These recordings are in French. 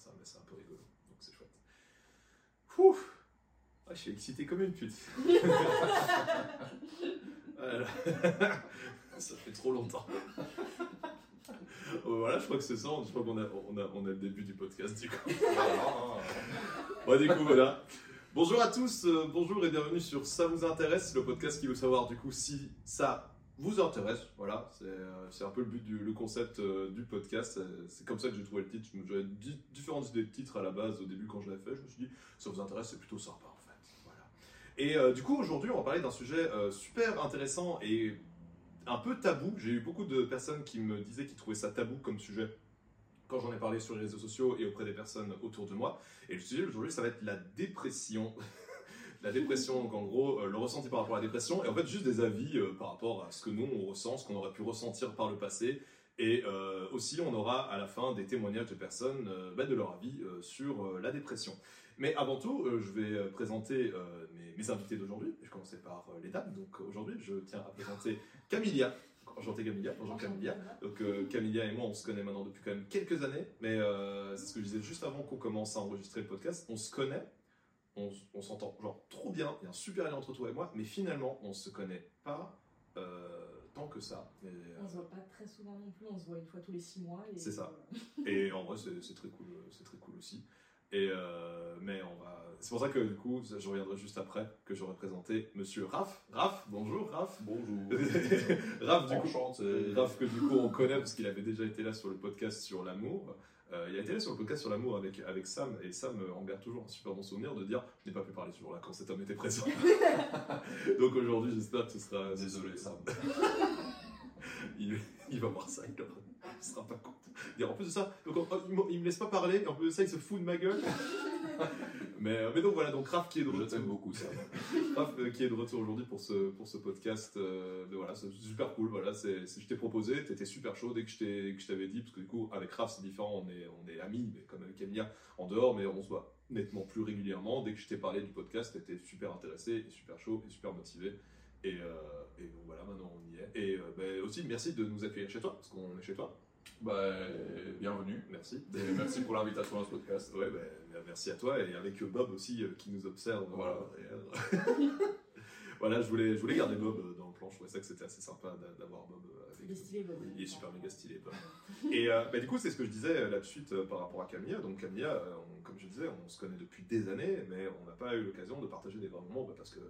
ça, mais c'est un peu rigolo, donc c'est chouette. Ouf ah, Je suis excité comme une pute. ça fait trop longtemps. voilà, je crois que c'est ça. Je crois qu'on a, on a, on a le début du podcast du coup. bon, du coup, voilà. Bonjour à tous, euh, bonjour et bienvenue sur Ça vous intéresse, le podcast qui veut savoir du coup si ça vous intéresse. Voilà, c'est euh, un peu le but du concept euh, du podcast. C'est comme ça que j'ai trouvé le titre. J'avais différentes idées de titres à la base au début quand je l'ai fait. Je me suis dit, ça vous intéresse, c'est plutôt sympa en fait. Voilà. Et du coup, aujourd'hui, on va parler d'un sujet super intéressant et un peu tabou. J'ai eu beaucoup de personnes qui me disaient qu'ils trouvaient ça tabou comme sujet quand j'en ai parlé sur les réseaux sociaux et auprès des personnes autour de moi. Et le sujet aujourd'hui, ça va être la dépression. la dépression, donc en gros, euh, le ressenti par rapport à la dépression, et en fait juste des avis euh, par rapport à ce que nous, on ressent, ce qu'on aurait pu ressentir par le passé. Et euh, aussi, on aura à la fin des témoignages de personnes, bah, de leur avis sur la dépression. Mais avant tout, je vais présenter mes, mes, invités d'aujourd'hui. Je vais commencer par les dames. Donc aujourd'hui, je tiens à présenter Camilia. Enchanté Camilla, bonjour Camilla. Donc euh, Camilla et moi, on se connaît maintenant depuis quand même quelques années, mais euh, c'est ce que je disais juste avant qu'on commence à enregistrer le podcast. On se connaît, on, s'entend genre trop bien, il y a un super lien entre toi et moi, mais finalement, on se connaît pas euh, tant que ça. on se voit pas très souvent non plus, on se voit une fois tous les six mois. C'est ça. et en vrai, c'est très cool, c'est très cool aussi. Et euh, mais on va. C'est pour ça que du coup, je reviendrai juste après que j'aurais présenté Monsieur Raph. Raph, bonjour Raph. Bonjour. Raph, du coup, Raph que du coup on connaît parce qu'il avait déjà été là sur le podcast sur l'amour. Euh, il a été là sur le podcast sur l'amour avec, avec Sam, et Sam euh, en garde toujours un super bon souvenir de dire Je n'ai pas pu parler ce jour-là quand cet homme était présent. Donc aujourd'hui, j'espère que ce sera. Désolé, Sam. il, il, va voir ça, il ne sera pas content. en plus de ça, donc, il, me laisse pas parler, et en plus de ça, il se fout de ma gueule. Mais, euh, mais donc voilà, donc Raph qui est de retour. Je t'aime beaucoup, ça. Raph euh, qui est de retour aujourd'hui pour ce, pour ce podcast. Euh, voilà, c'est super cool. Voilà, c'est, je t'ai proposé, tu étais super chaud dès que je t'avais dit, parce que du coup, avec Raph, c'est différent, on est, on est amis, mais comme avec Emilia, en dehors, mais on se voit nettement plus régulièrement. Dès que je t'ai parlé du podcast, tu étais super intéressé, et super chaud, et super motivé. Et, et donc voilà, maintenant on y est. Et ben, aussi, merci de nous accueillir chez toi, parce qu'on est chez toi. Bah, bienvenue. Merci. Et merci pour l'invitation à ce podcast. Ouais, bah, merci à toi et avec Bob aussi euh, qui nous observe. Voilà. voilà, je voulais, je voulais garder Bob euh, dans le plan. Je trouvais ça que c'était assez sympa d'avoir Bob euh, avec Il est stylé, Bob. Il est super méga stylé, Bob. et bah, du coup, c'est ce que je disais là de suite par rapport à Camilla. Donc, Camilla, comme je disais, on se connaît depuis des années, mais on n'a pas eu l'occasion de partager des vrais moments bah, parce que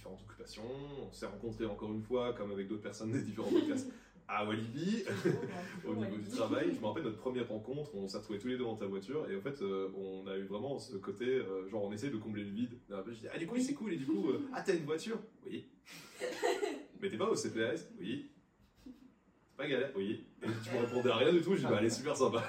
différentes occupations. On s'est rencontrés encore une fois, comme avec d'autres personnes des différents podcasts, à Walibi, au niveau du travail. Je me rappelle notre première rencontre, on s'est retrouvés tous les deux dans ta voiture et en fait euh, on a eu vraiment ce côté, euh, genre on essaie de combler le vide. je dis, ah du coup c'est cool et du coup, euh, ah t'as une voiture? Oui. Mais t'es pas au CPS Oui. C'est pas galère? Oui. Et tu me répondais à rien du tout, je dis, bah elle est super sympa.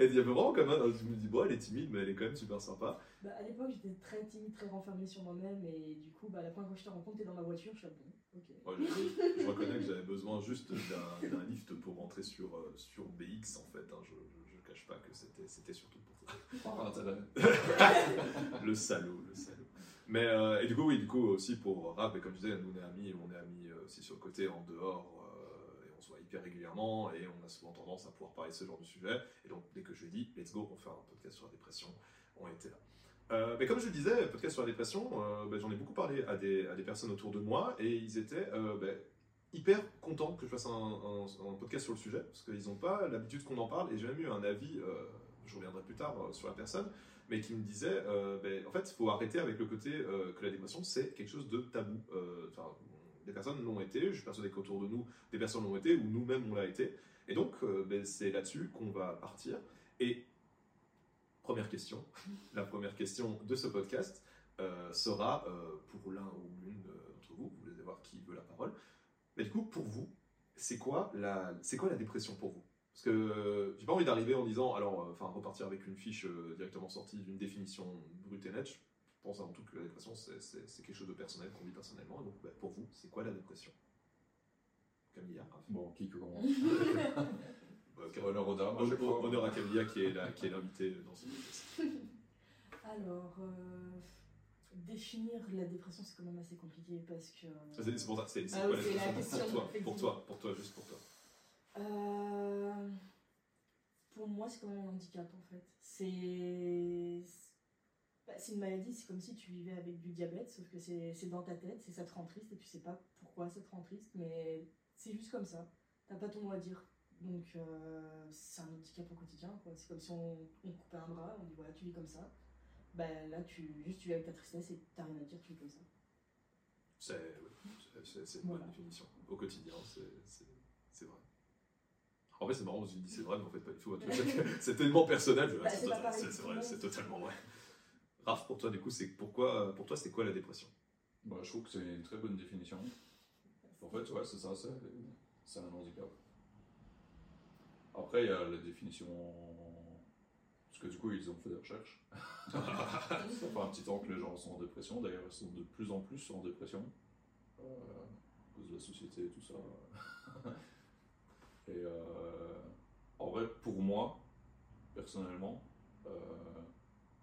et il y avait vraiment comme un, tu me dis, bon elle est timide mais elle est quand même super sympa. Bah, à l'époque j'étais très timide, très renfermée sur moi-même et du coup bah, la première fois que je te rencontre t'es dans ma voiture, je suis bon je, reconnais que j'avais besoin juste d'un lift pour rentrer sur, euh, sur BX en fait. Hein. Je, ne cache pas que c'était surtout pour ça. le salaud, le salaud. Mais euh, et du coup, oui, du coup aussi pour rap, et comme je disais, nous on est amis, on est amis euh, aussi sur le côté en dehors, et on se voit hyper régulièrement, et on a souvent tendance à pouvoir parler de ce genre de sujet. Et donc dès que je lui ai dit, let's go, on fait un podcast sur la dépression, on était là. Euh, mais comme je le disais, podcast sur la dépression, euh, ben, j'en ai beaucoup parlé à des, personnes autour de moi et ils étaient euh, ben, hyper contents que je fasse un, podcast sur le sujet parce qu'ils n'ont pas l'habitude qu'on en parle et j'ai même eu un avis, je reviendrai plus tard sur la personne, mais qui me disait ben, en fait, il faut arrêter avec le côté que la dépression c'est quelque chose de tabou. des personnes l'ont été, je suis persuadé qu'autour de nous, des personnes l'ont été ou nous-mêmes on l'a été. Et donc, c'est là-dessus qu'on va partir. Et première question. La première question de ce podcast euh, sera euh, pour l'un ou l'une d'entre vous, vous voulez voir qui veut la parole. Mais du coup, pour vous, c'est quoi la, c'est quoi la dépression pour vous? Parce que j'ai pas envie d'arriver en disant, alors, euh, enfin, repartir avec une fiche directement sortie d'une définition brute et nette. Je pense avant tout que la dépression, c'est, quelque chose de personnel qu'on vit personnellement. Donc, bah, pour vous, c'est quoi la dépression? Camilla Bon, qui commence honneur aux dames. Honneur à Camilla qui est l'invité dans ce podcast. Alors, euh, définir la dépression, c'est quand même assez compliqué parce que. C'est pour ça, c'est ah, quoi la dépression pour toi, pour toi, pour toi, juste pour toi. Euh, pour moi, c'est comme un handicap en fait. C'est. bah, c'est une maladie, c'est comme si tu vivais avec du diabète, sauf que c'est c'est dans ta tête, c'est ça te rend triste et tu sais pas pourquoi ça te rend triste, mais c'est juste comme ça. T'as pas ton mot à dire. Donc euh, c'est un handicap au quotidien, quoi. C'est comme si on, on coupait un bras, on dit voilà, tu vis comme ça. Ben là, tu, juste tu vis avec ta tristesse et t'as rien à dire, tu vis comme ça. C'est ouais, c'est- c'est une bonne définition. Au quotidien, c'est- c'est vrai. En fait, c'est marrant, je dis c'est vrai, mais en fait, pas du tout. C'est- tellement personnel. Bah, c'est total- vrai, totalement vrai. Raph, pour toi, du coup, c'est pourquoi, pour toi, c'est quoi la dépression? Bah, je trouve que c'est une très bonne définition. En fait, ouais, c'est ça, c'est c'est un handicap. Après, il y a la définition. Parce que du coup, ils ont fait des recherches. Ça fait un petit temps que les gens sont en dépression. D'ailleurs, ils sont de plus en plus en dépression. Euh, à cause de la société et tout ça. et euh, en vrai, pour moi, personnellement, euh,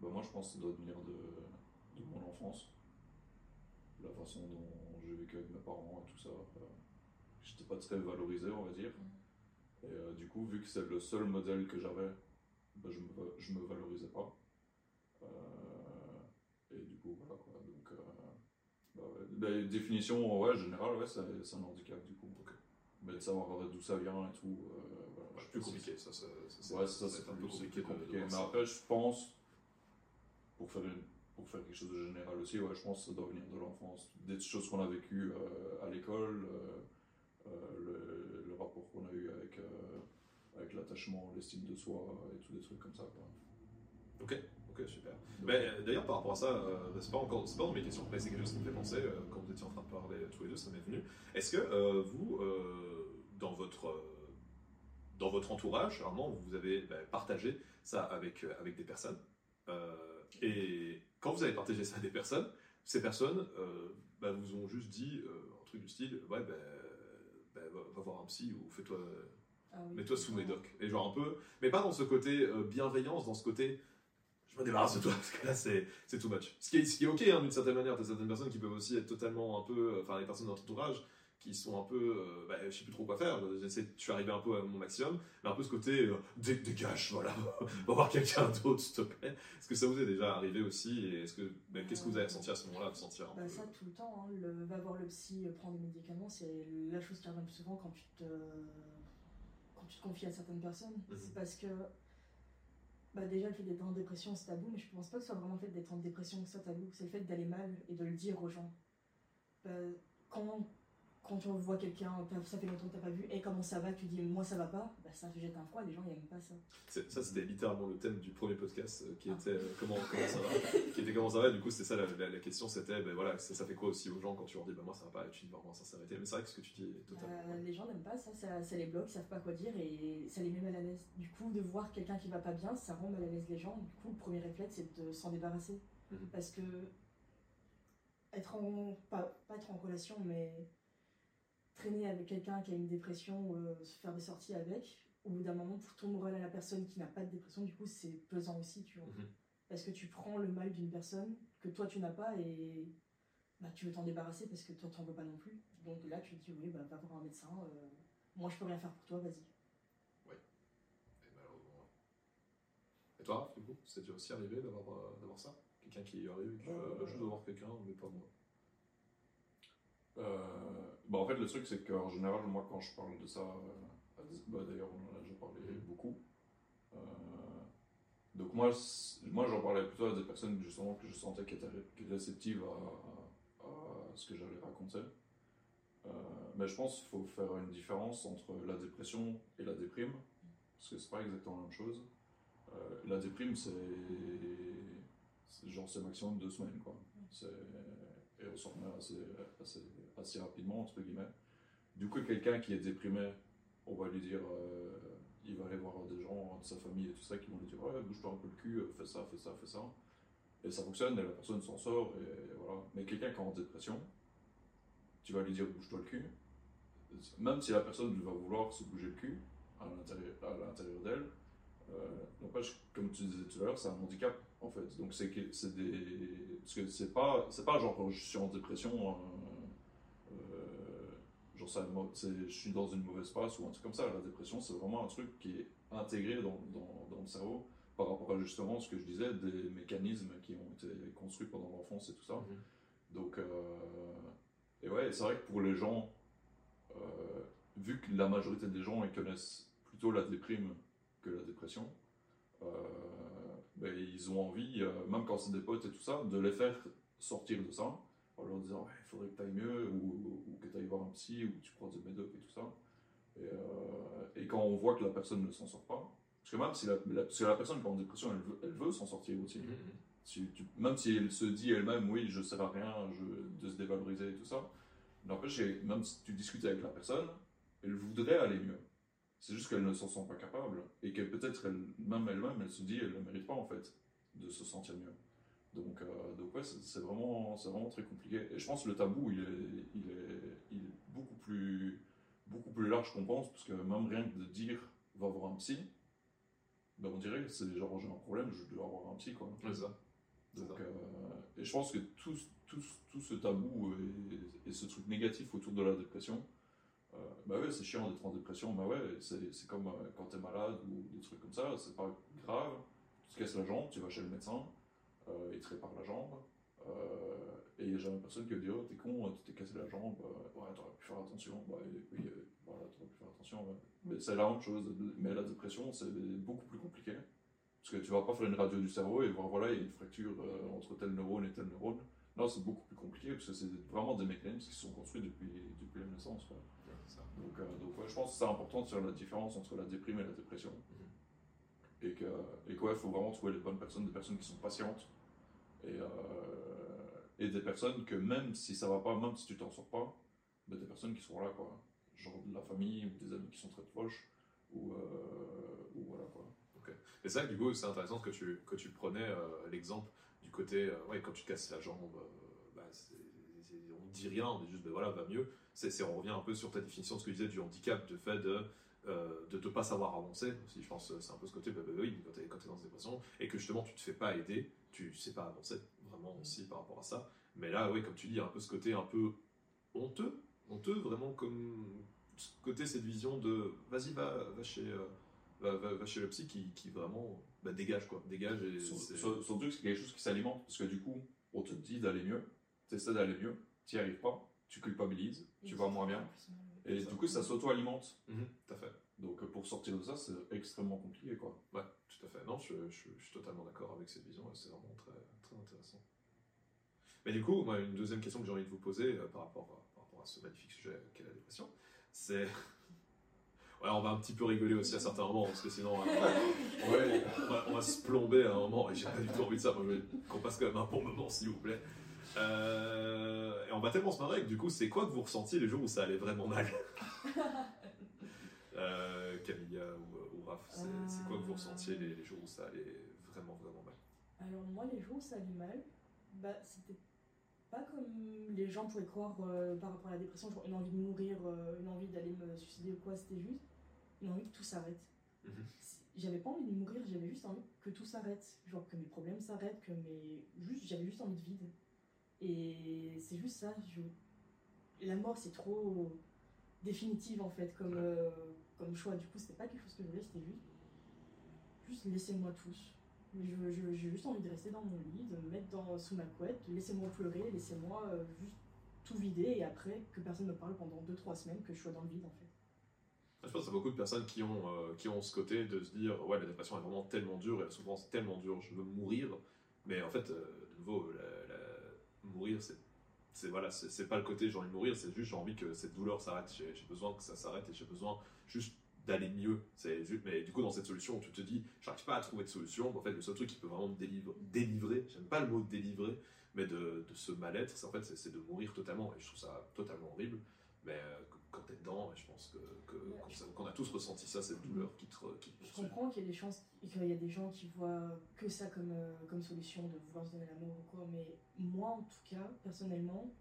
bah, moi je pense que ça doit venir de, de mon enfance. La façon dont j'ai vécu avec mes parents et tout ça. J'étais pas très valorisé, on va dire. Et euh, du coup, vu que c'est le seul modèle que j'avais, bah, je, me, je me valorisais pas. Euh, et du coup, voilà quoi. Donc, euh, bah, ouais. Définition ouais, générale, ouais, c'est un handicap du coup. Mais de savoir d'où ça vient et tout. voilà, Plus compliqué, ça. ça, ça, Ouais, ça c'est un peu compliqué. Mais après, je pense, pour faire, une- pour faire quelque chose de général aussi, ouais, je pense que ça doit venir de l'enfance. Des choses qu'on a vécues euh, à l'école, euh, le, le rapport qu'on a eu avec, euh, avec l'attachement, l'estime de soi et tous des trucs comme ça. Quoi. Ok, ok, super. Euh, D'ailleurs, par rapport à ça, euh, c'est pas encore, c'est pas dans mes questions, mais c'est quelque chose qui me fait penser euh, quand vous étiez en train de parler euh, tous les deux, ça m'est venu. Est-ce que euh, vous, euh, dans votre euh, dans votre entourage, généralement, vous avez bah, partagé ça avec euh, avec des personnes, euh, et quand vous avez partagé ça à des personnes, ces personnes euh, vous ont juste dit euh, un truc du style, ouais, ben va, va voir un psy ou fais-toi Ah oui. mets-toi sous médoc. Et genre un peu, mais pas dans ce côté euh, bienveillance, dans ce côté je me débarrasse de toi parce que là c'est c'est too much. Ce qui est, ce qui est ok hein, d'une certaine manière, t'as certaines personnes qui peuvent aussi être totalement un peu, euh, enfin les personnes dans ton entourage qui sont un peu, euh, bah, je sais plus trop quoi faire, j'essaie, je suis arrivé un peu à mon maximum, mais un peu ce côté euh, dé- dégage, voilà, va voir quelqu'un d'autre s'il te plaît. Est-ce que ça vous est déjà arrivé aussi et est-ce que, bah, qu'est-ce que vous avez ressenti à ce moment-là de sentir Bah, peu ça tout le temps, hein. le, va voir le psy, euh, prendre des médicaments, c'est la chose qui revient le plus souvent quand tu te, quand tu te confies à certaines personnes. Mhm. C'est parce que bah, déjà le fait d'être en dépression c'est tabou, mais je pense pas que ce soit vraiment le fait d'être en dépression que soit tabou, c'est le fait d'aller mal et de le dire aux gens. Bah, quand, quand tu vois quelqu'un, ça fait longtemps que t'as pas vu, et comment ça va, tu dis moi ça va pas, bah, ça te jette un froid, les gens ils aiment pas ça. Ça, c'était littéralement le thème du premier podcast euh, qui Ah. était euh, comment, comment ça va. qui était comment ça va. Du coup, c'était ça la, la- la question c'était ben voilà, ça, ça fait quoi aussi aux gens quand tu leur dis bah moi ça va pas et tu dis vraiment sincérité. Mais c'est vrai que ce que tu dis est totalement. Euh, les gens n'aiment pas ça, ça, ça les bloque, ils savent pas quoi dire et ça les met mal à l'aise. Du coup, de voir quelqu'un qui va pas bien, ça rend mal à l'aise les gens. Du coup, le premier réflexe, c'est de s'en débarrasser. Mhm. Parce que être en. Pas, pas être en relation, mais traîner avec quelqu'un qui a une dépression, euh, se faire des sorties avec, au bout d'un moment, pour ton moral à la personne qui n'a pas de dépression, du coup, c'est pesant aussi, tu vois. Mhm. Parce que tu prends le mal d'une personne que toi tu n'as pas et bah, tu veux t'en débarrasser parce que toi tu n'en veux pas non plus. Donc là tu te dis oui, bah, va voir un médecin, euh, moi je peux rien faire pour toi, vas-y. Et malheureusement. Et toi, du coup, c'est déjà aussi arrivé d'avoir euh, d'avoir ça? Quelqu'un qui arrive et qui veux voir quelqu'un, mais pas moi. Euh, bah en fait, le truc, c'est qu'en général, moi, quand je parle de ça, euh, bah, d'ailleurs, on en a déjà parlé beaucoup. Euh, donc, moi, moi j'en parlais plutôt à des personnes justement que je sentais qui étaient ré- réceptives à, à ce que j'allais raconter. Euh, mais je pense qu'il faut faire une différence entre la dépression et la déprime, parce que c'est pas exactement la même chose. Euh, la déprime, c'est c'est genre c'est maximum deux semaines, quoi. C'est et on s'en remet assez, rapidement, entre guillemets. Du coup, quelqu'un qui est déprimé, on va lui dire, euh, il va aller voir des gens de sa famille et tout ça qui vont lui dire, ouais, bouge-toi un peu le cul, fais ça, fais ça, fais ça. Et ça fonctionne et la personne s'en sort, et voilà. Mais quelqu'un qui est en dépression, tu vas lui dire, bouge-toi le cul. Même si la personne va vouloir se bouger le cul à l'intérieur d'elle, n'empêche, comme tu disais tout à l'heure, c'est un handicap en fait. Donc c'est que c'est des parce que c'est pas c'est pas genre je suis en dépression, euh, euh, genre ça, je suis dans une mauvaise passe ou un truc comme ça. La dépression, c'est vraiment un truc qui est intégré dans, dans, dans, le cerveau par rapport à justement ce que je disais, des mécanismes qui ont été construits pendant l'enfance et tout ça. Mhm. Donc, et ouais, c'est vrai que pour les gens, vu que la majorité des gens ils connaissent plutôt la déprime que la dépression, ben, ils ont envie, même quand c'est des potes et tout ça, de les faire sortir de ça en leur disant il faudrait que tu ailles mieux ou, que tu ailles voir un psy ou tu prends des médocs et tout ça. Et, euh, et, quand on voit que la personne ne s'en sort pas, parce que même si la, la personne qui est en dépression, elle veut, elle veut s'en sortir aussi. Mm-hmm. si tu, même si elle se dit elle-même, oui, je ne sers à rien je, de se dévaloriser et tout ça, n'empêche, même si tu discutes avec la personne, elle voudrait aller mieux. C'est juste qu'elle ne s'en sent pas capable et que peut-être même elle-même, elle se dit elle ne mérite pas en fait de se sentir mieux. Donc, euh, donc ouais, c'est vraiment, vraiment très compliqué. Et je pense que le tabou, il est, il est, il est beaucoup, plus, beaucoup plus large qu'on pense, parce que même rien que de dire va voir un psy, ben on dirait que c'est genre j'ai un problème, je dois avoir un psy. Quoi. C'est ça. Donc, euh, et je pense que tout, tout, tout ce tabou et, ce truc négatif autour de la dépression, euh, bah ouais, c'est chiant d'être en dépression, bah ouais, c'est comme euh, quand t'es malade ou des trucs comme ça, c'est pas grave, tu te casses la jambe, tu vas chez le médecin, euh, il te répare la jambe. Euh, et il n'y a jamais personne qui va dire oh, T'es con, tu t'es cassé la jambe, ouais, t'aurais pu faire attention. Bah, oui, voilà, t'aurais pu faire attention. Mais c'est la même chose. Mais la dépression, c'est beaucoup plus compliqué. Parce que tu vas pas faire une radio du cerveau et voir, voilà, il y a une fracture entre tel neurone et tel neurone. Non, c'est beaucoup plus compliqué parce que c'est vraiment des mécanismes qui sont construits depuis, depuis la naissance. Donc, donc je pense que c'est important de faire la différence entre la déprime et la dépression. Mm-hmm. Et que, et il faut vraiment trouver les bonnes personnes, des personnes qui sont patientes, et, euh, et des personnes que même si ça va pas, même si tu t'en sors pas, ben, des personnes qui sont là, quoi. Genre de la famille ou des amis qui sont très proches, ou, euh, ou voilà, quoi. Et ça, du coup, c'est intéressant que tu, que tu prenais euh, l'exemple du côté, ouais, quand tu casses la jambe, bah, on ne dit rien, on dit juste, ben voilà, va mieux. C'est, on revient un peu sur ta définition de ce que tu disais du handicap, du fait de de ne pas savoir avancer aussi je pense c'est un peu ce côté bah, bah oui quand tu es, es, dans une dépression et que justement tu te fais pas aider tu sais pas avancer vraiment aussi par rapport à ça. Mais là, oui, comme tu dis, un peu ce côté un peu honteux, honteux, vraiment comme ce côté, cette vision de vas-y, va, va, chez, euh, va, va, chez le psy qui, qui vraiment bah, dégage, quoi. Dégage. Et son, truc, c'est quelque chose qui s'alimente, parce que du coup, on te dit d'aller mieux, tu essaies d'aller mieux, tu n'y arrives pas, tu culpabilises, tu vas moins bien. Et du coup, ça s'auto-alimente. Mhm, tout à fait. Donc pour sortir de ça, c'est extrêmement compliqué. Quoi. Ouais, tout à fait. Non, je, je, suis totalement d'accord avec cette vision c'est vraiment très, très intéressant. Mais du coup, moi, une deuxième question que j'ai envie de vous poser euh, par, rapport à, par rapport à ce magnifique sujet qu'est la dépression, c'est. Ouais, on va un petit peu rigoler aussi à certains moments, parce que sinon, euh, ouais, on, va, se plomber à un moment, et j'ai pas du tout envie de ça. Qu'on passe quand même un bon moment, s'il vous plaît. Euh, et on va tellement se marrer que du coup, c'est quoi que vous ressentiez les jours où ça allait vraiment mal? Euh, Camilla ou, ou Raph, c'est quoi que vous ressentiez les, jours où ça allait vraiment, vraiment mal? Alors, moi, les jours où ça allait mal, bah, c'était pas comme les gens pourraient croire euh, par rapport à la dépression, genre une envie de mourir, euh, une envie d'aller me suicider ou quoi, c'était juste une envie que tout s'arrête. Mhm. J'avais pas envie de mourir, j'avais juste envie que tout s'arrête, genre que mes problèmes s'arrêtent, que mes. Juste, j'avais juste envie de vide. Et c'est juste ça, je... la mort c'est trop définitive en fait, comme, euh, comme choix. Du coup, c'était pas quelque chose que je voulais, c'était juste, juste laissez-moi tous. J'ai juste envie de rester dans mon lit, de me mettre dans, sous ma couette, laissez-moi pleurer, laissez-moi euh, juste tout vider et après que personne me parle pendant 2-3 semaines, que je sois dans le vide en fait. Je pense qu'il y a beaucoup de personnes qui ont, euh, qui ont ce côté de se dire Ouais, la dépression est vraiment tellement dure et la souffrance est tellement dure, je veux mourir. Mais en fait, de nouveau, mourir, c'est c'est voilà, c'est pas le côté j'ai envie de mourir, c'est juste j'ai envie que cette douleur s'arrête, j'ai besoin que ça s'arrête et j'ai besoin juste d'aller mieux. C'est mais du coup dans cette solution, tu te dis j'arrive pas à trouver de solution. En fait, le seul truc qui peut vraiment me délivrer, délivrer, j'aime pas le mot délivrer, mais de, de ce mal-être, c'est en fait c'est de mourir totalement et je trouve ça totalement horrible. Mais euh, quand t'es dedans, je pense que, qu'on, a tous ressenti ça, cette douleur qui te. Qui je comprends qu'il y a des chances, qu'il y a des gens qui voient que ça comme, euh, comme solution de vouloir se donner l'amour ou quoi, mais moi en tout cas, personnellement,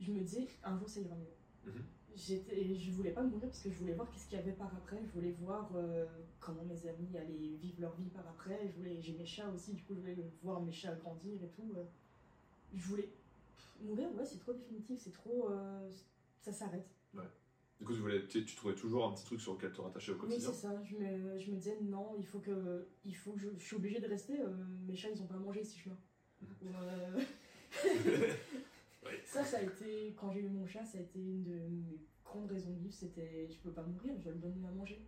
je me disais un jour ça ira mieux. Mhm. J'étais, je voulais pas mourir parce que je voulais voir qu'est-ce qu'il y avait par après, je voulais voir euh, comment mes amis allaient vivre leur vie par après, je voulais, j'ai mes chats aussi, du coup je voulais voir mes chats grandir et tout. je voulais mourir, ouais, c'est trop définitif, c'est trop ça s'arrête. Du coup, tu, voulais, tu, tu trouvais toujours un petit truc sur lequel te rattacher au Oui, quotidien. c'est ça. Je me, je me disais, non, il faut que, il faut que je, je suis obligée de rester. euh, mes chats, ils ont pas mangé si je meurs. Mhm. Ou, euh, Ouais. Ça, ça a été, quand j'ai eu mon chat, ça a été une de mes grandes raisons de vivre. C'était, je peux pas mourir, je dois le donner à manger.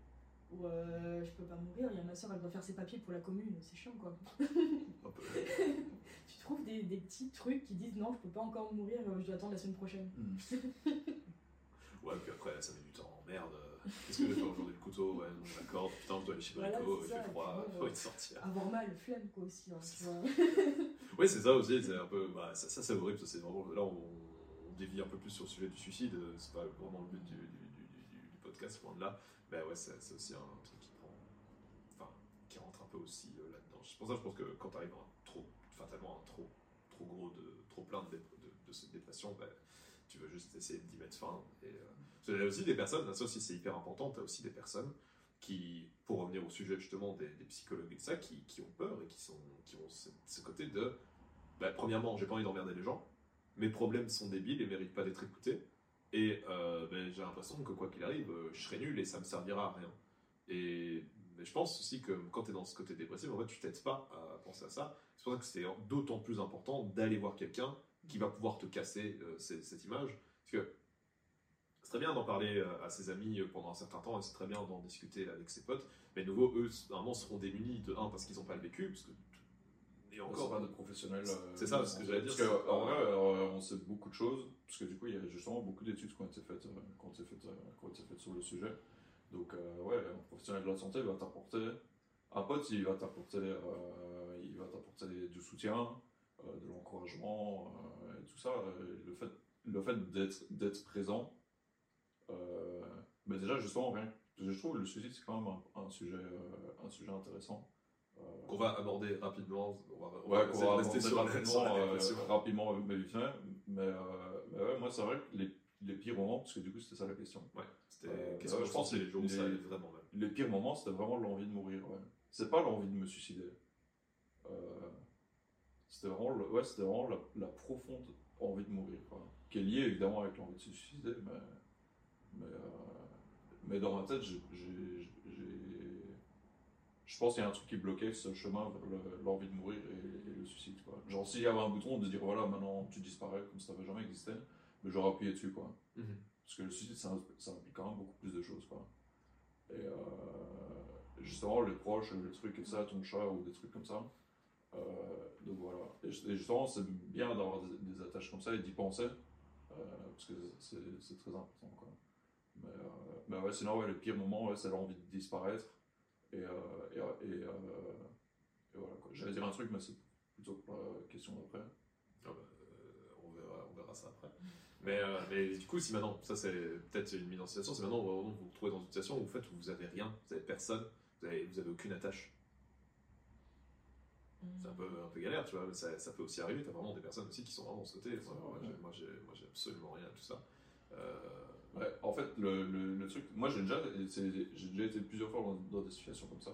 Ou euh, je peux pas mourir, il y a ma soeur, elle doit faire ses papiers pour la commune, c'est chiant quoi. Tu trouves des, des petits trucs qui disent non, je peux pas encore mourir, euh, je dois attendre la semaine prochaine. Ouais, puis après, ça met du temps. Merde, qu'est-ce que je vais faire aujourd'hui Le couteau, ouais, non, d'accord. Putain, je dois aller chez Brico, il fait froid, faut euh, y sortir. Avoir mal, flemme quoi aussi, hein, tu vois. Oui, c'est ça aussi, c'est un peu. Bah, ça, ça, c'est horrible, ça, c'est vraiment. Là, on, on dévie un peu plus sur le sujet du suicide, euh, c'est pas vraiment le but du, du, du, du- podcast, loin de là. Mais ouais, c'est c'est aussi un truc qui prend. Enfin, qui rentre un peu aussi euh, là-dedans. C'est pour ça que je pense que quand t'arrives à un trop. fatalement un trop, trop gros, de, trop plein de, de, de cette dépression, bah, tu veux juste essayer d'y mettre fin. Et, euh, parce qu'il y a aussi des personnes, ça aussi c'est hyper important, tu as aussi des personnes qui, pour revenir au sujet justement des, psychologues et de ça, qui, ont peur et qui, sont, qui ont ce, ce côté de, bah, premièrement, j'ai pas envie d'emmerder les gens, mes problèmes sont débiles et méritent pas d'être écoutés, et euh, ben, j'ai l'impression que quoi qu'il arrive, euh, je serai nul et ça me servira à rien. Et mais je pense aussi que quand tu es dans ce côté dépressif, en fait, tu t'aides pas à penser à ça. C'est pour ça que c'est d'autant plus important d'aller voir quelqu'un qui va pouvoir te casser euh, cette image. Parce que c'est très bien d'en parler euh, à ses amis euh, pendant un certain temps et c'est très bien d'en discuter avec ses potes. Mais de nouveau, eux, normalement, seront démunis de un parce qu'ils n'ont pas le vécu. Parce que, et Encore encore, pas de professionnels. C'est ça, ce que j'allais dire, Parce qu'en vrai, on sait beaucoup de choses, parce que du coup, il y a justement beaucoup d'études qui ont été faites, sur le sujet. Donc, ouais, un professionnel de la santé va t'apporter. Un pote, il va t'apporter il va t'apporter du soutien, de l'encouragement, tout ça. Euh, Le fait, le fait d'être d'être présent, euh, mais déjà, justement, rien. Je trouve que le suicide, c'est quand même un, un sujet, euh, un sujet intéressant. Qu'on va aborder rapidement. On va, on Ouais, essayer va rester sur rapidement, euh, rapidement mais. Mais, euh, mais ouais, moi, c'est vrai que les, les pires moments, parce que du coup, c'était ça la question. Ouais, c'était. Euh, Qu'est-ce ouais, que je pense que les jours où les- ça allait vraiment mal Les pires moments, c'était vraiment l'envie de mourir. Ouais. C'est pas l'envie de me suicider. C'était vraiment, le- ouais, c'était vraiment la, la profonde envie de mourir. Quoi. Qui est liée évidemment avec l'envie de se suicider, mais, mais, euh, mais dans ma tête, j'ai- j'ai- j'ai- je pense qu'il y a un truc qui bloquait ce chemin vers le- l'envie de mourir et, et le suicide. Quoi. Genre, s'il y avait un bouton de dire voilà, maintenant tu disparais comme ça n'avait jamais existé, mais j'aurais appuyé dessus. Quoi. Mhm. Parce que le suicide, ça, ça implique quand même beaucoup plus de choses. Quoi. Et euh, justement, les proches, les trucs et ça, ton chat ou des trucs comme ça. Euh, donc voilà. Et, ju- et justement, c'est bien d'avoir des, attaches comme ça et d'y penser. euh, parce que c'est très important. Euh, mais ouais, sinon, ouais, le pire moment, ouais, c'est l'envie de disparaître. Et, voilà. J'allais dire un truc, mais c'est plutôt pour la question d'après. Ah bah, on, verra, on verra ça après. Mais, du coup, si maintenant, ça c'est peut-être une mise en situation, c'est maintenant vous vous retrouvez dans une situation où, en fait, vous avez rien, vous avez personne, vous avez, vous avez aucune attache. C'est un peu, un peu galère, tu vois, mais ça, ça peut aussi arriver. Tu as vraiment des personnes aussi qui sont vraiment côté. Moi, moi, j'ai- moi, j'ai, moi, j'ai absolument rien à tout ça. Euh, Ouais, en fait, le, le, le truc, moi j'ai déjà, c'est- j'ai déjà été plusieurs fois dans, dans des situations comme ça.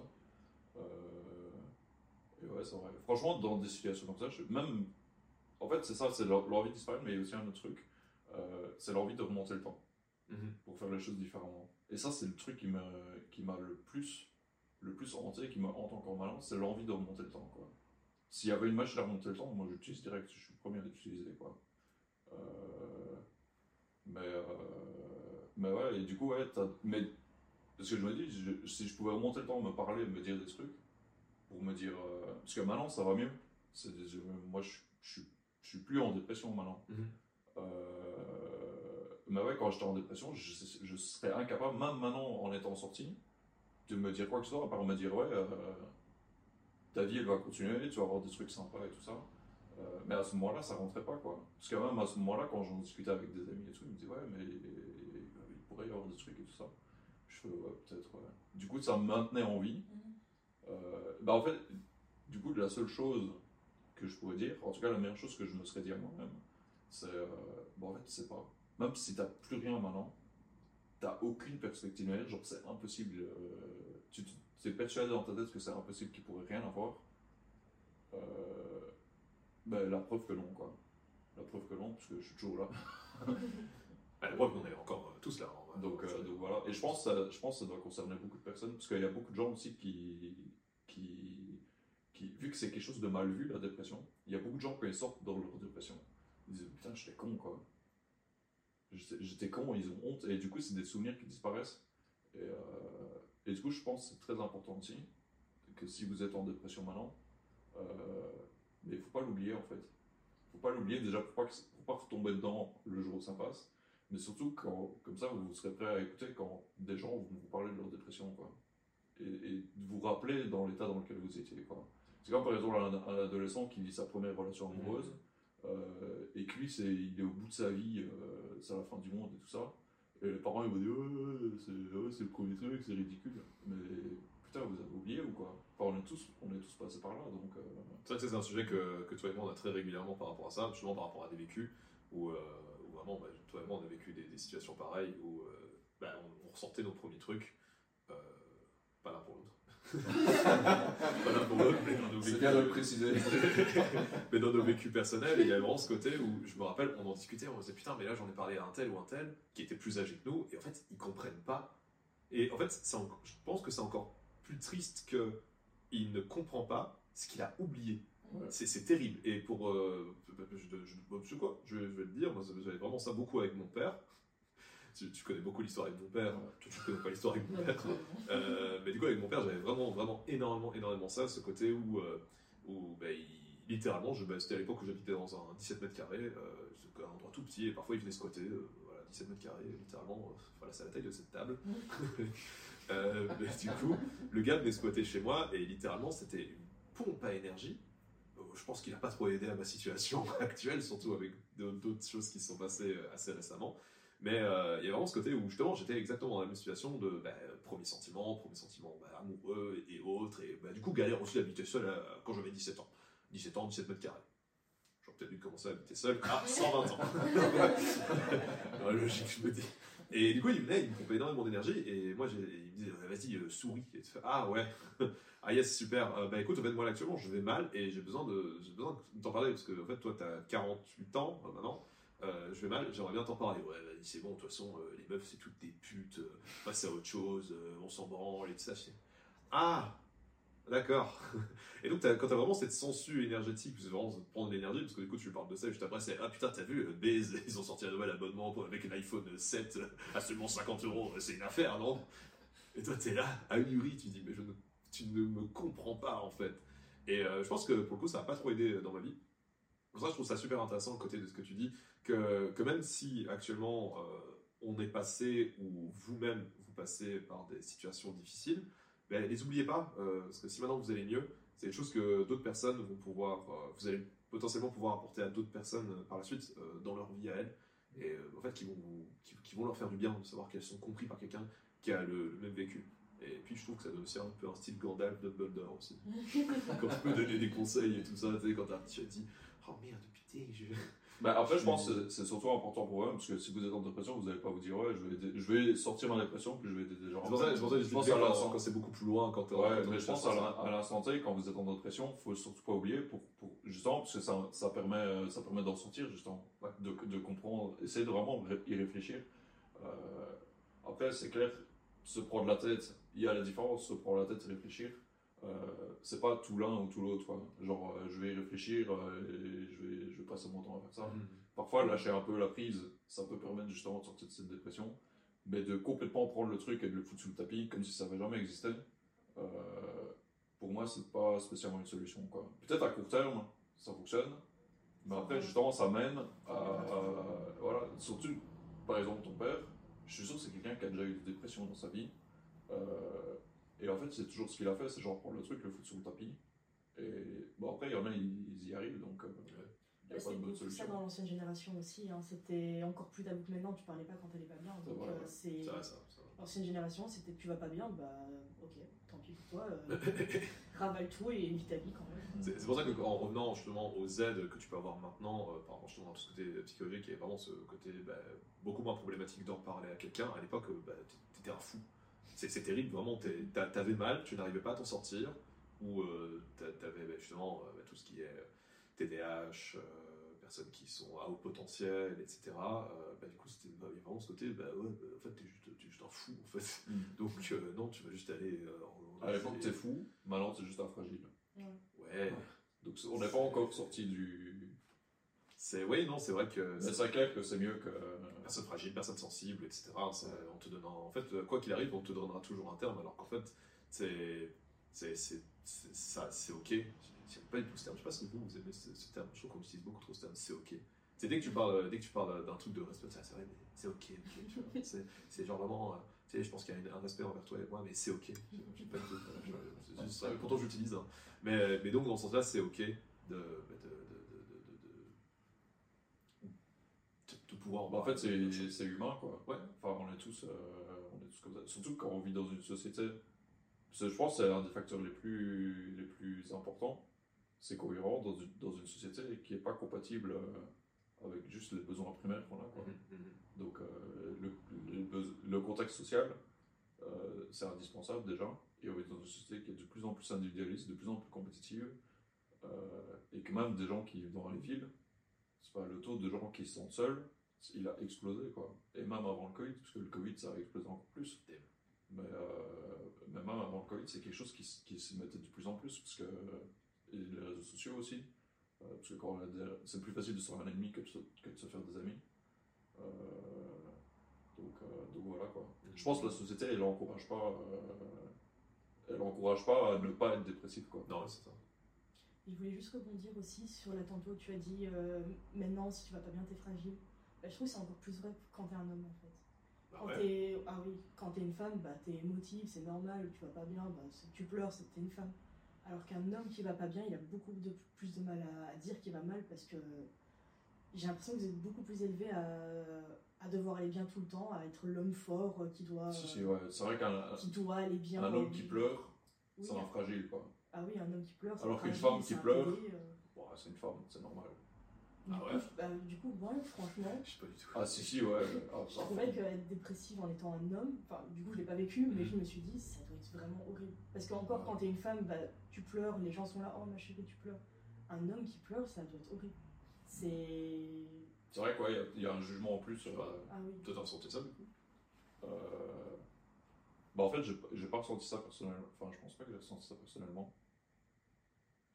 Euh, et ouais, c'est vrai. Franchement, dans des situations comme ça, je, même. En fait, c'est ça, c'est l'en- l'envie de disparaître, mais il y a aussi un autre truc. euh, c'est l'envie de remonter le temps mhm. pour faire les choses différemment. Et ça, c'est le truc qui m'a qui m'a le plus le plus hanté, qui me hante encore maintenant, c'est l'envie de remonter le temps. quoi. S'il y avait une machine à remonter le temps, moi j'utilise direct, je suis le premier à l'utiliser. quoi. Euh, mais, euh, mais ouais, et du coup, ouais, t'as- mais, parce que je me dis, je- si je pouvais remonter le temps, me parler, me dire des trucs, pour me dire. euh, parce que maintenant, ça va mieux. C'est des- moi, je, je, suis- je suis plus en dépression maintenant. Mhm. Euh, mais ouais, quand j'étais en dépression, je, serais incapable, même maintenant en étant sorti, de me dire quoi que ce soit, à part me dire, ouais, ta vie elle va continuer, tu vas avoir des trucs sympas et tout ça. Euh, mais à ce moment-là, ça rentrait pas, quoi. Parce que même à ce moment-là, quand j'en discutais avec des amis et tout, ils me disaient, ouais, mais il pourrait y avoir des trucs et tout ça. Je fais, ouais, peut-être, ouais. Du coup, ça me maintenait en vie. Mhm. Euh, bah en fait, du coup, la seule chose que je pourrais dire, en tout cas la meilleure chose que je me serais dit à moi-même, c'est, euh, bah en fait, c'est pas, même si t'as plus rien maintenant, t'as aucune perspective genre c'est impossible, euh, tu es persuadé dans ta tête que c'est impossible qu'il pourrait rien avoir, euh, bah, la preuve que non, quoi. La preuve que non, parce que je suis toujours là. La preuve qu'on est encore euh, tous là. Donc, euh, donc voilà. Et je pense, que ça- je pense que ça doit concerner beaucoup de personnes, parce qu'il y a beaucoup de gens aussi qui, qui, qui vu que c'est quelque chose de mal vu, la dépression, il y a beaucoup de gens ils sortent dans leur dépression, ils disent putain, j'étais con quoi. J'étais j'étais con, ils ont honte, et du coup, c'est des souvenirs qui disparaissent. Et, euh, et du coup, je pense que c'est très important aussi, que si vous êtes en dépression maintenant, euh, mais il faut pas l'oublier en fait. faut pas l'oublier déjà pour pas, que- pour pas retomber dedans le jour où ça passe mais surtout quand, comme ça, vous serez prêt à écouter quand des gens vont vous parler de leur dépression, quoi. Et, et de vous rappeler dans l'état dans lequel vous étiez, quoi. C'est comme par exemple un, un adolescent qui vit sa première relation amoureuse, euh, et que lui, c'est, il est au bout de sa vie, euh, c'est la fin du monde et tout ça. Et les parents, ils dire, ouais, c'est, ouais, c'est le premier truc, c'est ridicule. Mais putain, vous avez oublié ou quoi? On est tous, on est tous passés par là, donc. euh, C'est vrai que c'est un sujet que, que toi et moi on a très régulièrement par rapport à ça, justement par rapport à des vécus où, euh, où vraiment, bah, toi et moi on a vécu des, situations pareilles où euh, bah, on, on ressentait nos premiers trucs, euh, pas l'un pour l'autre. Pour mais dans nos C'est vécus. bien de le préciser. mais dans nos vécus personnels, il y a vraiment ce côté où je me rappelle, on en discutait, on se disait putain, mais là j'en ai parlé à un tel ou un tel qui était plus âgé que nous, et en fait ils comprennent pas. Et en fait, en- je pense que c'est encore plus triste que il ne comprend pas ce qu'il a oublié. Ouais. C'est terrible. Et pour. euh, je, je, je sais quoi, je, vais- je vais le dire, moi j'avais vraiment ça beaucoup avec mon père. Tu, tu connais beaucoup l'histoire avec mon père, Ouais. toi tu connais pas l'histoire avec mon père. Euh, mais du coup, avec mon père, j'avais vraiment, vraiment énormément, énormément ça, ce côté où, euh, où bah, il- littéralement, je, bah, c'était à l'époque où j'habitais dans un 17 mètres carrés, euh, un endroit tout petit, et parfois il venait squatter, voilà, 17 mètres carrés, littéralement, voilà, c'est la taille de cette table. Mais du coup, le gars venait squatter chez moi, et littéralement, c'était une pompe à énergie. Je pense qu'il n'a pas trop aidé à ma situation actuelle, surtout avec d'autres choses qui se sont passées assez récemment. Mais euh, il y a vraiment ce côté où justement j'étais exactement dans la même situation de bah, premier sentiment, premier sentiment bah, amoureux et autres. Et bah, du coup, galère aussi d'habiter seul euh, quand j'avais 17 ans. 17 ans, 17 mètres carrés. J'aurais peut-être dû commencer à habiter seul à 120 ans. Logique, je me dis. Et du coup, il venait, il me pompait énormément d'énergie. Et moi, il me disait, vas-y, euh, souris. Et tu fais, ah ouais. ah yes, super. Euh, bah écoute, en fait, moi, là, actuellement, je vais mal et j'ai besoin de, j'ai besoin de t'en parler parce que, en fait, toi, t'as 48 ans maintenant. Euh, je vais mal, j'aimerais bien t'en parler. Ouais, vas-y, c'est bon, de toute façon, euh, les meufs, c'est toutes des putes. euh, à autre chose, euh, on s'en branle et tout ça. Ah, d'accord. Et donc, quand t'as vraiment cette sensu énergétique, c'est vraiment prendre l'énergie, parce que du coup, tu lui parles de ça, juste après, c'est Ah putain, t'as vu, Baze, ils ont sorti un nouvel abonnement pour- avec l'iPhone 7 à seulement 50 euros, c'est une affaire, non? Et toi, t'es là, ahuri, tu dis Mais je tu ne me comprends pas, en fait. Et je pense que pour le coup, ça n'a pas trop aidé dans ma vie. Pour ça, je trouve ça super intéressant, le côté de ce que tu dis, que, que même si actuellement euh, on est passé, ou vous-même vous passez par des situations difficiles, ben, les oubliez pas, euh, parce que si maintenant vous allez mieux, c'est des choses que d'autres personnes vont pouvoir, euh, vous allez potentiellement pouvoir apporter à d'autres personnes par la suite dans leur vie à elles, et en fait qui vont, qui, qui vont leur faire du bien de savoir qu'elles sont comprises par quelqu'un qui a le, le même vécu. Et puis je trouve que ça donne aussi un peu un style Gandalf Dumbledore aussi. quand tu peux donner des conseils et tout ça, tu sais, quand t'as dit Oh merde, putain, je. Bah après, je pense que c'est- surtout important pour eux, parce que si vous êtes en dépression, vous n'allez pas vous dire, ouais, je vais, je vais sortir ma dépression, puis je vais aider des gens. Je pense à l'instant- quand c'est beaucoup plus loin, quand Ouais, mais je pense à l'instant T, quand vous êtes en dépression, faut surtout pas oublier, pour, pour- justement, parce que ça, ça permet, ça permet d'en sortir, justement, Ouais. de, de comprendre, essayer de vraiment y réfléchir. Euh, après, c'est clair, se prendre la tête, il y a la différence, se prendre la tête et réfléchir. Euh, c'est pas tout l'un ou tout l'autre, quoi. Genre, euh, je vais y réfléchir euh, et je vais, je vais passer mon temps à faire ça. Mhm. Parfois, lâcher un peu la prise, ça peut permettre justement de sortir de cette dépression, mais de complètement prendre le truc et de le foutre sous le tapis comme si ça n'avait jamais existé, euh, pour moi, c'est pas spécialement une solution. quoi. Peut-être à court terme, ça fonctionne, mais après, justement, ça mène à. à- voilà, surtout, par exemple, ton père, je suis sûr que c'est quelqu'un qui a déjà eu des dépressions dans sa vie, euh, et en fait, c'est toujours ce qu'il a fait, c'est genre prendre le truc, le foutre sous le tapis, et bon, après, il y en a, ils, y arrivent, donc. euh, il n'y a pas C'est de bonne beaucoup solution. ça dans l'ancienne génération aussi. hein. C'était encore plus tabou que maintenant. Tu parlais pas quand t'allais pas bien. C'est Donc, euh, ouais. c'est l'ancienne génération. C'était tu vas pas bien, bah ok, tant pis pour toi. euh, ravale tout et vis ta vie quand même. C'est c'est pour ça qu'en revenant justement aux aides que tu peux avoir maintenant, euh, par rapport justement à tout ce côté psychologique, il y a vraiment ce côté bah, beaucoup moins problématique d'en parler à quelqu'un. À l'époque, euh, bah, t'étais un fou. C'est terrible, vraiment, t'avais mal, tu n'arrivais pas à t'en sortir, ou euh, t'a- t'avais bah, justement euh, bah, tout ce qui est TDAH, euh, personnes qui sont à haut potentiel, etc. euh, bah, du coup, c'était bah, il y a vraiment ce côté, bah ouais, bah, en fait, t'es juste, juste un fou, en fait. Donc, euh, non, tu vas juste aller. euh, en- À l'époque, t'es fou, maintenant, t'es juste un fragile. Ouais. Donc, c'est- on n'est pas encore sorti du. C'est, oui, non, c'est vrai que. C'est- clair que c'est mieux que. personne fragile, personne sensible, etc. On te donne, en fait, quoi qu'il arrive, on te donnera toujours un terme, alors qu'en fait, c'est, c'est, ça, c'est ok. J'aime pas du tout ce terme. Je sais pas si vous vous aimez ce, ce terme. Je trouve qu'on utilise beaucoup trop ce terme. C'est ok. C'est dès que tu parles, dès que tu parles d'un truc de respect, c'est vrai, mais c'est ok. ok, tu vois. c'est, genre vraiment, euh, tu sais, je pense qu'il y a un respect envers toi et moi, mais c'est ok. Pas du tout. Je- ça. Pourtant, j'utilise. hein. Mais, mais donc dans ce sens-là, c'est ok de, de- de- de pouvoir. Bah, en fait, c'est humain, quoi. Ouais. Enfin, on est tous, euh, on est tous comme ça. Surtout quand on vit dans une société. Je pense que c'est un des facteurs les plus, les plus importants. C'est qu'on rentre dans une, dans une société qui n'est pas compatible euh, avec juste les besoins primaires qu'on a. Quoi. Mhm, mhm. Donc, euh, le, le, beso- le contexte social, c'est indispensable déjà. Et on est dans une société qui est de plus en plus individualiste, de plus en plus compétitive. et que même des gens qui vivent dans les villes, c'est pas le taux de gens qui se sentent seuls, il a explosé quoi. Et même avant le Covid, parce que le Covid ça a explosé encore plus. Mais, euh, mais même avant le Covid, c'est quelque chose qui, qui se mettait de plus en plus, parce que et les réseaux sociaux aussi, euh, parce que quand on a des- c'est plus facile de se faire un ennemi que de se, que de se faire des amis. Euh, donc, euh, donc voilà quoi. Je pense que la société elle encourage pas, euh, elle encourage pas à ne pas être dépressif quoi. Non, c'est ça. Je voulais juste rebondir aussi sur la tantôt, tu as dit euh, maintenant si tu vas pas bien t'es fragile. Bah, je trouve que c'est encore plus vrai quand t'es un homme en fait. Bah Quand ouais. t'es ah oui, quand t'es une femme, bah t'es émotive, c'est normal, tu vas pas bien, bah tu pleures, c'est que t'es une femme. Alors qu'un homme qui va pas bien, il a beaucoup de plus de mal à, à dire qu'il va mal parce que j'ai l'impression que vous êtes beaucoup plus élevé à, à devoir aller bien tout le temps, à être l'homme fort euh, qui doit Si, si, ouais. C'est vrai qu'un qui doit aller bien. un homme qui pleure, Oui, c'est un fragile quoi. Ah oui, un homme qui pleure. Alors qu'une femme qui pleure, euh. C'est une femme, c'est normal. Du, Ah coup, ouais bah, du coup, moi, franchement, Je sais pas du tout. Ah si, si, ouais. Ah, je trouvais qu'être dépressive en étant un homme, enfin, du coup, je l'ai pas vécu, mais je me suis dit, ça doit être vraiment horrible. Parce qu'encore, quand t'es une femme, bah, tu pleures, les gens sont là, oh ma chérie, tu pleures. Un homme qui pleure, ça doit être horrible. C'est. C'est vrai quoi, il y a- il y, a un jugement en plus. Sais euh. Ah oui. Toi, t'as ressenti ça du coup euh, Bah en fait, j'ai j'ai pas ressenti ça personnellement. Enfin, je pense pas que j'ai ressenti ça personnellement.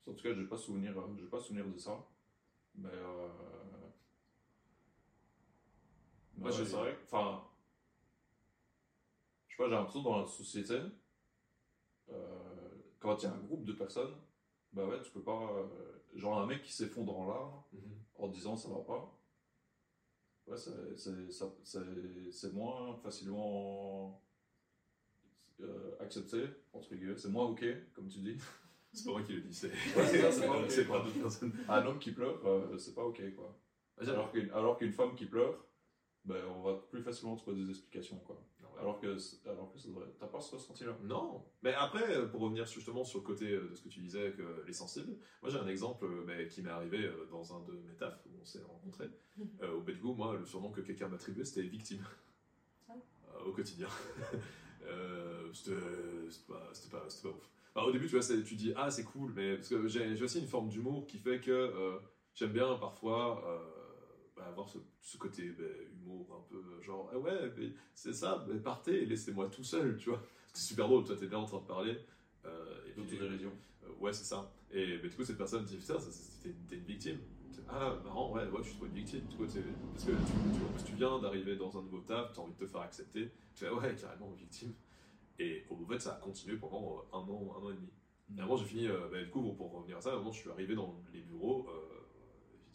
En tout cas, j'ai pas souvenir, euh, j'ai pas souvenir de ça. Mais euh... mais Moi, ouais, vrai. que- Enfin, je sais pas, j'ai l'impression dans la société, euh, quand il y a un groupe de personnes, bah ouais, tu peux pas. euh, genre un mec qui s'effondre en larmes en disant ça va pas. Ouais, c'est moins facilement euh, accepté, entre guillemets. C'est moins ok, comme tu dis. C'est pas moi qui le dis, c'est pas d'autres personnes. Un homme qui pleure, euh, c'est pas ok, quoi. Alors qu'une alors qu'une femme qui pleure, ben, on va plus facilement trouver des explications, quoi. Alors que, alors que ça devrait. T'as pas ce ressenti-là? Non, mais après, pour revenir justement sur le côté euh, de ce que tu disais, que les sensibles, moi j'ai un exemple euh, bah, qui m'est arrivé dans un de mes tafs où on s'est rencontrés. Euh, au Bedgo, moi, le surnom que quelqu'un m'a attribué, c'était victime. Ah. Euh, au quotidien. Euh, c'était c'était pas, c'était pas, c'était pas ouf. Alors, au début, tu vois, tu dis, ah, c'est cool, mais parce que j'ai aussi une forme d'humour qui fait que euh, j'aime bien parfois euh, bah, avoir ce, ce côté bah, humour un peu euh, genre, ah ouais, mais c'est ça, mais partez laissez-moi tout seul, tu vois. C'est super drôle, toi, t'es bien en train de parler. Euh, et puis, D'autodérision. euh, ouais, c'est ça. Et mais du coup, cette personne dit ça, t'es une victime. Ah, marrant, ouais, ouais, je suis trop une victime. Du coup, parce que tu, tu, en plus, tu viens d'arriver dans un nouveau taf, tu as envie de te faire accepter. Tu fais Ouais, carrément victime. Et au fait, ça a continué pendant euh, un an, un an et demi. Et à un moment, j'ai fini, euh, bah, du coup, pour revenir à ça, moment, je suis arrivé dans les bureaux. Euh,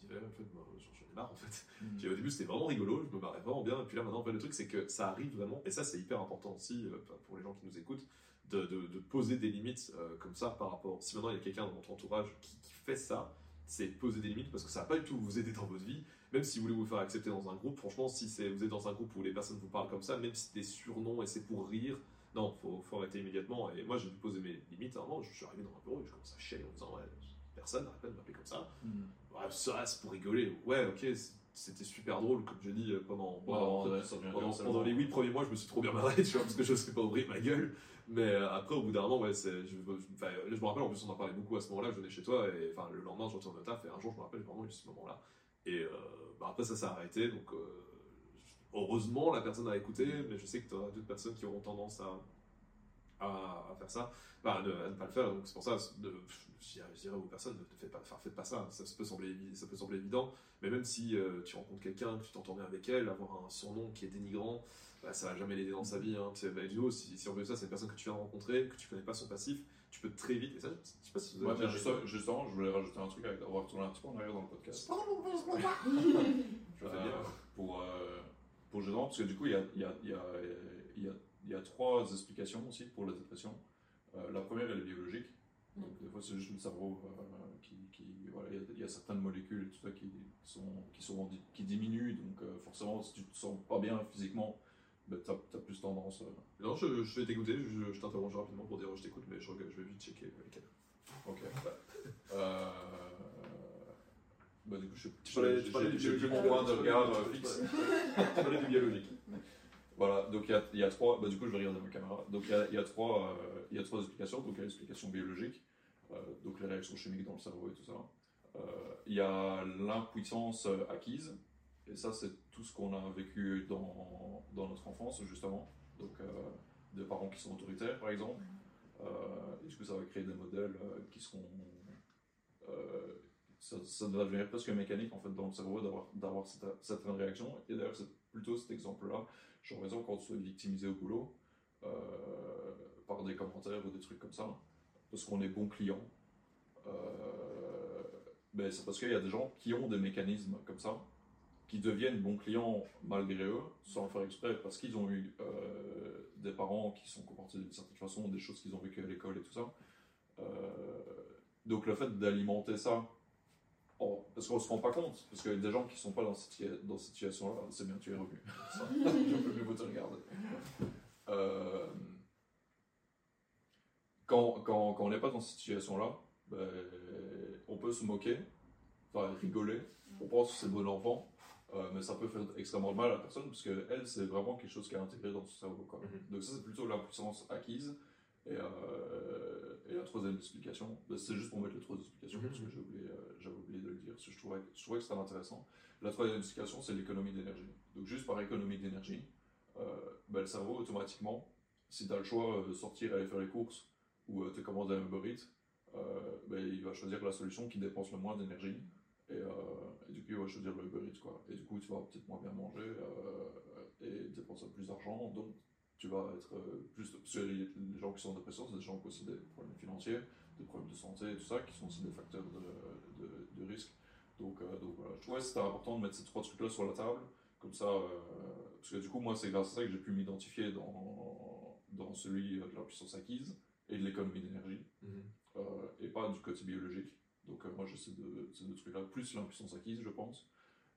j'ai dit en fait, moi, j'en j'en ai marre, en fait. Puis au début, c'était vraiment rigolo, je me marrais vraiment bien. Et puis là, maintenant, en fait, le truc, c'est que ça arrive vraiment, et ça, c'est hyper important aussi euh, pour les gens qui nous écoutent, de, de- de poser des limites euh, comme ça par rapport. Si maintenant il y a quelqu'un dans votre entourage qui, qui fait ça, c'est poser des limites parce que ça va pas du tout vous aider dans votre vie. Même si vous voulez vous faire accepter dans un groupe, franchement, si vous êtes dans un groupe où les personnes vous parlent comme ça, même si c'est des surnoms et c'est pour rire, non, faut, faut arrêter immédiatement. Et moi, j'ai dû poser mes limites. À un moment, je suis arrivé dans un bureau et je commence à chialer en disant Ouais, personne n'arrête pas de m'appeler comme ça. Ouais, ça, c'est pour rigoler. Ouais, ok, c'était super drôle, comme je dis, euh, pendant, pendant, Ouais, ça devient pendant, harcèlement. pendant les 8 premiers mois, je me suis trop bien marré, tu vois, parce que je sais pas ouvrir ma gueule. Mais euh, après, au bout d'un moment, ouais, c'est, je, je- enfin, je me rappelle, en plus, on en parlait beaucoup à ce moment-là, je venais chez toi, et enfin, le lendemain, je retourne au taf, et un jour, je me rappelle, j'ai vraiment eu ce moment-là. Et euh, bah, après, ça s'est arrêté. Donc, euh, heureusement, la personne a écouté, mais je sais que tu auras d'autres personnes qui auront tendance à, à, à faire ça, bah, à, ne, à ne pas le faire. Donc, c'est pour ça, de, je dirais- je aux personnes, ne faites pas, enfin, faites pas ça. Ça, peut sembler, ça peut sembler évident, mais même si euh, tu rencontres quelqu'un, que tu t'entends bien avec elle, avoir un surnom qui est dénigrant, bah, ça va jamais l'aider dans sa vie. Hein. Tu sais, bah, du coup, si, si on veut ça, c'est une personne que tu viens de rencontrer, que tu connais pas son passif, tu peux très vite. Et ça, je sais pas si vous Ouais, avez justement, justement, je voulais rajouter un truc avec avoir retourné un petit peu en arrière dans le podcast. Je Euh, bien. pour, euh, pour justement, parce que du coup, il y a, il y, a, il y, a, il y, a, il y a trois explications aussi pour la dépression. Euh, la première, elle est biologique. Donc, des fois, c'est juste le cerveau euh, qui. qui voilà, il, y a, il y a certaines molécules et tout ça qui, sont, qui, sont, diminuent. Donc, euh, forcément, si tu te sens pas bien physiquement, ben, tu as, plus tendance. euh, Non, je, je vais t'écouter, je, je t'interroge rapidement pour dire je t'écoute, mais je, regarde- je vais vite checker. Ok. Bah, du coup, je Tu parlais- tu j'ai- parlais plus mon point de regard euh, fixe. Tu parlais du biologique. Voilà, donc il y a, il y a trois, bah, du coup je vais regarder ma caméra, donc il y a, il y a trois, euh, il y a trois explications, donc il y a l'explication biologique, euh, donc les réactions chimiques dans le cerveau et tout ça. Euh, il y a l'impuissance acquise, et ça c'est tout ce qu'on a vécu dans, dans notre enfance justement, donc des parents qui sont autoritaires par exemple, et du coup ça va créer des modèles qui seront... ça, ça devenir presque mécanique en fait dans le cerveau d'avoir, d'avoir cette, certaines réactions, et d'ailleurs c'est plutôt cet exemple-là par exemple, quand tu es victimisé au boulot euh, par des commentaires ou des trucs comme ça, parce qu'on est bon client, euh, ben, c'est parce qu'il y a des gens qui ont des mécanismes comme ça, qui deviennent bons clients malgré eux, sans le faire exprès, parce qu'ils ont eu euh, des parents qui sont comportés d'une certaine façon, des choses qu'ils ont vécues à l'école et tout ça. Euh, donc le fait d'alimenter ça, parce qu'on se rend pas compte, parce que des gens qui sont pas dans cette, dans cette situation-là, c'est bien, tu es revenu. Je peux mieux vous te regarder. Euh, quand, quand, quand on n'est pas dans cette situation-là, ben, on peut se moquer, enfin rigoler, on pense que c'est bon enfant, euh, mais ça peut faire extrêmement mal à la personne, parce que elle, c'est vraiment quelque chose qui est intégré dans son cerveau. Quoi. Mhm. Donc ça, c'est plutôt l'impuissance acquise. Et, euh, et la troisième explication, ben, c'est juste pour mettre les trois explications, Mhm. parce que j'ai oublié, euh, j'avais oublié de le dire, parce que je trouvais, je trouvais que c'était intéressant. La troisième explication, c'est l'économie d'énergie. Donc juste par économie d'énergie, euh, ben, le cerveau, automatiquement, si tu as le choix de sortir, aller faire les courses, ou euh, te commander un Uber Eats, euh, ben, il va choisir la solution qui dépense le moins d'énergie. Et, euh, et du coup, il va choisir le Uber Eats. Quoi. Et du coup, tu vas peut-être moins bien manger euh, et dépenser plus d'argent. Donc, tu vas être euh, plus. Parce que les gens qui sont en dépression, c'est des gens qui ont aussi des problèmes financiers, des problèmes de santé et tout ça, qui sont aussi des facteurs de, de, de risque. Donc, euh, donc voilà, je trouvais que c'était important de mettre ces trois trucs-là sur la table. Comme ça, euh, parce que du coup, moi, c'est grâce à ça que j'ai pu m'identifier dans, dans celui de la puissance acquise et de l'économie d'énergie, euh, et pas du côté biologique. Donc, euh, moi, j'ai ces deux, ces deux trucs-là, plus l'impuissance acquise, je pense.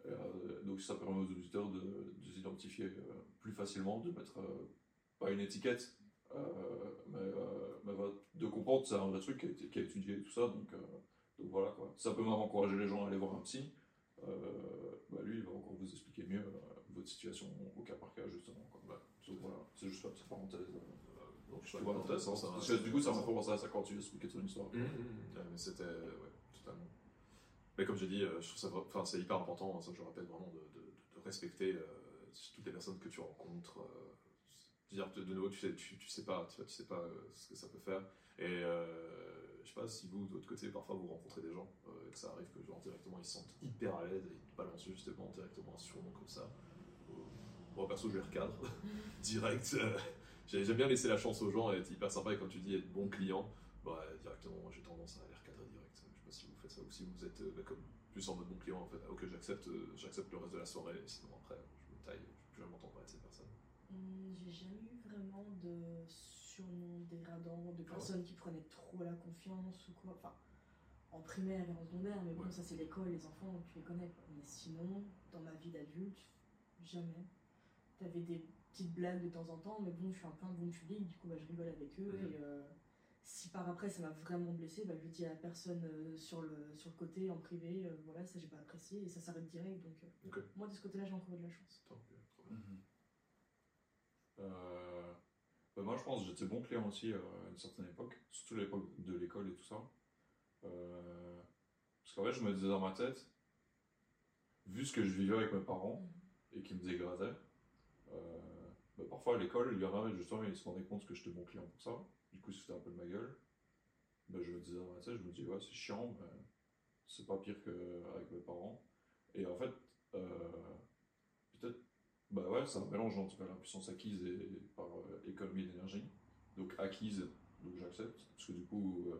Euh, donc, ça permet aux auditeurs de, de s'identifier euh, plus facilement, de mettre euh, pas une étiquette, euh, mais, euh, mais de comprendre c'est un vrai truc qui a, été- qui a étudié et tout ça. Donc, euh, donc voilà quoi. Ça peut même encourager les gens à aller voir un psy. Bah, lui, il va encore vous expliquer mieux votre situation au cas par cas, justement. Bah, voilà, c'est juste la petite parenthèse. Donc, je tu trouve vois, intéressant intéressant. ça. Parce que du coup, ça m'a fait penser à ça quand tu expliquais ton histoire. Mhm, mhm. Ouais, mais c'était. Ouais, totalement. Mais comme j'ai dit, je trouve ça. vra- Enfin, c'est hyper important, hein, ça je le répète vraiment, de, de- de respecter euh, toutes les personnes que tu rencontres. euh, dire de, nouveau, tu sais, tu, tu sais pas, tu, vois, tu sais pas euh, ce que ça peut faire. Et euh, je sais pas si vous, de votre côté, parfois vous rencontrez des gens, euh, que ça arrive que genre directement ils se sentent hyper à l'aise et ils te balancent justement directement un surnom comme ça. Euh, Moi perso, je les recadre direct. j'ai- J'aime bien laisser la chance aux gens et être hyper sympa et comme tu dis, être bon client. Bah, directement, moi j'ai tendance à les recadrer direct. Je sais pas si vous faites ça ou si vous êtes bah, comme plus en mode bon client en fait. Ok, j'accepte, j'accepte le reste de la soirée, sinon après je me taille, je jamais m'entendre avec cette personne. Hum, J'ai jamais eu vraiment de surnom dégradant, de Ah personnes qui prenaient trop la confiance ou quoi. Enfin, en primaire et en secondaire, mais bon, Ouais. ça c'est l'école, les enfants, tu les connais. quoi. Mais sinon, dans ma vie d'adulte, jamais. T'avais des petites blagues de temps en temps, mais bon, je suis un peu un bon public, du coup, bah, je rigole avec eux. Mhm. Et euh, si par après ça m'a vraiment blessé, bah, je le dis à la personne euh, sur, le, sur le côté, en privé, euh, voilà, ça j'ai pas apprécié, et ça s'arrête direct. Donc, euh, moi de ce côté-là, j'ai encore eu de la chance. Tant mieux, trop bien. Euh, bah, moi, je pense que j'étais bon client aussi à une certaine époque, surtout l'époque de l'école et tout ça. Euh, parce qu'en fait, je me disais dans ma tête, vu ce que je vivais avec mes parents et qui me dégradait, euh, bah, parfois à l'école, il y en a justement, ils se rendaient compte que j'étais bon client pour ça. Du coup, c'était un peu de ma gueule. Bah, je me disais dans ma tête, je me dis, ouais, c'est chiant, mais c'est pas pire qu'avec mes parents. Et en fait, peut-être, bah ouais, c'est un mélange entre la puissance acquise et par euh, économie d'énergie. Donc acquise, donc j'accepte, parce que du coup, euh,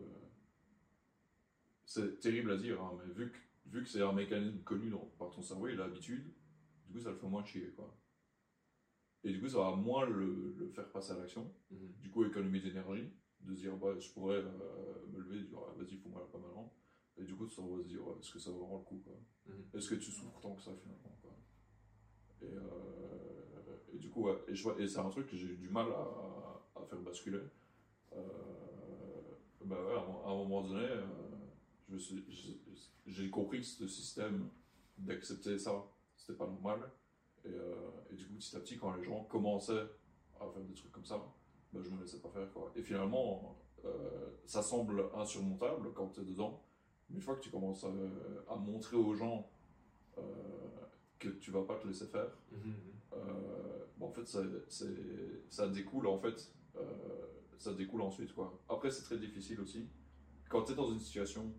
c'est terrible à dire, hein, mais vu que, vu que c'est un mécanisme connu dans- par ton cerveau et l'habitude, du coup, ça le fait moins chier, quoi. Et du coup, ça va moins le, le faire passer à l'action. Mhm. Du coup, économie d'énergie, de se dire, bah, je pourrais euh, me lever dire, ah, vas-y, fous-moi là pas maintenant. Et du coup, tu vas se dire, ouais, est-ce que ça vaut vraiment le coup, quoi. Mhm. Est-ce que tu souffres tant que ça, finalement, quoi. Et, euh, et du coup, et, c'est un truc que j'ai eu du mal à, faire basculer. Euh, ouais, à un- moment donné, euh, j'ai- compris que ce système d'accepter ça, c'était pas normal. Et, euh, et du coup, petit à petit, quand les gens commençaient à faire des trucs comme ça, bah, je me laissais pas faire. Quoi. Et finalement, ça semble insurmontable quand tu es dedans, mais une fois que tu commences à, montrer aux gens que tu vas pas te laisser faire, Mhm. euh, bon, en fait, ça, découle en fait, euh, ça découle ensuite quoi. Après, c'est très difficile aussi. Quand tu es dans une situation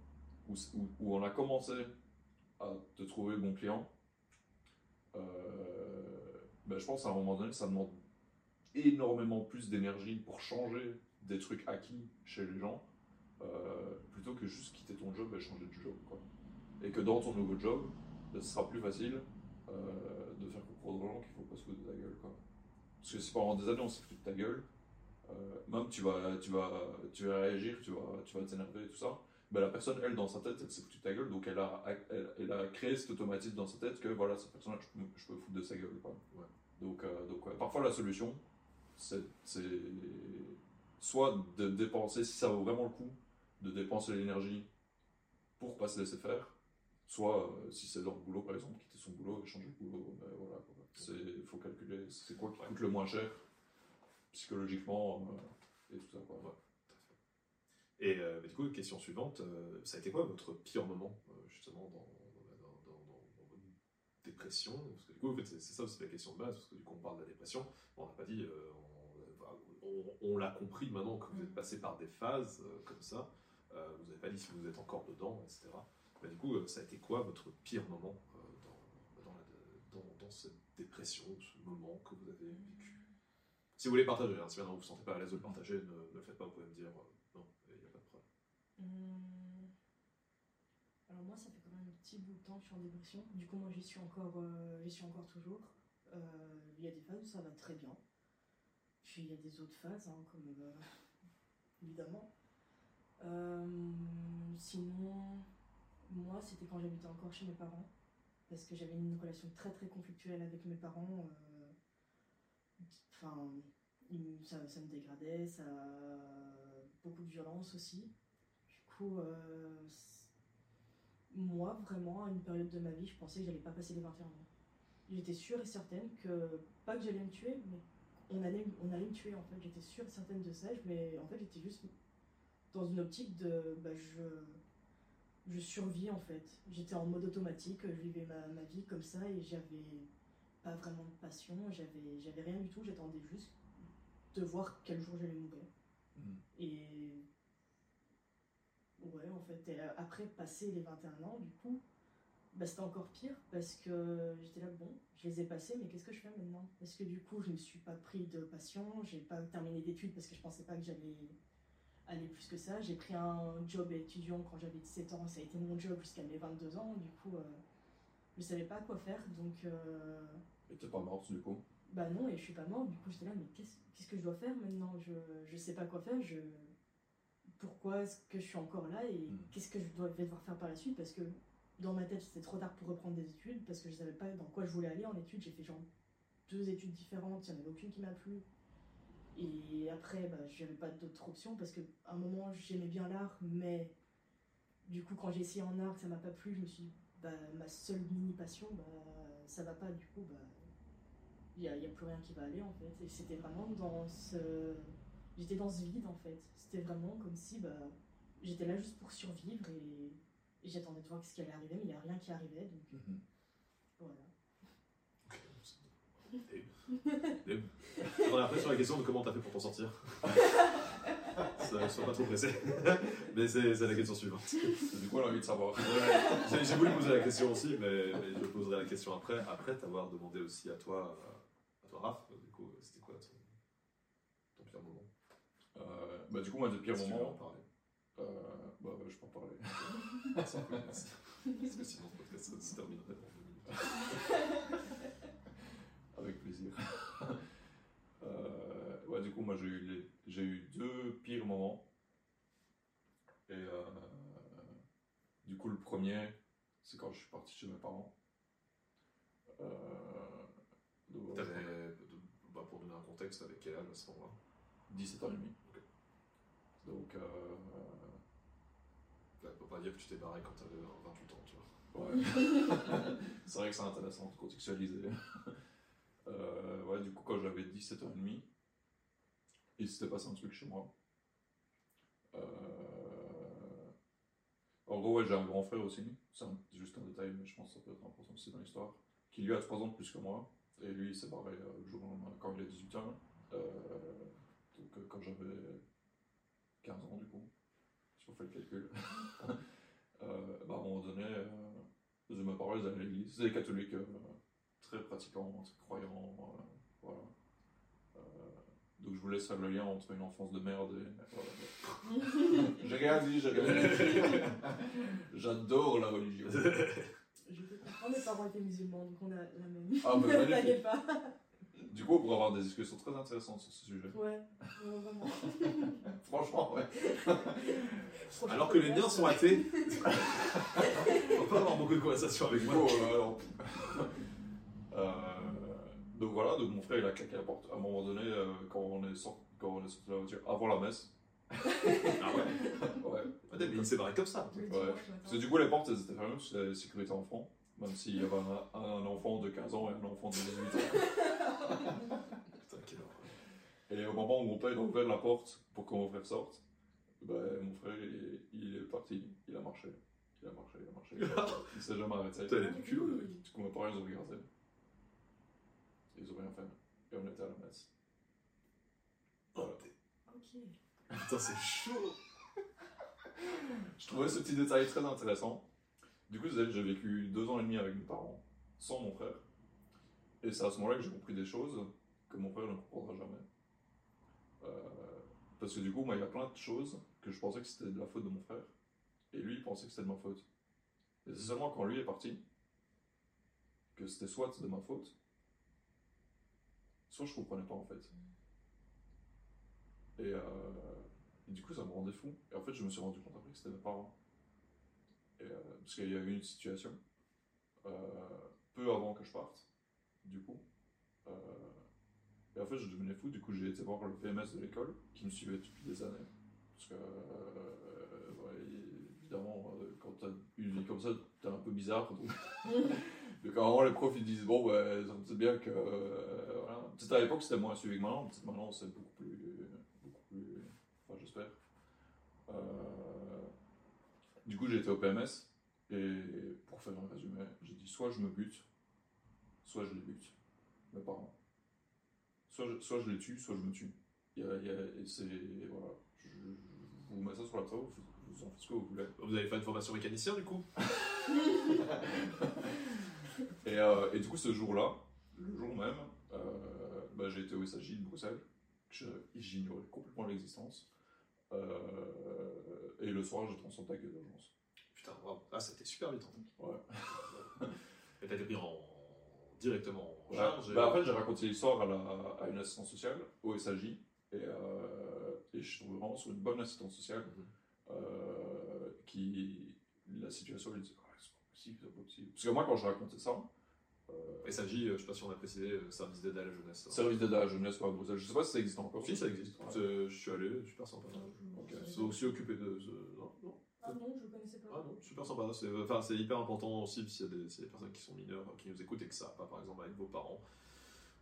où, où, où on a commencé à te trouver bon client, euh, ben, je pense à un moment donné, ça demande énormément plus d'énergie pour changer des trucs acquis chez les gens, euh, plutôt que juste quitter ton job et changer de job. Quoi. Et que dans ton nouveau job, ben, ce sera plus facile euh, de faire comprendre aux gens qu'il faut pas se foutre de ta gueule. Quoi. Parce que si pendant des années on s'est foutu de ta gueule, euh, même tu vas, tu, vas, tu vas réagir, tu vas, tu vas t'énerver et tout ça, ben, la personne, elle, dans sa tête, elle s'est foutue de ta gueule, donc elle a, elle, elle a créé cet automatisme dans sa tête que voilà, cette personne-là, je, peux- je peux foutre de sa gueule. Quoi. Ouais. Donc, euh, donc ouais, parfois la solution, c'est soit de dépenser, si ça vaut vraiment le coup, de dépenser l'énergie pour pas se laisser faire, soit euh, si c'est dans le boulot par exemple, quitter son boulot et changer de boulot. Mais voilà, il faut calculer c'est quoi qui Ouais. coûte le moins cher psychologiquement euh, et tout ça. Quoi. Ouais. Et euh, bah, du coup, question suivante, euh, ça a été quoi votre pire moment euh, justement dans, dans, dans- dans- dans votre dépression? Parce que du coup, en fait, c'est c'est ça aussi la question de base, parce que du coup, on parle de la dépression. Bon, on n'a pas dit, euh, on, on- on l'a compris maintenant que vous êtes passé par des phases euh, comme ça. Euh, vous n'avez pas dit si vous êtes encore dedans, etc. Mais du coup, euh, ça a été quoi votre pire moment euh, dans, dans, la- dans- dans cette dépression, ce moment que vous avez vécu? Si vous voulez partager, hein, si maintenant vous ne vous sentez pas à l'aise de le partager, ne, ne le faites pas, vous pouvez me dire euh, non, il n'y a pas de problème. Hum, Alors moi, ça fait quand même un petit bout de temps que je suis en dépression. Du coup, moi, j'y suis encore, euh, j'y suis encore toujours. Euh, Il y a des phases où ça va très bien. Puis il y a des autres phases, hein, comme euh, évidemment. Sinon, moi, c'était quand j'habitais encore chez mes parents, parce que j'avais une relation très très conflictuelle avec mes parents. euh, Enfin, ça, ça me dégradait, ça beaucoup de violence aussi. Du coup, euh, moi, vraiment, à une période de ma vie, je pensais que j'allais pas passer les 21 ans. J'étais sûre et certaine que, pas que j'allais me tuer, mais on allait, me tuer en fait. J'étais sûre et certaine de ça, mais en fait, j'étais juste dans une optique de. Bah, je survis en fait. J'étais en mode automatique, je vivais ma, ma vie comme ça et j'avais pas vraiment de passion, j'avais j'avais rien du tout, j'attendais juste de voir quel jour j'allais mourir. Mhm. Et ouais, en fait, et après passer les 21 ans, du coup, bah, c'était encore pire parce que j'étais là, bon, je les ai passés, mais qu'est-ce que je fais maintenant? Parce que du coup, je me suis pas pris de passion, j'ai pas terminé d'études parce que je pensais pas que j'allais aller plus que ça. J'ai pris un job étudiant quand j'avais 17 ans, ça a été mon job jusqu'à mes 22 ans, du coup, euh, je savais pas quoi faire, donc. euh, Et t'es pas morte du coup? Bah non, et je suis pas morte, du coup j'étais là, mais qu'est-ce qu'est-ce que je dois faire maintenant? Je, je sais pas quoi faire, je... pourquoi est-ce que je suis encore là et Mm. qu'est-ce que je dois, vais devoir faire par la suite? Parce que dans ma tête c'était trop tard pour reprendre des études parce que je savais pas dans quoi je voulais aller en études, j'ai fait genre deux études différentes, il n'y en avait aucune qui m'a plu. Et après, bah, j'avais pas d'autre option parce qu'à un moment j'aimais bien l'art, mais du coup quand j'ai essayé en art, ça m'a pas plu, je me suis dit, bah, ma seule mini passion, bah, ça va pas, du coup, bah, il n'y a, y a plus rien qui va aller en fait. Et c'était vraiment dans ce. J'étais dans ce vide en fait. C'était vraiment comme si bah, j'étais là juste pour survivre et, et j'attendais de voir ce qui allait arriver, mais il n'y a rien qui arrivait. Donc, Voilà. Deb. On a après sur la question de comment t'as fait pour t'en sortir. Ça- Sois pas trop pressé. Mais c'est la question suivante. Du coup, on a envie de savoir. Ouais, J'ai voulu poser la question aussi, mais, mais je poserai la question après. Après t'avoir demandé aussi à toi, euh, à toi Raph, du coup, c'était quoi ton, ton pire moment? Euh, bah, du coup, moi, veux en moment, parler. euh, bah, ouais, je peux en parler. Parce que sinon, ce podcast se terminerait dans deux minutes. Avec plaisir. Euh, ouais, du coup, moi, j'ai eu, les- j'ai eu deux pires moments. Et euh, du coup, le premier, c'est quand je suis parti chez mes parents. Euh, donc, T'avais, bah, pour donner un contexte, avec quel âge à ce moment-là? 17 ans et demi. Ok. Donc, euh, On peut pas dire que tu t'es barré quand t'avais 28 ans, tu vois. ouais. c'est vrai que c'est intéressant de contextualiser. Euh, ouais, du coup, quand j'avais 17 ans et demi, il s'était passé un truc chez moi. Euh, En gros, ouais, j'ai un grand frère aussi. C'est un- juste un détail, mais je pense que ça peut être important aussi dans l'histoire. Qui lui a 3 ans de plus que moi. Et lui, il s'est barré euh, le jour lendemain, quand il a 18 ans. Euh, donc, euh, quand j'avais 15 ans, du coup. Si on fait le calcul. Euh, bah, à un moment donné, euh, je me parlais à l'église. C'est des catholiques très pratiquants, très croyants. voilà. Donc je vous laisse faire le lien entre une enfance de merde et. voilà. j'ai rien dit, j'ai rien dit. J'adore la religion. Je peux comprendre, mes parents étaient musulmans, donc on a la même. Ah, magnifique. pas. Du coup, on pourrait avoir des discussions très intéressantes sur ce sujet. Ouais, ouais, vraiment. Franchement, ouais. Alors que les miens sont athées, on va pas avoir beaucoup de conversations avec Du moi. coup, alors, euh, donc voilà, donc mon frère il a claqué la porte à un moment donné euh, quand, on est sorti, quand on est sorti de la voiture avant la messe. Ah ouais Ouais. Ah, mais il s'est barré comme ça. Ouais. dimanche Parce que du coup, les portes elles étaient fermées c'était sécurité enfant. Même s'il y avait un, un enfant de 15 ans et un enfant de 18 ans. Putain, quelle horreur. Et au moment où mon père a ouvert la porte pour que mon frère sorte, ben, mon frère il est, il est parti, il a marché. Il a marché, il a marché. Il, s'est jamais arrêté. Putain, il a du culot, le mec. Du coup, mes parents ils ont regardé. Ils ont rien fait. Et on était à la messe. Oh, t'es- Ok. Putain, c'est chaud. Je trouvais ce petit détail très intéressant. Du coup, j'ai vécu deux ans et demi avec mes parents, sans mon frère. Et c'est à ce moment-là que j'ai compris des choses que mon frère ne comprendra jamais. Euh, parce que du coup, moi, il y a plein de choses que je pensais que c'était de la faute de mon frère. Et lui, il pensait que c'était de ma faute. Et c'est seulement quand lui est parti que c'était soit de ma faute, soit je comprenais pas en fait. Et, euh, et du coup, ça me rendait fou. Et en fait, je me suis rendu compte après que c'était mes parents. Et, euh, parce qu'il y a eu une situation, euh, peu avant que je parte, du coup. Et en fait, je devenais fou. Du coup, j'ai été voir le PMS de l'école, qui me suivait depuis des années. Parce que, évidemment, quand t'as une vie comme ça, t'es un peu bizarre. moment, les profs ils disent Bon, ouais, ça me dit bien que. euh, voilà. Peut-être à l'époque, c'était moins suivi que maintenant. Peut-être maintenant, c'est beaucoup plus. Beaucoup plus enfin, j'espère. Euh, du coup, j'ai été au PMS. Et pour faire un résumé, j'ai dit soit je me bute, soit je les bute, mes parents. Soit je, soit je les tue, soit je me tue. Il y a- il y a- et c'est. Voilà. Je, je vous mets ça sur la table, vous, vous en faites ce que vous voulez. Vous avez fait une formation mécanicien, du coup? Et, euh, et du coup, ce jour-là, le jour même, euh, bah, j'ai été au SAJ de Bruxelles, j'ignorais complètement l'existence. Euh, et le soir, j'étais en contact avec d'urgence. Putain, waouh. Ah, c'était super vite, en fait. Ouais. Et t'as été pris en... directement en Ouais. charge. Bah, après, j'ai raconté l'histoire à, la- à une assistante sociale, au SAJ, et, et je suis tombé vraiment sur une bonne assistante sociale Mhm. qui, la situation, elle c'est c'est possible. Parce que moi, quand je racontais ça, euh, SAJ, euh, je sais pas si on a précisé, euh, service d'aide à la jeunesse. hein. service d'aide à la jeunesse par Bruxelles, je sais pas si ça existe encore. Si, ça existe. Ouais. Euh, Je suis allé, super sympa. Sont aussi occupés de. ce- Non, non. Ah non, je connaissais pas. Ah non, super sympa. C'est enfin, c'est hyper important aussi s'il y, a des- y a des personnes qui sont mineures, qui nous écoutent et que ça pas, par exemple, avec vos parents.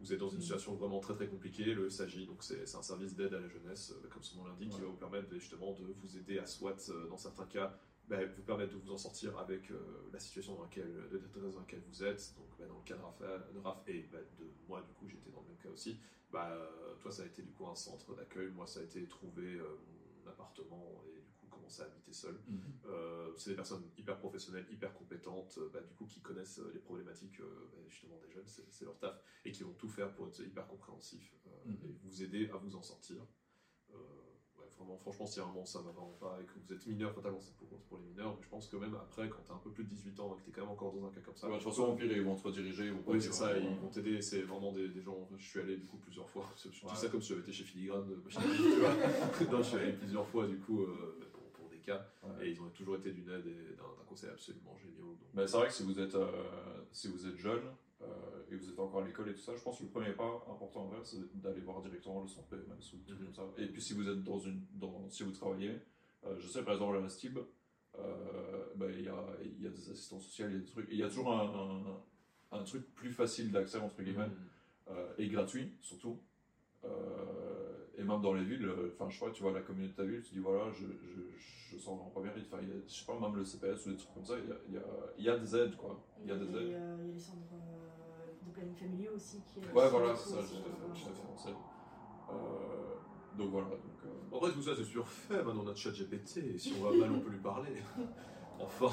Vous êtes dans une Mm. situation vraiment très très compliquée. Le SAJ, donc c'est c'est un service d'aide à la jeunesse, comme son nom l'indique, qui va vous permettre justement de vous aider à soit, dans certains cas, bah, vous permettre de vous en sortir avec euh, la situation dans laquelle, de détresse dans laquelle vous êtes. Donc, bah, dans le cas de Raph, de Raph et bah, de moi, du coup, j'étais dans le même cas aussi. Bah, euh, toi, ça a été du coup un centre d'accueil. Moi, ça a été trouver euh, mon appartement et du coup commencer à habiter seul. Euh, c'est des personnes hyper professionnelles, hyper compétentes, du coup qui connaissent les problématiques justement des jeunes, c'est leur taf, et qui vont tout faire pour être hyper compréhensifs Mhm. et vous aider à vous en sortir. Euh, vraiment, franchement, si à un moment ça va vraiment pas et que vous êtes mineur, fatalement c'est pour, pour les mineurs, mais je pense que même après, quand t'as un peu plus de 18 ans et que t'es quand même encore dans un cas comme ça, Ouais, de toute façon, au pire, ils vont te rediriger. ils vont pas oui, dire, c'est ça, ils vont t'aider, c'est vraiment des, des gens. Je suis allé du coup plusieurs fois. Je dis Ouais. ça comme si j'avais été chez Filigrane, euh. Non, je suis allé plusieurs fois du coup euh, pour, pour des cas ouais. et ils ont toujours été d'une aide et d'un conseil absolument génial. Donc, Mais c'est vrai que si vous êtes, euh, si vous êtes jeune et vous êtes encore à l'école et tout ça, je pense que le premier pas important à faire, c'est d'aller voir directement le centre PMS ou des trucs Mhm. comme ça. Et puis si vous êtes dans une, dans, si vous travaillez, euh, je sais par exemple à la STIB, euh, ben, il y, a, il y a des assistants sociaux, il y a des trucs, il y a toujours un, un, un truc plus facile d'accès entre guillemets euh, et gratuit surtout. Euh, et même dans les villes, euh, enfin je pas, tu vois la communauté de ta ville, tu dis voilà, je, je, je sens vraiment pas bien, enfin, je sais pas, même le CPS ou des trucs comme ça, il y a, il y a, il y a des aides quoi. Il y a des Et, aides. euh, il y a les centres euh, planning familiaux aussi qui. Ouais, qui voilà, c'est ça, tout à fait, fait, sait. Euh, donc voilà, donc, euh, En vrai, tout ça c'est surfait. Maintenant, on a chat GPT et si on va mal, on peut lui parler. enfin,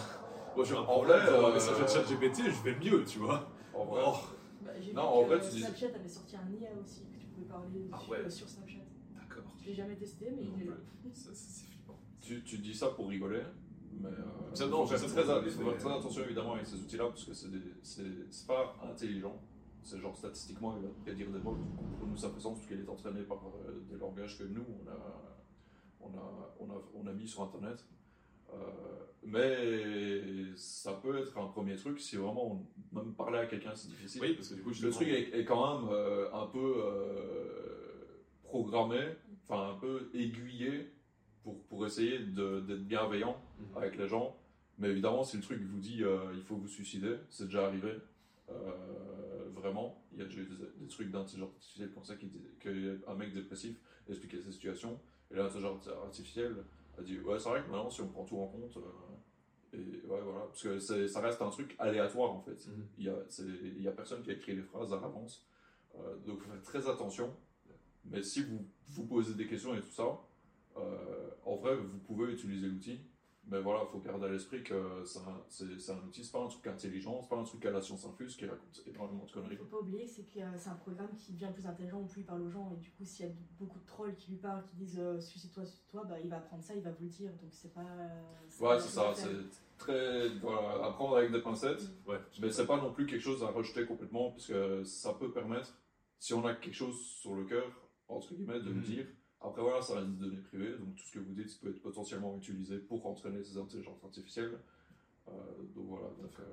moi j'ai un En problème. un euh, message de chat GPT, je vais mieux, tu vois. en vrai, Oh, bah, J'ai vu Non, en que vrai, tu dis- Snapchat avait sorti un IA aussi, que tu pouvais parler Ah ouais. sur Snapchat. d'accord. Je l'ai jamais testé, mais Non il est là. C'est c'est flippant. tu, tu dis ça pour rigoler, mais euh, Ça, non, il faut faire très attention évidemment avec ces outils-là parce que c'est des- c'est c'est pas intelligent. C'est genre statistiquement, il va te dire des. Pour nous, fait sens parce qu'il est entraîné par euh, des langages que nous, on a, on a, on a, on a mis sur Internet. Euh, mais ça peut être un premier truc si vraiment on- même parler à quelqu'un c'est difficile. Oui, parce que du coup, Le truc est, est quand même euh, un peu programmé, enfin un peu aiguillé pour, pour essayer d'être bienveillant Mhm. avec les gens. Mais évidemment, si le truc vous dit il faut vous suicider, c'est déjà arrivé. Euh, vraiment, il y a déjà eu des, des trucs d'intelligence artificielle comme ça qui dit- qu'un mec dépressif expliquait sa situation. Et l'intelligence artificielle a dit ouais, c'est vrai que maintenant, si on prend tout en compte. euh, et ouais, voilà, parce que ça reste un truc aléatoire en fait. Mhm. Il y a, personne qui a écrit les phrases à l'avance. Euh, donc faut faire très attention. Mais si vous vous posez des questions et tout ça, euh, en vrai, vous pouvez utiliser l'outil. Mais voilà, il faut garder à l'esprit que c'est un, c'est- c'est un outil, c'est pas un truc intelligent, c'est pas un truc à la science infuse qui raconte énormément de Il conneries. faut pas oublier que c'est que euh, c'est un programme qui devient plus intelligent plus il parle aux gens. Et du coup, s'il y a beaucoup de trolls qui lui parlent, qui disent euh, suicide-toi, suicide-toi, bah, il va apprendre ça, il va vous le dire. Donc c'est pas. euh, Ouais, c'est ce ça, c'est très. Voilà, à prendre avec des pincettes. Ouais, Mais c'est pas non plus quelque chose à rejeter complètement, puisque ça peut permettre, si on a quelque chose sur le cœur, entre guillemets, de le Mhm. dire. Après voilà, ça reste des données privées, donc tout ce que vous dites peut être potentiellement utilisé pour entraîner ces intelligences artificielles. Euh, donc voilà, donc, euh,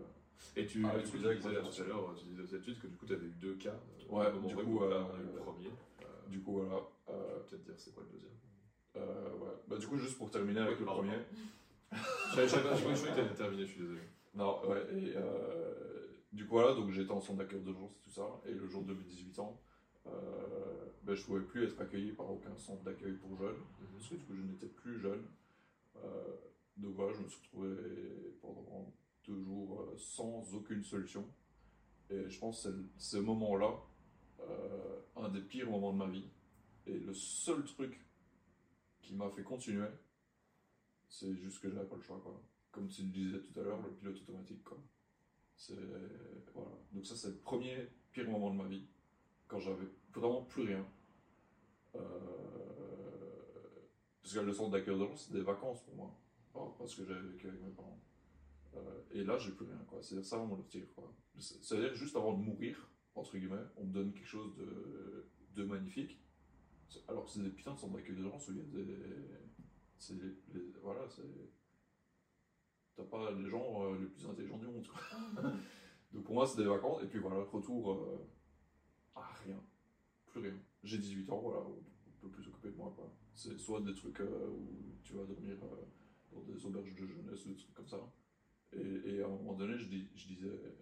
Et tu, Ah, tu tu disais tout à l'heure, tu disais aux études que du coup, tu avais eu deux cas. euh, Ouais, moment du vrai, coup, euh, on a eu le premier. Euh, du coup voilà. tu Euh, peut-être dire c'est quoi le deuxième? euh, ouais. Bah, du coup, juste pour terminer avec le premier. Je croyais que t'avais terminé, je suis désolé. Non, ouais, et euh, du coup, voilà, donc j'étais en centre d'accueil d'urgence et tout ça, et le jour de mes 18 ans, euh, ben, je pouvais plus être accueilli par aucun centre d'accueil pour jeunes, parce que du coup, je n'étais plus jeune. Euh, donc voilà, je me suis retrouvé pendant deux jours euh, sans aucune solution. Et je pense que c'est ce moment-là, euh, un des pires moments de ma vie. Et le seul truc qui m'a fait continuer, c'est juste que j'avais pas le choix, quoi comme tu le disais tout à l'heure, le pilote automatique. Quoi. Voilà. Donc ça, c'est le premier pire moment de ma vie, quand j'avais vraiment plus rien. Euh, Parce que le centre d'accueil d'urgence, c'était des vacances pour moi, pas parce que j'avais vécu avec mes parents. Euh, et là, j'ai plus rien. Quoi. C'est ça le. Quoi. C'est- C'est-à-dire, juste avant de mourir, entre guillemets, on me donne quelque chose de, de magnifique. Alors que c'est des putains de centres d'accueil d'urgence où il y a des... C'est voilà, c'est t'as pas les gens euh, les plus intelligents du monde. quoi. Donc pour moi, c'est des vacances, et puis voilà, retour rien, plus rien. J'ai 18 ans, voilà, on peut plus s'occuper de moi. quoi. C'est soit des trucs euh, où tu vas dormir euh, dans des auberges de jeunesse ou des trucs comme ça. Et, à un moment donné, je, dis, je disais,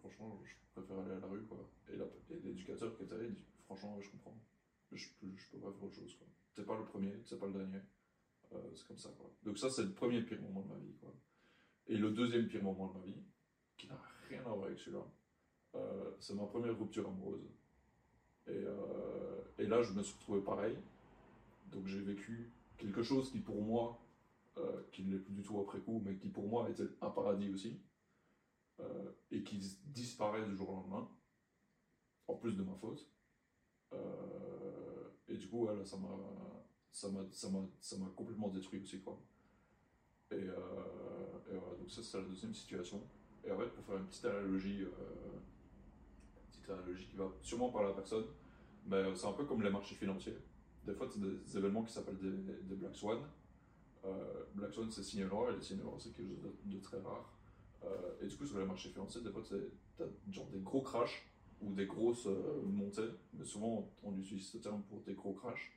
franchement, je préfère aller à la rue. Quoi. Et l'éducateur qui était là, il dit, franchement, je comprends. Je, je peux pas faire autre chose. quoi. T'es pas le premier, t'es pas le dernier. Euh, c'est comme ça, quoi. Donc ça, c'est le premier pire moment de ma vie, quoi. Et le deuxième pire moment de ma vie, qui n'a rien à voir avec celui-là, c'est ma première rupture amoureuse. Et, euh, et là, je me suis retrouvé pareil. Donc j'ai vécu quelque chose qui pour moi, euh, qui ne l'est plus du tout après coup, mais qui pour moi était un paradis aussi, euh, et qui disparaît du jour au lendemain, en plus de ma faute. Et du coup, ouais, ça m'a complètement détruit aussi quoi et, et donc ça c'est la deuxième situation et en fait pour faire une petite analogie une petite analogie qui va sûrement à la personne mais c'est un peu comme les marchés financiers des fois c'est des événements qui s'appellent des, Black Swan Euh, Black Swan c'est signe noir et les signes noirs c'est quelque chose de, très rare Euh, et du coup sur les marchés financiers des fois c'est- t'as genre des gros crashs ou des grosses euh, montées mais souvent on utilise ce terme pour des gros crashs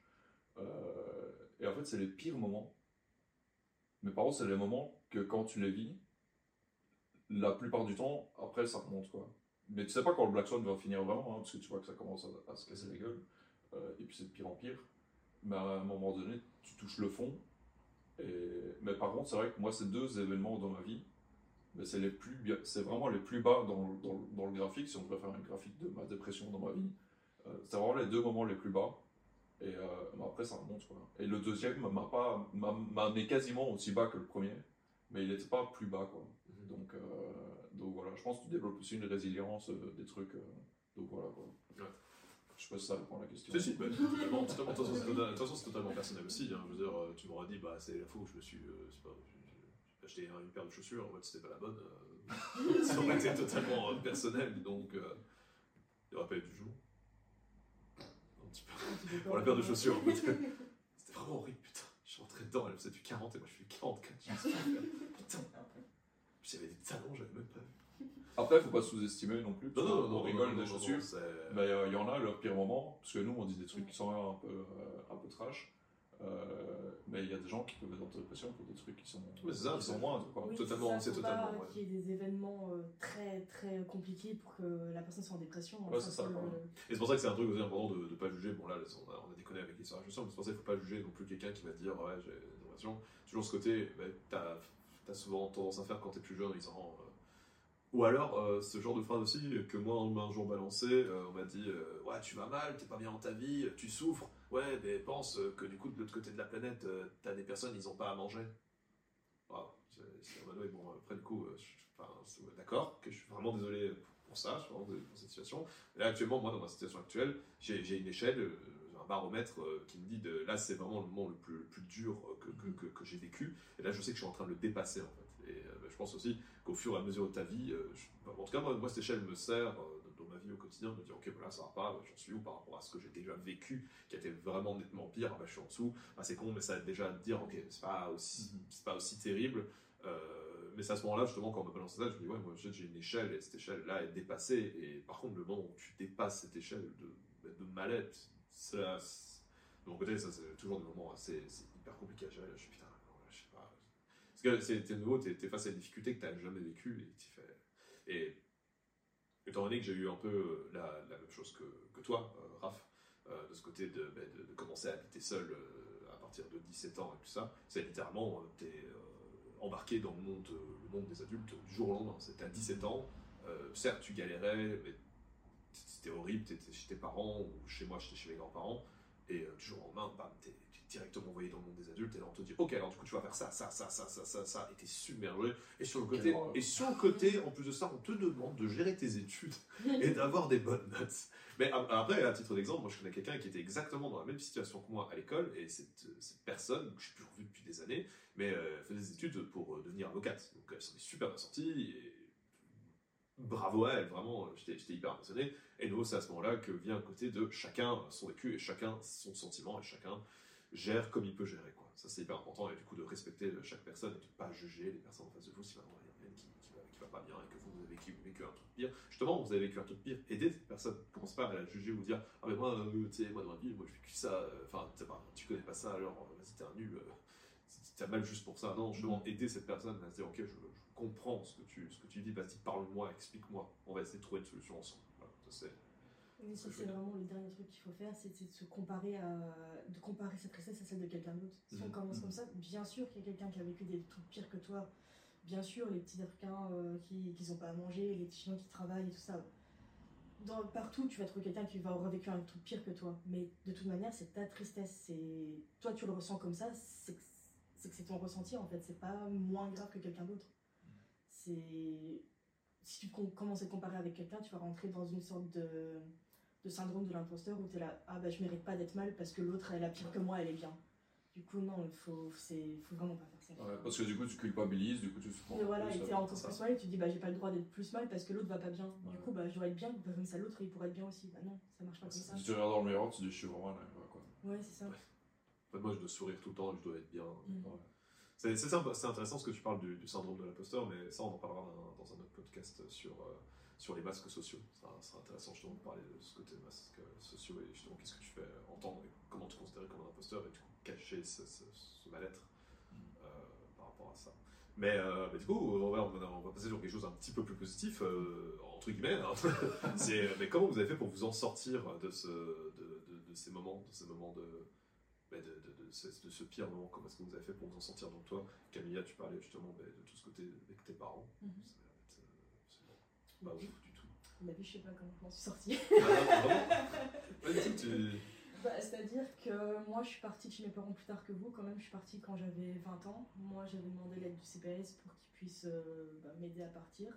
et en fait, c'est les pires moments. Mais par contre, c'est les moments que quand tu les vis, la plupart du temps, après, ça remonte, quoi. Mais tu sais pas quand le Black Swan va finir vraiment, hein, parce que tu vois que ça commence à, à se casser la gueule. Euh, et puis c'est de pire en pire. Mais à un moment donné, tu touches le fond. Et... Mais par contre, c'est vrai que moi, ces deux événements dans ma vie, mais c'est les plus c'est vraiment les plus bas dans, dans, dans le graphique, si on faire un graphique de ma dépression dans ma vie. Euh, c'est vraiment les deux moments les plus bas. Et euh, mais après, ça remonte. Quoi. Et le deuxième m'a pas m'a quasiment aussi bas que le premier, mais il n'était pas plus bas. Quoi. Mhm. Donc, euh, donc voilà, je pense que tu développes aussi une résilience euh, des trucs. euh, donc voilà. Quoi. Ouais. Je sais pas si ça répond à la question. Si, si, bah, totalement, totalement, de toute façon, c'est total- de toute façon, c'est totalement personnel aussi. hein. Je veux dire, euh, tu m'aurais dit, bah, c'est la où je me suis. euh, je sais pas, j'ai- j'ai acheté une paire de chaussures, en fait, c'était pas la bonne. euh, ça aurait été totalement euh, personnel, donc. euh, il n'y aurait pas eu du jour. Un petit peu. Pour la paire de chaussures, en fait. C'était vraiment horrible, putain. Je suis rentré dedans, elle faisait du 40 et moi je fais 44. Je me suis dit, putain. Puis il y avait des talons, j'avais même pas vu. Après, il faut pas sous-estimer non plus. Non, non, non, rigole non, des non, chaussures. Mais euh, il y en a, leur pire moment, parce que nous on dit des trucs qui sont un peu, euh, un peu trash, euh, mais il y a des gens qui peuvent être en dépression pour des trucs qui sont, c'est ça, qui sont. Quoi. Oui, Totalement, c'est faut totalement, Pas ouais. qu'il y ait des événements euh, très très compliqués pour que la personne soit en dépression. Ouais, c'est ça, le- quoi. Et c'est pour ça que c'est un truc aussi important de ne pas juger. Bon, là, on a, on a déconné avec l'histoire de la chaussure, mais c'est pour ça qu'il ne faut pas juger non plus quelqu'un qui va te dire Ouais, j'ai une dépression. Toujours ce côté, bah, t'as as souvent tendance à faire quand t'es plus jeune en disant. euh, Ou alors, euh, ce genre de phrase aussi, que moi, on m'a un jour balancé, euh, on m'a dit Ouais, tu vas mal, t'es pas bien dans ta vie, tu souffres. Ouais, mais pense que du coup, de l'autre côté de la planète, t'as des personnes, ils ont pas à manger. Waouh, c'est bon, après, du coup, d'accord, que je suis vraiment désolé pour ça, je suis vraiment désolé pour cette situation. Là, actuellement, moi, dans ma situation actuelle, j'ai une échelle, un baromètre euh, qui me dit de là, c'est vraiment le moment le plus, le plus dur euh, que, que, que, que j'ai vécu. Et là, je sais que je suis en train de le dépasser, en fait. Et euh, bah, je pense aussi qu'au fur et à mesure de ta vie, je- bah, en tout cas, moi, moi, cette échelle me sert dans ma vie au quotidien de me dire, ok, voilà, ça va pas, j'en suis où par rapport à ce que j'ai déjà vécu, qui a été vraiment nettement pire, bah, je suis en dessous. Bah, c'est con, mais ça aide déjà à te dire, ok, c'est pas aussi, c'est pas aussi terrible. Euh, mais c'est à ce moment-là, justement, quand on me balance ça, je me dis, ouais, moi, j'ai j'ai une échelle, et cette échelle-là est dépassée. Et par contre, le moment où tu dépasses cette échelle de, de mal-être, ça, c'est- de mon côté, ça, c'est toujours des moments assez c'est hyper compliqués à gérer. Je suis putain, je sais pas. Parce que c'est t'es nouveau, t'es t'es face à des difficultés que t'as jamais vécues, et tu fais. Et étant donné que j'ai eu un peu euh, la, même chose que, que toi, euh, Raph, euh, de ce côté de, ben, de, commencer à habiter seul à partir de 17 ans et tout ça, c'est littéralement, euh, t'es embarqué dans le monde, le monde des adultes du jour au lendemain. C'était à 17 ans, certes tu galérais, mais c'était horrible, t'étais chez tes parents, ou chez moi j'étais chez mes grands-parents, et euh, du jour au lendemain, bam, t'es directement envoyé dans le monde des adultes, et là on te dit, ok, alors du coup tu vas faire ça, ça, ça, ça, ça, ça, ça, et t'es submergé, et sur le côté, et sur le côté, en plus de ça, on te demande de gérer tes études et d'avoir des bonnes notes. Mais a- après, à titre d'exemple, moi je connais quelqu'un qui était exactement dans la même situation que moi à l'école, et cette, cette personne, que je n'ai plus revue depuis des années, mais euh, elle faisait des études pour euh, devenir avocate. Donc elle s'en est super bien sortie, et bravo à elle, vraiment, j'étais hyper impressionné. Et nous, c'est à ce moment-là que vient le côté de chacun son vécu, et chacun son sentiment, et chacun gère comme il peut gérer. Ça c'est hyper important, et du coup de respecter chaque personne, et de ne pas juger les personnes en face de vous si vraiment il y a une qui, qui, va, va pas bien, et que vous avez vécu, un truc pire. Justement, vous avez vécu un truc pire, aidez cette personne. Commence pas à la juger ou dire Ah, mais moi, euh, tu sais, moi dans la vie, moi j'ai vécu ça, enfin, tu sais connais pas ça, alors vas-y, t'es un nul, euh, t'as mal juste pour ça. Non, justement, aider cette personne à se dire Ok, je, je comprends ce que tu, ce que tu dis, vas-y, parle-moi, explique-moi, on va essayer de trouver une solution ensemble. Voilà, ça, c'est- Oui, ça c'est vraiment le dernier truc qu'il faut faire, c'est de se comparer à, de comparer sa tristesse à celle de quelqu'un d'autre. Si on Mhm. commence Mhm. comme ça, bien sûr qu'il y a quelqu'un qui a vécu des trucs pires que toi. Bien sûr, les petits Africains euh, qui qui ont pas à manger, les petits Chinois qui travaillent et tout ça. Dans, partout, tu vas trouver quelqu'un qui va avoir vécu un truc pire que toi. Mais de toute manière, c'est ta tristesse. C'est toi, tu le ressens comme ça. C'est que c'est que c'est ton ressenti en fait. C'est pas moins grave que quelqu'un d'autre. C'est si tu com- commences à te comparer avec quelqu'un, tu vas rentrer dans une sorte de, de syndrome de l'imposteur où tu es là, ah bah je mérite pas d'être mal parce que l'autre elle a pire que moi, elle est bien. Du coup, non, il faut, faut vraiment pas faire ça. Ouais, parce que du coup, tu culpabilises, du coup, tu souffres. Et voilà, et t'es encore plus mal et tu te dis bah j'ai pas le droit d'être plus mal parce que l'autre va pas bien. Ouais. Du coup, bah je dois être bien, comme ça l'autre il pourrait être bien aussi. Bah non, ça marche pas comme ça. Si tu regardes dans le miroir, tu te dis, je suis vraiment là, quoi. Ouais, c'est ça. Ouais. En fait, moi, je dois sourire tout le temps, je dois être bien. Mm. Ouais. C'est intéressant ce que tu parles du, du syndrome de l'imposteur, mais ça, on en parlera dans, dans un autre podcast sur, euh, sur les masques sociaux. Ça sera, intéressant justement de parler de ce côté masques sociaux et justement qu'est-ce que tu fais entendre et comment te considérer comme un imposteur et du coup cacher ce, ce- ce mal-être Mm. euh, par rapport à ça. Mais, euh, mais du coup, on va, on passer sur quelque chose un petit peu plus positif, euh, entre guillemets. hein. Mais comment vous avez fait pour vous en sortir de, ce, de, de- de ces moments, de ces moments de, de, de- de ce, de ce pire moment Comment est-ce que vous avez fait pour vous en sortir Donc toi, Camilla, tu parlais justement bah, de tout ce côté avec tes parents. Mhm. Ça a l'air d'être, euh, pas ouf du tout. La vie, je sais pas comment je m'en suis sortie. Ah. Bah, C'est-à-dire que moi, je suis partie de chez mes parents plus tard que vous. Quand même, je suis partie quand j'avais 20 ans. Moi, j'avais demandé l'aide du CPS pour qu'il puisse euh, bah, m'aider à partir.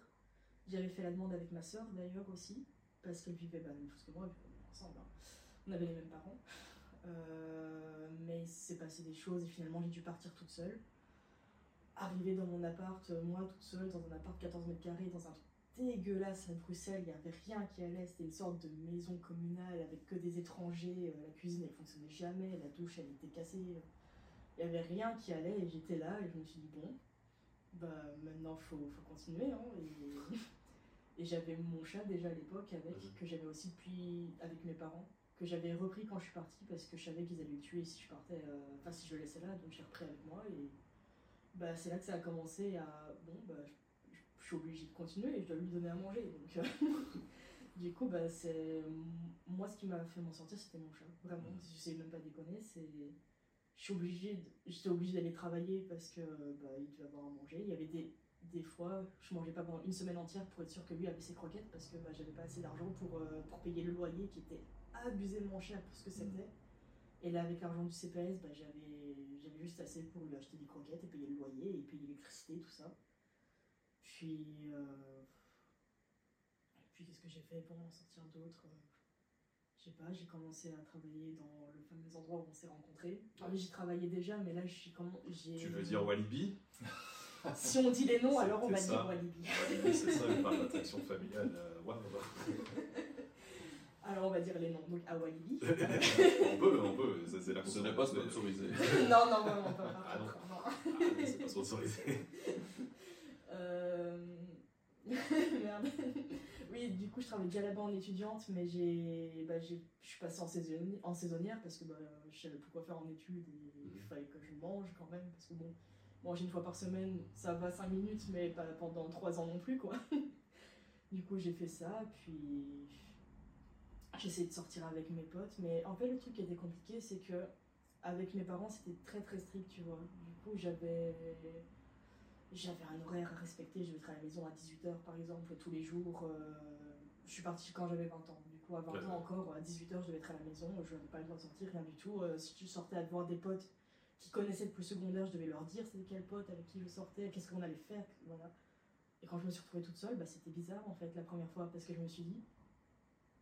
J'avais fait la demande avec ma soeur d'ailleurs aussi, parce qu'elle vivait bah, la même chose que moi, vu qu'on est ensemble. hein. On avait les mêmes parents. Euh, mais il s'est passé des choses et finalement, j'ai dû partir toute seule. Arrivée dans mon appart, euh, moi toute seule, dans un appart 14 mètres carrés, dans un truc dégueulasse à Bruxelles, il n'y avait rien qui allait, c'était une sorte de maison communale avec que des étrangers, euh, la cuisine elle fonctionnait jamais, la douche elle était cassée, il n'y avait rien qui allait et j'étais là et je me suis dit bon, bah maintenant faut, faut continuer hein, et, et j'avais mon chat déjà à l'époque avec, que j'avais aussi depuis avec mes parents, que j'avais repris quand je suis partie parce que je savais qu'ils allaient le tuer si je partais, euh, enfin si je le laissais là, donc j'ai repris avec moi et bah c'est là que ça a commencé à bon bah je, je suis obligée de continuer et je dois lui donner à manger donc euh, du coup bah c'est moi ce qui m'a fait m'en sortir c'était mon chat vraiment Mhm. je sais même pas déconner c'est je suis obligée de- j'étais obligée d'aller travailler parce que bah il devait avoir à manger il y avait des des fois je mangeais pas pendant une semaine entière pour être sûr que lui avait ses croquettes parce que bah, j'avais pas assez d'argent pour, euh, pour payer le loyer qui était abusément cher pour ce que c'était et là, avec l'argent du CPS, bah, j'avais j'avais juste assez pour lui acheter des croquettes et payer le loyer et payer l'électricité, tout ça. Puis, euh, puis qu'est-ce que j'ai fait pour en sortir d'autres Je sais pas, j'ai commencé à travailler dans le fameux endroit où on s'est rencontrés. Enfin, j'y travaillais déjà, mais là, je suis comment j'ai. Tu veux dire Walibi? Si on dit les noms, alors on va ça. dire Walibi. C'est ça, le parc d'attraction familiale. euh, ouais, Alors on va dire les noms. Donc à Walibi. on peut, on peut, ça, c'est la Ce n'est pas sponsorisé. non, non, vraiment pas. par Ah non. non. Ah, c'est pas sponsorisé. Euh... Merde. Oui, du coup, je travaillais déjà là-bas en étudiante, mais j'ai, bah, j'ai, je suis passée en, saisonnière, en saisonnière parce que bah, je savais plus quoi faire en études et il Mhm. fallait que je mange quand même. Parce que bon, manger une fois par semaine, ça va 5 minutes, mais pas pendant 3 ans non plus, quoi. Du coup, j'ai fait ça, puis j'ai essayé de sortir avec mes potes. Mais en fait, le truc qui était compliqué, c'est que avec mes parents, c'était très très strict, tu vois. Du coup, j'avais j'avais un horaire à respecter, je être à la maison à 18h par exemple tous les jours. euh, je suis partie quand j'avais 20 ans. Du coup, à 20 Ouais. ans encore, à 18h, je devais être à la maison, je n'avais pas le droit de sortir, rien du tout. Euh, si tu sortais à voir des potes qui connaissaient depuis le secondaire, je devais leur dire c'était quel pote avec qui je sortais, qu'est-ce qu'on allait faire. Voilà. Et quand je me suis retrouvée toute seule, bah, c'était bizarre en fait la première fois parce que je me suis dit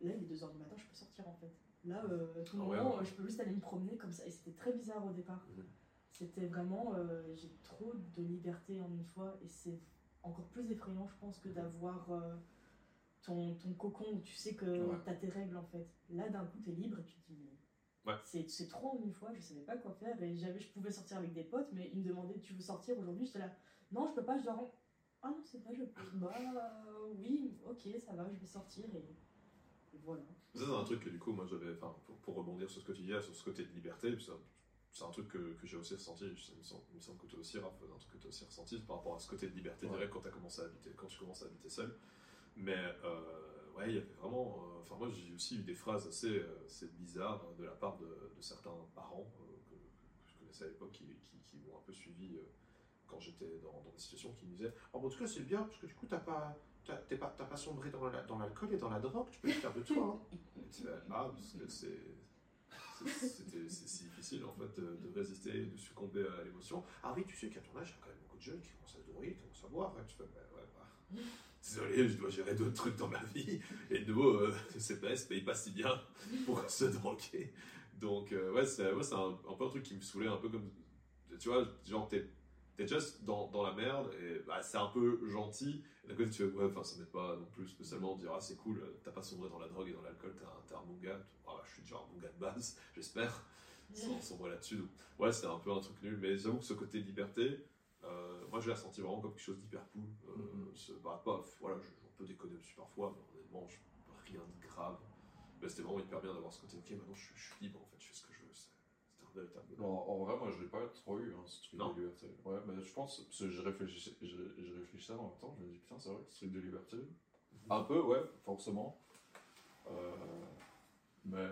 là, il est 2h du matin, je peux sortir en fait. Là, euh, tout Ah ouais, moment, ouais. je peux juste aller me promener comme ça. Et c'était très bizarre au départ. Mhm. C'était vraiment, euh, j'ai trop de liberté en une fois et c'est encore plus effrayant, je pense, que d'avoir euh, ton, ton cocon où tu sais que Ouais. t'as tes règles en fait. Là, d'un coup, t'es libre et tu te dis, mais Ouais. c'est, trop en une fois, je savais pas quoi faire et j'avais, je pouvais sortir avec des potes, mais ils me demandaient, tu veux sortir aujourd'hui? J'étais là, non, je peux pas, je dois. Ah non, c'est vrai, je peux. Bah oui, ok, ça va, je vais sortir et, et voilà. Ça, c'est un truc que du coup, moi, j'avais, enfin, pour, pour rebondir sur ce que tu disais, sur ce côté de liberté, puis ça- c'est un truc que, que j'ai aussi ressenti, je- il me semble, il me semble que toi aussi, Raph, un truc que tu as aussi ressenti par rapport à ce côté de liberté Ouais. directe quand, as commencé à habiter, quand tu commences à habiter seul. Mais euh, ouais, il y avait vraiment. euh, Enfin, moi, j'ai aussi eu des phrases assez, euh, assez bizarres de la part de, certains parents euh, que, je connaissais à l'époque qui, m'ont un peu suivi quand j'étais dans, des situations qui me disaient Oh, bon, en tout cas, c'est bien parce que du coup, t'as pas. T'as pas, pas sombré dans la- dans l'alcool et dans la drogue, tu peux le faire de toi. Hein. Et ah, parce que c'est. c'était- si difficile en fait de, résister, de succomber à l'émotion. Ah oui, tu sais qu'à ton âge, il y a quand même beaucoup de jeunes qui commencent à se qui commencent à boire. Et tu fais, bah, ouais, bah, désolé, je dois gérer d'autres trucs dans ma vie. Et de nouveau, euh, le CPS paye pas si bien pour se droguer. Donc, euh, ouais, c'est c'est un, peu un truc qui me saoulait, un peu comme. Tu vois, genre, t'es t'es just dans, dans la merde et bah, c'est un peu gentil. D'un côté, tu fais, ouais, enfin, ça m'aide pas non plus spécialement dire, ah, c'est cool, euh, t'as pas sombré dans la drogue et dans l'alcool, t'es un, un gars. Ah, bah, je suis déjà un gars de base, j'espère, sans sombrer là-dessus. Ouais, c'était un peu un truc nul. Mais j'avoue que ce côté liberté, euh, moi, je l'ai ressenti vraiment comme quelque chose d'hyper cool. Euh, Mhm. ce- bah, voilà, je, on peut déconner dessus parfois, mais honnêtement, je, rien de grave. Mais c'était vraiment hyper bien d'avoir ce côté, ok, maintenant je, suis- je suis libre, en fait, je fais ce que je veux. C'est- C'était un véritable. En, en vrai, moi, je l'ai pas trop eu, hein, ce truc Non de liberté. Ouais, mais je pense, parce que je réfléchissais, je, je réfléchissais en même temps, je me dis, putain, c'est vrai ce truc de liberté. Un peu, ouais, forcément. Euh, mais,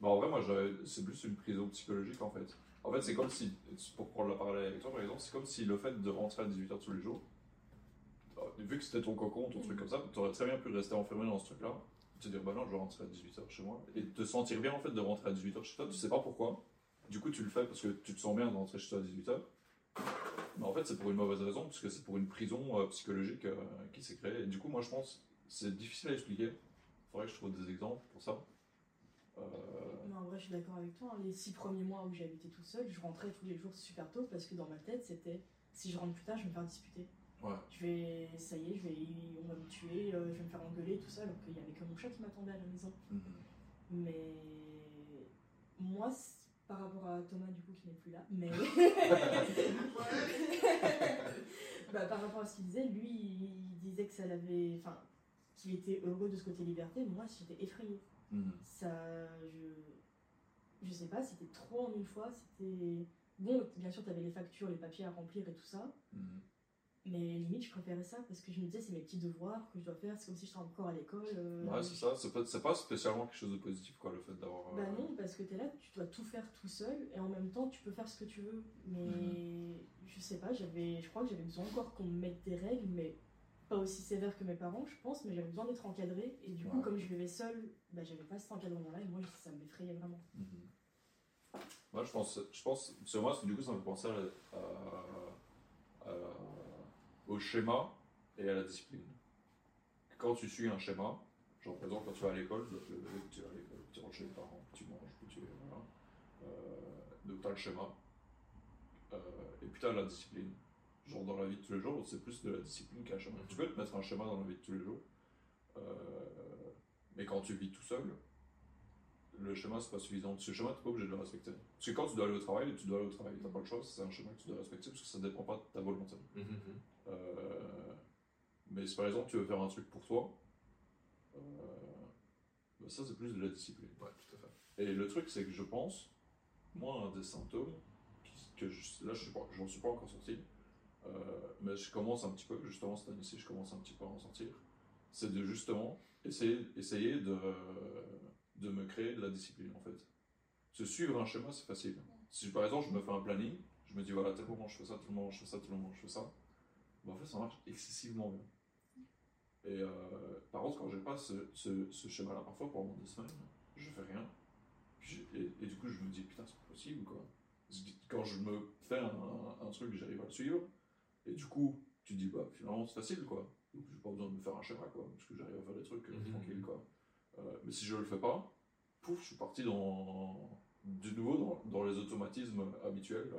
bah, en vrai, moi, c'est plus une prison psychologique, en fait. En fait, c'est comme si, pour prendre la parallèle avec toi, par exemple, c'est comme si le fait de rentrer à 18h tous les jours, euh, vu que c'était ton cocon, ton truc comme ça, tu aurais très bien pu rester enfermé dans ce truc-là, te dire, bah non, je vais rentrer à 18h chez moi, et te sentir bien, en fait, de rentrer à 18h chez toi, tu sais pas pourquoi. Du coup, tu le fais parce que tu te sens bien de rentrer chez toi à 18h. Mais en fait, c'est pour une mauvaise raison, parce que c'est pour une prison euh, psychologique euh, qui s'est créée. Et du coup, moi, je pense, c'est difficile à expliquer. Il faudrait que je trouve des exemples pour ça. Euh, Mais en vrai, je suis d'accord avec toi. hein. Les six premiers mois où j'habitais tout seul, je rentrais tous les jours super tôt parce que dans ma tête, c'était si je rentre plus tard, je vais me faire disputer. Ouais. Je vais, ça y est, je vais, on va me tuer, euh, je vais me faire engueuler, tout ça, alors qu'il y avait que mon chat qui m'attendait à la maison. Mais moi, par rapport à Thomas, du coup, qui n'est plus là, mais. bah, par rapport à ce qu'il disait, lui, il disait que ça l'avait. Enfin, qu'il était heureux de ce côté liberté, moi, j'étais effrayée. Mhm. Ça. Je. Je sais pas, c'était trop en une fois, c'était. Bon, bien sûr, t'avais les factures, les papiers à remplir et tout ça, Mhm. mais limite, je préférais ça parce que je me disais, c'est mes petits devoirs que je dois faire, c'est comme si j'étais encore à l'école. euh, Ouais, c'est ça. C'est pas, c'est pas spécialement quelque chose de positif, quoi, le fait d'avoir. Bah euh, non, parce que t'es là, tu dois tout faire tout seul et en même temps tu peux faire ce que tu veux. Mais Mhm. je sais pas, j'avais, je crois que j'avais besoin encore qu'on me mette des règles, mais pas aussi sévères que mes parents, je pense, mais j'avais besoin d'être encadrée. Et du coup, comme je vivais seule, bah j'avais pas cet encadrement-là et moi ça m'effrayait vraiment. Moi, je pense, je pense, sur moi, du coup, ça me fait penser à la- à- à- au schéma et à la discipline. Quand tu suis un schéma, genre par exemple quand tu vas à l'école, tu lever, vas à l'école, tu rentres chez les parents, tu manges, tu voilà. Euh, donc tu as le schéma. Euh, et puis tu as la discipline. Genre dans la vie de tous les jours, c'est plus de la discipline qu'un schéma. Tu peux te mettre un schéma dans la vie de tous les jours. Euh, mais quand tu vis tout seul, le schéma c'est pas suffisant. Ce schéma, tu n'es pas obligé de le respecter. Parce que quand tu dois aller au travail, tu dois aller au travail, tu n'as pas le choix, c'est un schéma que tu dois respecter parce que ça dépend pas de ta volonté. Euh, mais si par exemple tu veux faire un truc pour toi, euh, bah ça c'est plus de la discipline. Ouais, tout à fait. Et le truc c'est que je pense, moi un des symptômes, que je- là je j'en suis pas encore sorti, mais je commence un petit peu, justement cette année-ci je commence un petit peu à en sortir, c'est de justement essayer, essayer de, de me créer de la discipline en fait. Se suivre un schéma c'est facile. Si par exemple je me fais un planning, je me dis voilà tel moment je fais ça, tel moment je fais ça, tel moment je fais ça, bah, en fait ça marche excessivement bien. Et euh, par contre quand j'ai pas ce, ce, schéma-là parfois pendant des semaines, je fais rien. Et, du coup je me dis putain c'est pas possible quoi. Quand je me fais un truc j'arrive à le suivre, et du coup tu te dis bah finalement c'est facile quoi. Donc j'ai pas besoin de me faire un schéma quoi, parce que j'arrive à faire des trucs euh, Mhm. tranquilles quoi. Euh, mais si je le fais pas, pouf, je suis parti dans, de nouveau dans, dans les automatismes habituels.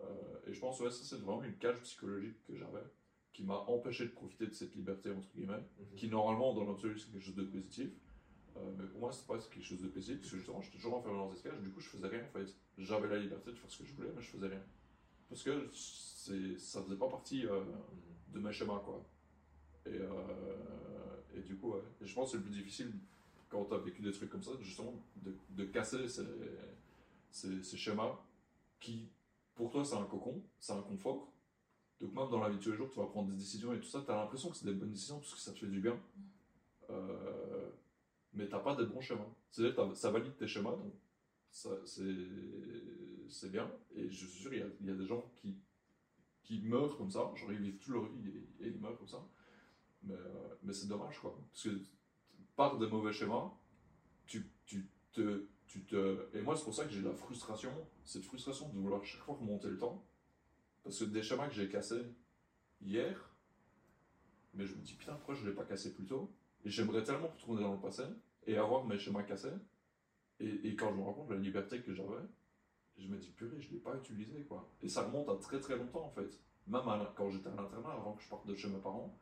euh, et je pense, ouais, ça c'est vraiment une cage psychologique que j'avais, qui m'a empêché de profiter de cette liberté, entre guillemets, qui normalement, dans l'absolu, c'est quelque chose de positif. Mais pour moi, c'est pas quelque chose de positif, parce que justement, j'étais toujours enfermé dans cette cage, du coup, je faisais rien en fait. J'avais la liberté de faire ce que je voulais, mais je faisais rien. Parce que ça faisait pas partie euh, de mes schémas, quoi. Et, euh, et du coup, ouais. Et je pense que c'est le plus difficile quand tu as vécu des trucs comme ça, justement, de, de casser ces, ces, schémas qui, pour toi, c'est un cocon, c'est un confort, Donc même dans la vie de tous les jours, tu vas prendre des décisions et tout ça, tu as l'impression que c'est des bonnes décisions parce que ça te fait du bien. Euh, mais t'as pas des bons schémas. C'est-à-dire ça valide tes schémas, c'est, bien. Et je suis sûr, il y a, il y a des gens qui, qui meurent comme ça, genre ils vivent toute leur vie et, ils meurent comme ça. Mais, euh, mais c'est dommage, quoi. Parce que par des mauvais schémas, tu, tu te, tu te... Et moi, c'est pour ça que j'ai la frustration, cette frustration de vouloir chaque fois remonter le temps. Parce que des schémas que j'ai cassés hier, mais je me dis, putain, pourquoi je ne l'ai pas cassé plus tôt? Et j'aimerais tellement retourner dans le passé et avoir mes schémas cassés. Et, et quand je me rends compte de la liberté que j'avais, je me dis, purée, je ne l'ai pas utilisé, quoi. Et ça remonte à très très longtemps, en fait. Même à- quand j'étais à l'internat, avant que je parte de chez mes parents,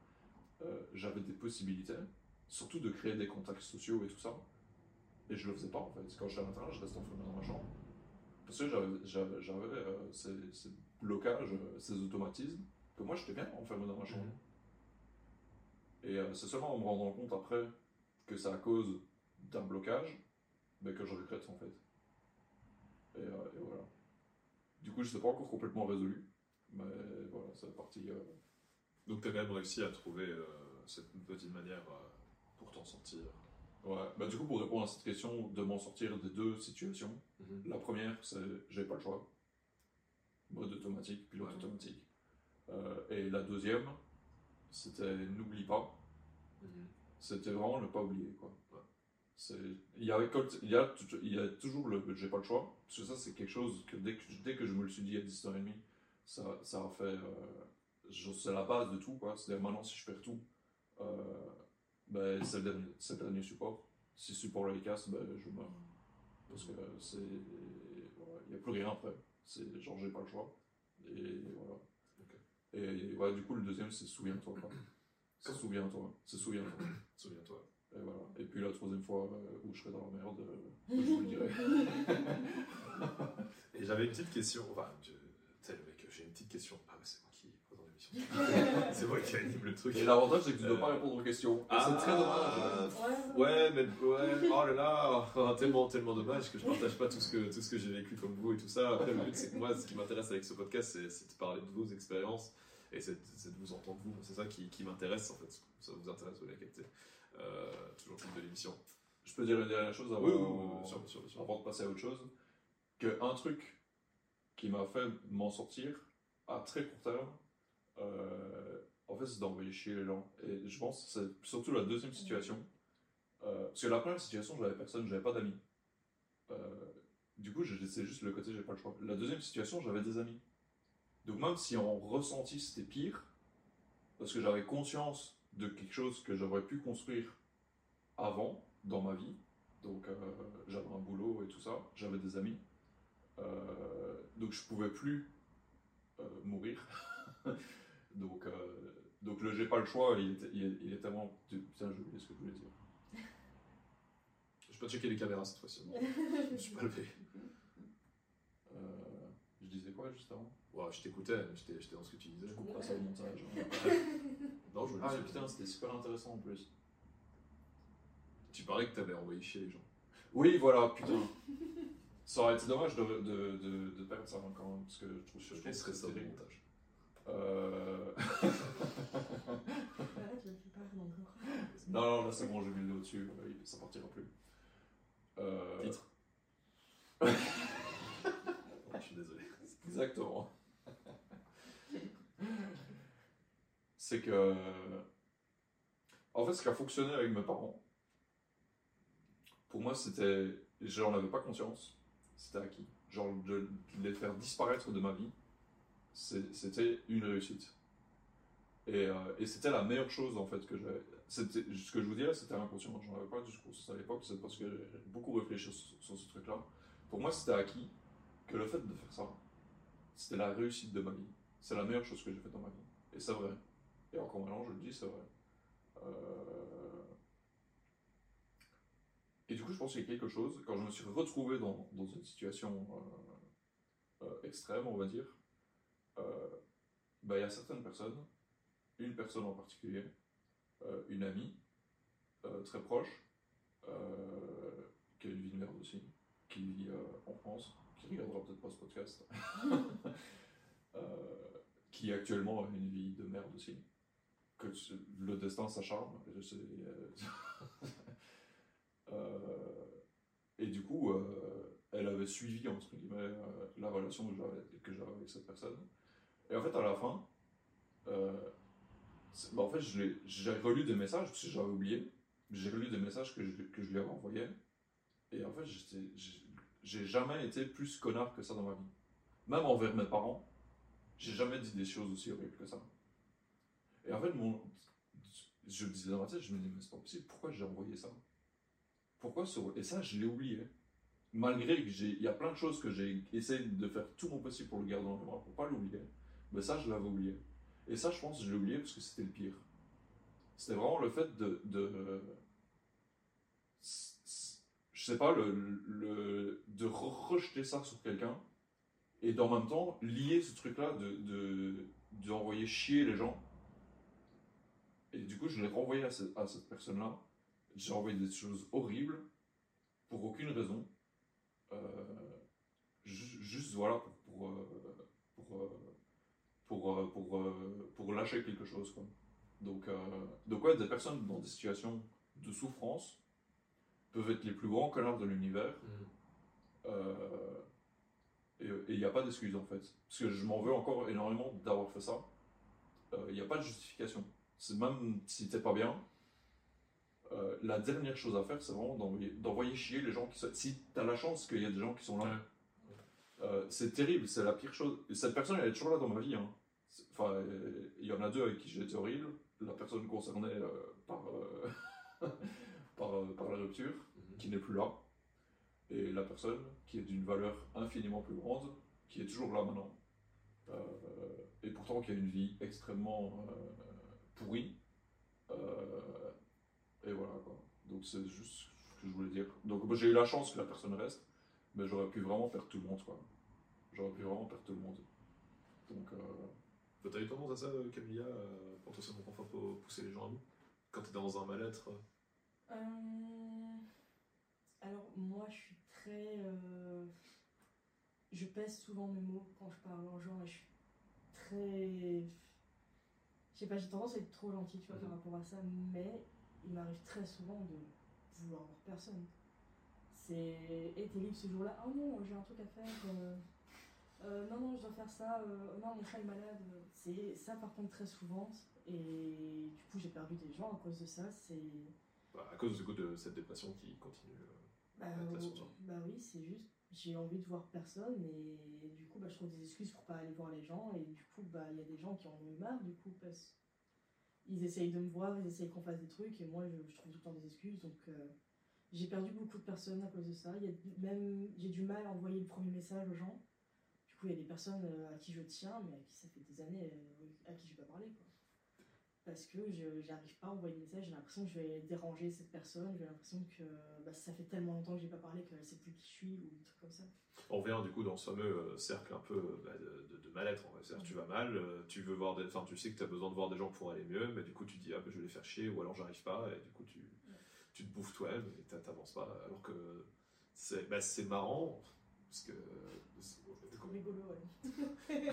euh, j'avais des possibilités, surtout de créer des contacts sociaux et tout ça. Et je le faisais pas, en fait. Quand j'étais à l'internat, je restais enfermé dans ma chambre. Parce que j'avais, euh, ces, ces blocages, ces automatismes, que moi j'étais bien enfermé dans ma chambre. Et euh, c'est seulement en me rendant compte après que c'est à cause d'un blocage ben, que je regrette en fait. Et, euh, et voilà. Du coup, je ne sais pas encore complètement résolu, mais voilà, c'est parti. euh, Donc tu as même réussi à trouver euh, cette petite manière pour t'en sortir. Ouais, bah, du coup, pour répondre à cette question de m'en sortir des deux situations, la première, c'est j'ai pas le choix. Mode automatique, pilote Ouais. automatique. Et la deuxième, c'était n'oublie pas. C'était vraiment ne pas oublier, quoi. Il, y a, il, y a, il y a toujours le j'ai pas le choix, parce que ça, c'est quelque chose que dès que, dès que je me le suis dit à 10h30, ça, ça a fait. euh, c'est la base de tout. C'est-à-dire maintenant, si je perds tout, euh, ben, c'est, le le dernier support. Si le support le casse, ben, je meurs. Parce que c'est. Il n'y a plus rien après. C'est genre, j'ai pas le choix. Et voilà. Et ouais, du coup, le deuxième, c'est souviens-toi. C'est souviens-toi. C'est souviens-toi. Souviens-toi. Et voilà. Et puis la troisième fois euh, où je serai dans la merde, euh, je vous le dirai. Et j'avais une petite question. Enfin, je- tu sais, le mec, j'ai une petite question. Ah, bah, c'est moi qui présente l'émission. c'est moi qui anime le truc. Et l'avantage, c'est que tu ne dois pas répondre aux questions. Ah, c'est très dommage. Ouais, Ouais, mais ouais, oh là là, oh, tellement, tellement dommage que je partage pas tout ce que, tout ce que j'ai vécu comme vous et tout ça. Après, le but, c'est que moi, ce qui m'intéresse avec ce podcast, c'est, de parler de vos expériences et c'est, de vous entendre vous. C'est ça qui, qui m'intéresse en fait. Ça vous intéresse, vous l'avez capté. Euh, toujours titre de l'émission. Je peux dire une dernière chose avant, Oui, oui, oui, de passer à autre chose. Que un truc qui m'a fait m'en sortir à très court terme, euh, en fait, c'est d'envoyer chier les gens. Et je pense que c'est surtout la deuxième situation. Euh, parce que la première situation, j'avais personne, j'avais pas d'amis. Euh, du coup, c'est juste le côté, j'ai pas le choix. La deuxième situation, j'avais des amis. Donc même si en ressenti c'était pire, parce que j'avais conscience de quelque chose que j'aurais pu construire avant dans ma vie, donc euh, j'avais un boulot et tout ça, j'avais des amis, Euh, donc je pouvais plus euh, mourir. donc, donc le j'ai pas le choix, il était, il est, il est tellement... Putain, j'ai oublié ce que je voulais dire. Je peux checker les caméras cette fois-ci. Je me suis pas levé. Euh, je disais quoi juste avant? Ouais, je t'écoutais, j'étais, dans ce que tu disais. Je couperai ça au montage. Non, je voulais Ah dire- putain, c'était super intéressant en plus. Tu parlais que t'avais envoyé chier les gens. Oui, voilà, putain. Ça aurait été dommage de, de, de, de perdre ça quand même, parce que je trouve, je Je que ça c'est au terrible. montage. Euh... Le non, non, là c'est bon, j'ai mis le doigt dessus, euh, ça partira plus. Euh... Titre. je suis désolé. Exactement. C'est que. En fait, ce qui a fonctionné avec mes parents, pour moi, c'était. J'en avais pas conscience, c'était acquis. Genre, de les faire disparaître de ma vie, c'était une réussite. Et, euh, et c'était la meilleure chose, en fait, que j'avais. Ce que je vous là, c'était inconscient. J'en avais pas du conscience à l'époque, c'est parce que j'ai beaucoup réfléchi sur ce truc-là. Pour moi, c'était acquis que le fait de faire ça, c'était la réussite de ma vie. C'est la meilleure chose que j'ai faite dans ma vie. Et c'est vrai. Et encore maintenant, je le dis, c'est vrai. Euh, Et du coup, je pense qu'il y a quelque chose, quand je me suis retrouvé dans, dans une situation euh, euh, extrême, on va dire, bah, il y a certaines personnes, une personne en particulier, une amie, très proche, qui a une vie de merde aussi, qui vit en France, qui regardera peut-être pas ce podcast, qui actuellement a une vie de merde aussi. Que le destin je sais, euh, euh, et du coup, euh, elle avait suivi, entre guillemets, la relation que j'avais, avec cette personne. Et en fait, à la fin, bah, en fait, j'ai relu des messages, parce que j'avais oublié. J'ai relu des messages que je, que je lui avais envoyés. Et en fait, j'ai jamais été plus connard que ça dans ma vie. Même envers mes parents, j'ai jamais dit des choses aussi horribles que ça. Et en fait, mon, je me disais dans ma tête, je me disais, mais c'est pas possible, pourquoi j'ai envoyé ça? Pourquoi. Et ça, je l'ai oublié. Malgré que j'ai, il y a plein de choses que j'ai essayé de faire tout mon possible pour le garder en mémoire, pour pas l'oublier. Mais ça, je l'avais oublié. Et ça, je pense je l'ai oublié parce que c'était le pire. C'était vraiment le fait de. de je sais pas, le, le, de re- rejeter ça sur quelqu'un et d'en même temps lier ce truc-là de, de, d'envoyer chier les gens. Et du coup, je l'ai renvoyé à, ce- à cette personne-là. J'ai envoyé des choses horribles pour aucune raison. Euh, ju- juste voilà, pour, pour, euh, pour, euh, pour, lâcher quelque chose. Quoi. Donc, euh, donc ouais, des personnes dans des situations de souffrance peuvent être les plus grands connards de l'univers. Euh, et il n'y a pas d'excuse en fait. Parce que je m'en veux encore énormément d'avoir fait ça. Il n'y a pas de justification. Même si t'es pas bien, euh, la dernière chose à faire, c'est vraiment d'envoyer, d'envoyer chier les gens qui sont. Si t'as la chance qu'il y a des gens qui sont là, Ouais. euh, c'est terrible, c'est la pire chose. Et cette personne, elle est toujours là dans ma vie. hein. Enfin, euh, il y en a deux avec qui j'ai été horrible. La personne concernée euh, par, par, par la rupture, Mhm. qui n'est plus là. Et la personne qui est d'une valeur infiniment plus grande, qui est toujours là maintenant. Et pourtant qui a une vie extrêmement pourrie. Euh, et voilà quoi. Donc c'est juste ce que je voulais dire. Donc moi, j'ai eu la chance que la personne reste, mais j'aurais pu vraiment perdre tout le monde quoi. J'aurais pu vraiment perdre tout le monde. Donc euh, Toi, T'as eu tendance à ça, euh, Camilla, euh, potentiellement parfois pour pousser les gens à bout Quand t'es dans un mal-être Euh, Alors, moi, je suis très. euh, Je pèse souvent mes mots quand je parle aux gens et je suis très. Je sais pas, j'ai tendance à être trop gentille, tu vois, par Mhm. rapport à ça, mais il m'arrive très souvent de vouloir voir personne. C'est. Et t'es libre ce jour-là? Oh non, j'ai un truc à faire. euh, euh, non, non, je dois faire ça. euh, non, mon chat est malade. C'est ça, par contre, très souvent. Et du coup, j'ai perdu des gens à cause de ça. C'est. bah, à cause du coup, de cette dépression qui continue. Bah, bah oui, c'est juste, j'ai envie de voir personne et du coup, bah, je trouve des excuses pour pas aller voir les gens et du coup, bah, il y a des gens qui en ont marre du coup parce ils essayent de me voir, ils essayent qu'on fasse des trucs et moi, je, trouve tout le temps des excuses donc euh, j'ai perdu beaucoup de personnes à cause de ça. Y a même, j'ai du mal à envoyer le premier message aux gens. Du coup, il y a des personnes euh, à qui je tiens mais à qui ça fait des années euh, à qui je vais pas parler. Parce que je j'arrive pas à envoyer de message, j'ai l'impression que je vais déranger cette personne, j'ai l'impression que bah, ça fait tellement longtemps que j'ai pas parlé qu'elle sait plus qui je suis ou des trucs comme ça. On revient du coup dans ce fameux euh, cercle un peu bah, de, de- de mal-être. en fait. C'est-à-dire tu vas mal, euh, tu veux voir des, enfin tu sais que tu as besoin de voir des gens pour aller mieux, mais du coup tu dis ah bah, je vais les faire chier ou alors j'arrive pas et du coup tu, tu te bouffes toi-même et t'a- t'avances pas. Alors que c'est bah, c'est marrant parce que c'est- C'est rigolo, ouais.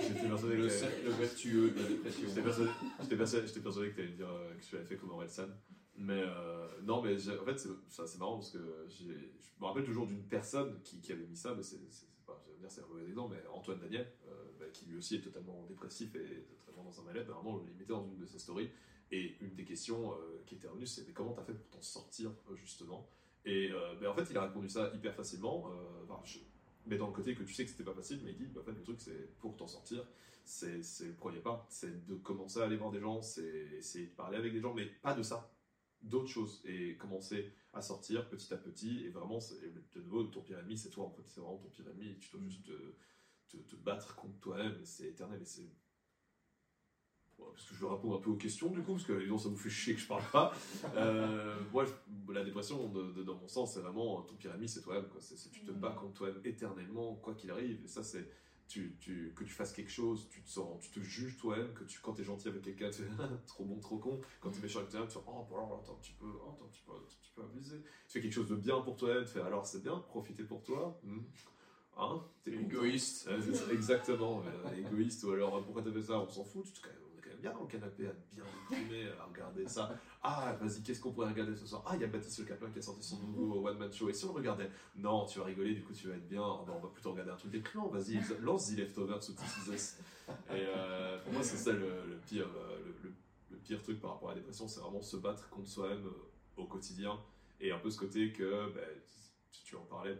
j'étais persuadé le que cercle vertueux de la dépression. J'étais persuadé, j'étais persuadé, j'étais persuadé que tu allais dire euh, que tu l'avais fait comme Orelsan. Mais euh, non, mais en fait, c'est ça, c'est marrant parce que j'ai- je me rappelle toujours d'une personne qui, qui avait mis ça, mais c'est c'est- c'est pas, je veux dire, c'est un mauvais exemple, mais Antoine Daniel, euh, bah, qui lui aussi est totalement dépressif et totalement dans un mal-être. Bah, vraiment, il mettait dans une de ses stories. Et une des questions euh, qui était revenue, c'est mais comment t'as fait pour t'en sortir, euh, justement? Et euh, bah, en fait, il a répondu ça hyper facilement. euh, enfin, je- mais dans le côté que tu sais que c'était pas facile, mais il dit bah, en fait, le truc, c'est pour t'en sortir, c'est le premier pas, c'est de commencer à aller voir des gens, c'est essayer de parler avec des gens, mais pas de ça, d'autres choses, et commencer à sortir petit à petit, et vraiment, de nouveau, ton pire ennemi, c'est toi, en fait, c'est vraiment ton pire ennemi, tu dois juste te, te, te battre contre toi-même, c'est éternel, et c'est... Ouais, parce que je vais répondre un peu aux questions, du coup, parce que sinon, ça vous fait chier que je parle pas. Euh, moi, je- la dépression, de- de- dans mon sens, c'est vraiment, ton pire ennemi, c'est toi-même, tu te bats contre toi-même éternellement, quoi qu'il arrive, et ça, c'est tu, tu, que tu fasses quelque chose, tu te, sens, tu te juges toi-même, que tu, quand tu es gentil avec quelqu'un, tu fais trop bon, trop con. Quand tu es méchant avec toi-même, tu fais oh, bon, alors, attends, tu peux, oh, attends, tu peux, tu peux abuser. Tu fais quelque chose de bien pour toi-même, tu fais alors c'est bien, profiter pour toi. Hmm. Hein? T'es content. Égoïste. Euh, exactement, euh, égoïste, ou alors pourquoi t'as fait ça? On s'en fout, tu te- bien dans le canapé à bien déprimer, à regarder ça. Ah, vas-y, qu'est-ce qu'on pourrait regarder ce soir? Ah, il y a Baptiste Le Caplin qui a sorti son nouveau one-man show, et si on le regardait? Non, tu vas rigoler, du coup tu vas être bien, on va plutôt regarder un truc déprimant, vas-y, lance The Leftovers sous This. Et euh, pour moi, c'est ça le, pire, euh, le pire truc par rapport à la dépression, c'est vraiment se battre contre soi-même euh, au quotidien, et un peu ce côté que, ben, tu, tu en parlais,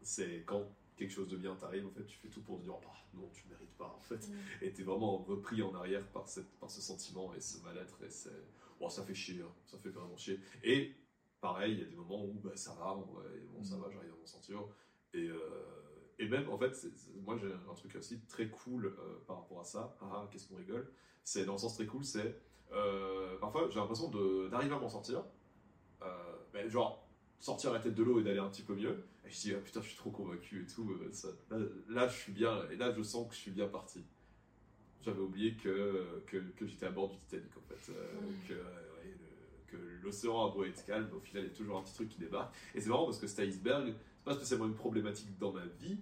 c'est quand quelque chose de bien t'arrive, en fait, tu fais tout pour te dire, bah, non, tu mérites pas, en fait. Et t'es vraiment repris en arrière par, cette, par ce sentiment et ce mal-être. Et c'est. Bon, ça fait chier, hein, ça fait vraiment chier. Et pareil, il y a des moments où bah, ça va, ouais, bon, ça Mhm. va, j'arrive à m'en sortir. Et, euh, et même, en fait, c'est- c'est- moi j'ai un truc aussi très cool euh, par rapport à ça. Ah, qu'est-ce qu'on rigole C'est dans le sens très cool, c'est. euh, parfois, j'ai l'impression de- d'arriver à m'en sortir. Euh, mais genre, sortir la tête de l'eau et d'aller un petit peu mieux. Et je dis, ah putain, je suis trop convaincu et tout. euh, ça- là, là, je suis bien, et là, je sens que je suis bien parti. J'avais oublié que, que, que j'étais à bord du Titanic, en fait. euh, que, euh, ouais, le- que l'océan a beau être calme, au final, il y a toujours un petit truc qui débarque. Et c'est marrant parce que cet iceberg, c'est pas spécialement une problématique dans ma vie,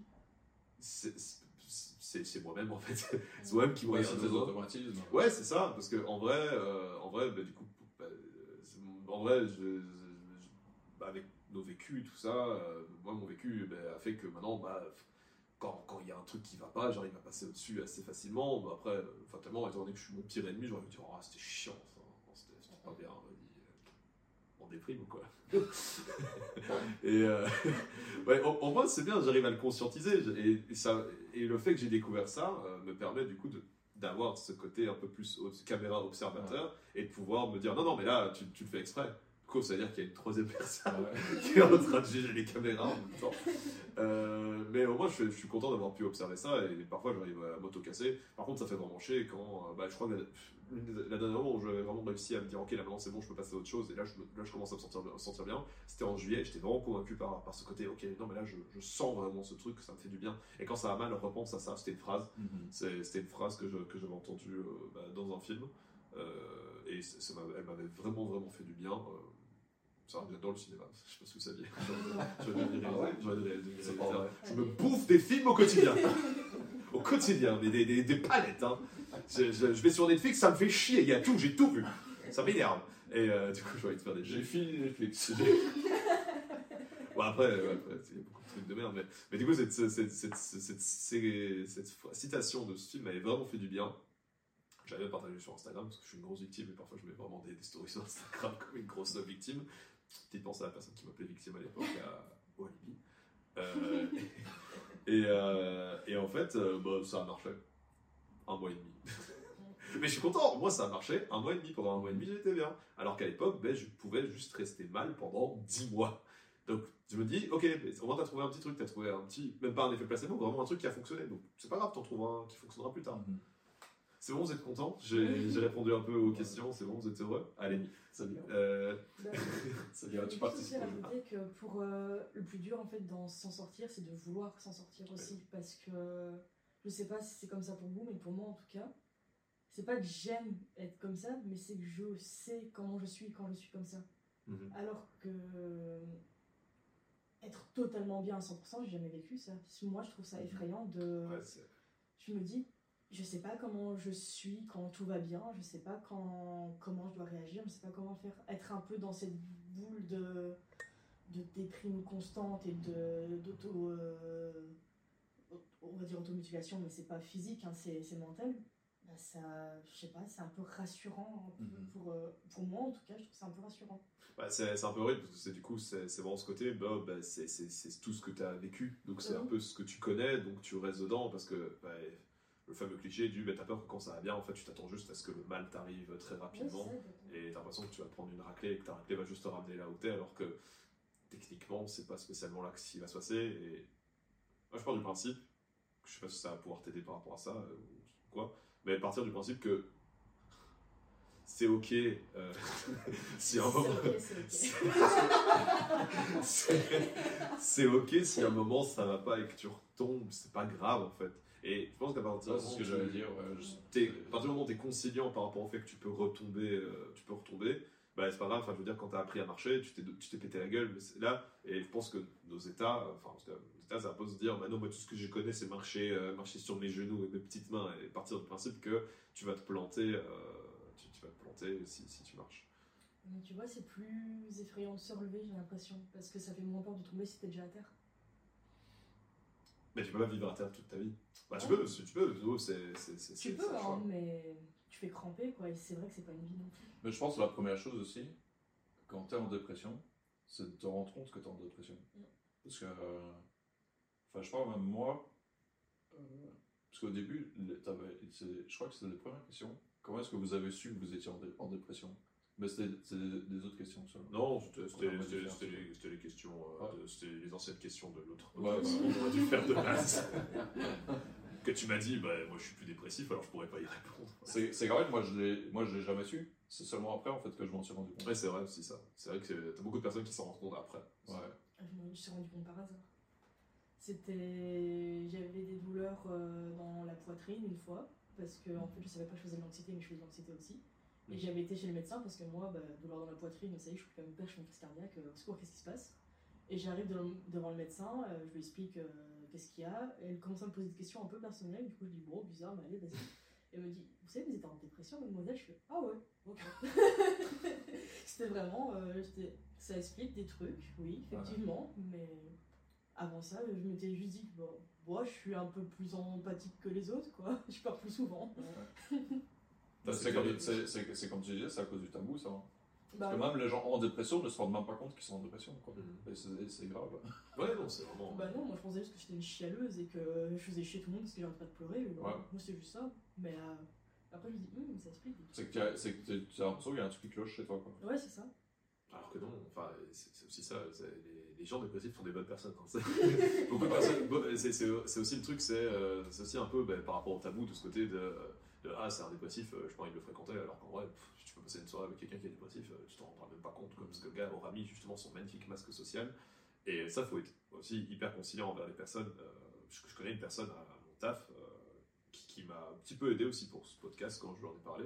c'est moi-même, en fait. c'est moi-même qui Ouais, regarde automatismes. Ouais, c'est ça, parce que en vrai, euh, en vrai, bah, du coup, bah, en vrai, je, avec nos vécus et tout ça, euh, moi, mon vécu bah, a fait que maintenant, bah, quand quand il y a un truc qui va pas, j'arrive à passer au-dessus assez facilement. Bah, après, euh, fatalement, étant donné que je suis mon pire ennemi, j'aurais pu dire, oh, c'était chiant, ça, c'était pas bien, euh, on déprime ou quoi. et euh, ouais, en, en vrai, c'est bien, j'arrive à le conscientiser. Et, et ça, et le fait que j'ai découvert ça euh, me permet du coup de d'avoir ce côté un peu plus caméra observateur et de pouvoir me dire non non mais là tu, tu le fais exprès coup ça veut dire qu'il y a une troisième personne Ouais. qui est en train de juger les caméras en même temps Euh, mais au moins je, suis- je suis content d'avoir pu observer ça et parfois j'arrive à m'auto-casser par contre ça fait vraiment chier quand euh, bah, je crois que la, la dernière fois où j'avais vraiment réussi à me dire ok là maintenant c'est bon je peux passer à autre chose et là je, là, je commence à me sentir, me sentir bien c'était en juillet j'étais vraiment convaincu par, par ce côté ok non mais là je, je sens vraiment ce truc ça me fait du bien et quand ça va mal repense à ça c'était une phrase Mhm. C'était une phrase que je- que j'avais entendue euh, bah, dans un film. euh, et ça elle m'avait vraiment, vraiment fait du bien. euh, ça dans le cinéma, je sais pas si vous saviez. Je vais je vais. Je me bouffe des films au quotidien. au quotidien, mais des, des, des palettes. Hein. Je, je- je vais sur Netflix, ça me fait chier, il y a tout, j'ai tout vu. Ça m'énerve. Et euh, du coup, j'ai envie de faire des J'ai fini Netflix. Bon, après, il y a beaucoup de trucs de merde, mais, mais du coup, cette, cette, cette, cette, cette- cette- cette citation de ce film m'avait vraiment fait du bien. J'avais partagé sur Instagram parce que je suis une grosse victime et parfois je mets vraiment des, des stories sur Instagram comme une grosse victime. Petite pensée à la personne qui m'appelait victime à l'époque à au Alibi. Euh, et, euh, et en fait, euh, bah, ça a marché. Un mois et demi. Mais je suis content, moi ça a marché, un mois et demi, pendant un mois et demi j'étais bien. Alors qu'à l'époque, ben, je pouvais juste rester mal pendant 10 mois. Donc je me dis, ok, au moins t'as trouvé un petit truc, t'as trouvé un petit, même pas un effet placebo, vraiment un truc qui a fonctionné. Donc c'est pas grave, t'en trouves un qui fonctionnera plus tard. Mhm. C'est bon, vous êtes content J'ai répondu un peu aux questions, c'est bon, vous êtes heureux? Allez, Ça vient. euh, Bah, Ça vient, Je tu participes. aussi rajouter que pour euh, le plus dur en fait dans s'en sortir, c'est de vouloir s'en sortir aussi parce que je sais pas si c'est comme ça pour vous, mais pour moi en tout cas, c'est pas que j'aime être comme ça, mais c'est que je sais comment je suis quand je suis comme ça. mhm. Alors que être totalement bien à 100%, j'ai jamais vécu ça. Moi, je trouve ça effrayant de. Ouais, Je me dis, je sais pas comment je suis quand tout va bien, je sais pas quand, comment je dois réagir, je sais pas comment faire. Être un peu dans cette boule de, de déprime constante et de d'auto. euh, on va dire automutilation, mais c'est pas physique, hein, c'est c'est mental. Bah, ça, je sais pas, c'est un peu rassurant un peu Mhm. pour, euh, pour moi en tout cas, je trouve ça un peu rassurant. Bah, c'est c'est un peu horrible parce que c'est du coup c'est c'est vraiment ce côté bah, bah, c'est c'est- c'est tout ce que tu as vécu donc c'est un Mhm. peu ce que tu connais donc tu restes dedans parce que bah, le fameux cliché du bah, t'as peur que quand ça va bien en fait tu t'attends juste à ce que le mal t'arrive très rapidement et t'as l'impression que tu vas te prendre une raclée et que ta raclée va juste te ramener là où t'es alors que techniquement c'est pas spécialement là que ce qui va se passer et moi je pars du principe je sais pas si ça va pouvoir t'aider par rapport à ça euh, ou quoi mais partir du principe que c'est ok euh, si à un moment c'est ok. c'est c'est ok si à un moment ça va pas et que tu retombes, c'est pas grave en fait. Et je pense qu'à partir Ça, ce moment que j'allais dire. ouais, à partir du moment où tu es conciliant par rapport au fait que tu peux retomber, euh, tu peux retomber, bah c'est pas grave. Enfin, je veux dire, quand tu as appris à marcher, tu t'es tu t'es pété la gueule, mais c'est là. Et je pense que nos états, enfin, en tout cas, nos que tu c'est un peu se dire, bah non, moi tout ce que je connais, c'est marcher, euh, marcher sur mes genoux et mes petites mains et partir du principe que tu vas te planter, euh, tu, tu vas te planter si, si tu marches. Mais tu vois, c'est plus effrayant de se relever, j'ai l'impression, parce que ça fait moins peur de tomber si t'es déjà à terre. Mais tu peux pas vivre à terre toute ta vie. Bah, tu peux, si tu peux, c'est. c'est- c'est- Tu peux, hein, mais tu fais cramper, quoi, et c'est vrai que c'est pas une vie non plus. Mais je pense que la première chose aussi, quand tu es en dépression, c'est de te rendre compte que tu es en dépression. Mm. Parce que, euh, enfin, je parle même moi, euh, parce qu'au début, le- t'avais- c'est- je crois que c'était les premières questions. Comment est-ce que vous avez su que vous étiez en, dé- en dépression? Mais c'était c'était des, autres questions. Non, c'était c'était ça. les, c'était les questions, euh, de- c'était les anciennes questions de l'autre. Ouais, podcast. bah. On aurait dû faire de base. que tu m'as dit, bah, moi je suis plus dépressif, alors je pourrais pas y répondre. C'est c'est grave, moi je l'ai moi, je l'ai jamais su. C'est seulement après en fait que je m'en suis rendu compte. Ouais, c'est vrai aussi ça. C'est vrai que t'as beaucoup de personnes qui s'en rendent compte après. Ouais. Je me suis rendu compte par hasard. C'était. J'avais des douleurs euh, dans la poitrine une fois, parce que en fait je savais pas que je faisais de l'anxiété, mais je faisais de l'anxiété aussi. Et j'avais été chez le médecin parce que moi, bah, douleur dans la poitrine, ça y est, je suis quand même père, je fais une crise cardiaque, euh, au secours, qu'est-ce qui se passe? Et j'arrive devant, devant le médecin, euh, je lui explique euh, qu'est-ce qu'il y a, et elle commence à me poser des questions un peu personnelles, du coup je dis bon, bizarre, mais allez, vas-y. Et elle me dit, vous savez, vous êtes en dépression, mademoiselle? Je fais, ah ouais, ok. C'était vraiment, euh, ça explique des trucs, oui, effectivement, mais avant ça, je m'étais juste dit, bon, moi, je suis un peu plus empathique que les autres, quoi. Je pars plus souvent. C'est comme, clair. c'est- c'est- c'est comme tu disais, c'est à cause du tabou ça. hein. Bah, Parce que même les gens en dépression ne se rendent même pas compte qu'ils sont en dépression. Quoi. Et c'est c'est grave. Ouais, non, c'est vraiment. Bah non, moi je pensais juste que j'étais une chialeuse et que je faisais chier tout le monde parce que j'arrêtais pas de pleurer. Ouais. Moi c'est juste ça. Mais euh, après je me dis, hum, ça explique. des C'est que tu as, c'est que tu tu as l'impression qu'il y a un truc qui cloche chez toi. Quoi. Ouais, c'est ça. Alors que non, enfin, c'est aussi ça. Les, les gens dépressifs sont des bonnes personnes. hein. C'est- Beaucoup de personnes. bon, C'est c'est- c'est aussi le truc, c'est euh, c'est aussi un peu bah, par rapport au tabou de ce côté de, de, ah c'est un dépressif, euh, je pas envie de le fréquenter, alors qu'en vrai, pff, tu peux passer une soirée avec quelqu'un qui est dépressif, euh, tu t'en rendras même pas compte, que le gars aura mis justement son magnifique masque social. Et ça, faut être aussi hyper conciliant envers les personnes. euh, je, je connais une personne à, mon taf euh, qui, m'a un petit peu aidé aussi pour ce podcast quand je lui en ai parlé,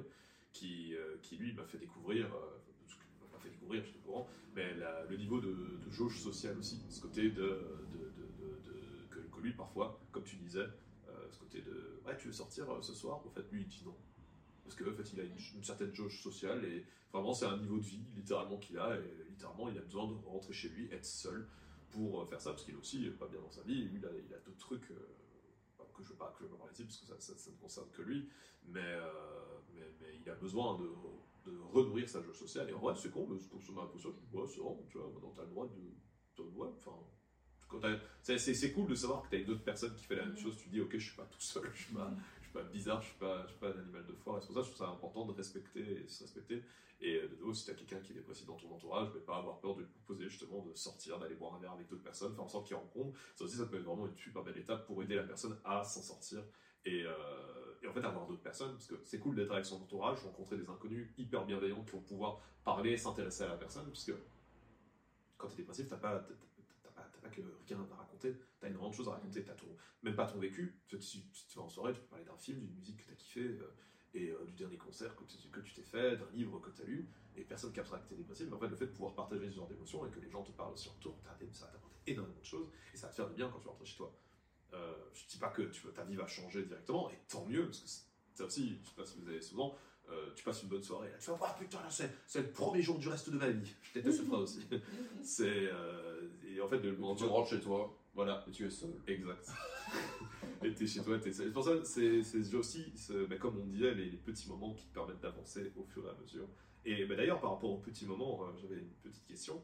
qui, euh, qui lui m'a fait découvrir, euh, ce m'a fait découvrir, je suis au courant, mais le niveau de, de jauge sociale aussi, ce côté de, que, lui parfois, comme tu disais, euh, ce côté de ouais tu veux sortir euh, ce soir, en fait lui il dit non. Parce qu'en fait il a une, une certaine jauge sociale et vraiment c'est un niveau de vie littéralement qu'il a et littéralement il a besoin de rentrer chez lui, être seul pour euh, faire ça parce qu'il est aussi pas bien dans sa vie. Lui il a, il a d'autres trucs euh, bah, que je veux pas que je veux pas parler parce que ça, ça, ça ne concerne que lui. Mais, euh, mais, mais il a besoin de, de renourrir sa jauge sociale. Et en vrai c'est con mais pour son impression je dis ouais c'est bon tu vois maintenant t'as le droit de t'as le droit, enfin c'est- cool de savoir que tu as une autre personne qui fait la même Mhm. chose tu dis ok je suis pas tout seul je suis pas je suis pas bizarre, je suis pas, je suis pas un animal de foire. Et c'est pour ça que je trouve ça important de respecter et se respecter. Et euh, de nouveau, si tu as quelqu'un qui est dépressif dans ton entourage, ne pas avoir peur de lui proposer justement de sortir, d'aller boire un verre avec d'autres personnes, faire en sorte qu'il rencontre. Ça aussi, ça peut être vraiment une super belle étape pour aider la personne à s'en sortir. Et, euh, et en fait, avoir d'autres personnes, parce que c'est cool d'être avec son entourage, rencontrer des inconnus hyper bienveillants qui vont pouvoir parler, s'intéresser à la personne, parce que quand tu es dépressif, t'as pas, que rien à raconter, t'as énormément de choses à raconter, t'as même pas ton vécu. Tu, tu- vas en soirée, tu peux parler d'un film, d'une musique que t'as kiffé, euh, et euh, du dernier concert que tu, t'es fait, d'un livre que t'as lu, et personne captera que t'es dépressif. Mais en fait, le fait de pouvoir partager ce genre d'émotions et que les gens te parlent retour, t'as- ça va t'apporter énormément de choses, et ça va te faire du bien quand tu rentres chez toi. Euh, je dis pas que ta vie va changer directement, et tant mieux, parce que ça aussi, je sais pas si vous avez souvent, euh, tu passes une bonne soirée, là, tu fais, ah putain, là, c'est, c'est le premier jour du reste de ma vie. Je déteste cette phrase aussi. C'est, euh, et en fait, le Quand tu rentres chez toi voilà, et tu es seul. exact. et t'es chez toi, t'es seul. C'est pour ça, c'est, c'est aussi, c'est- bah, comme on disait, les, les petits moments qui te permettent d'avancer au fur et à mesure. Et bah, d'ailleurs, par rapport aux petits moments, euh, j'avais une petite question.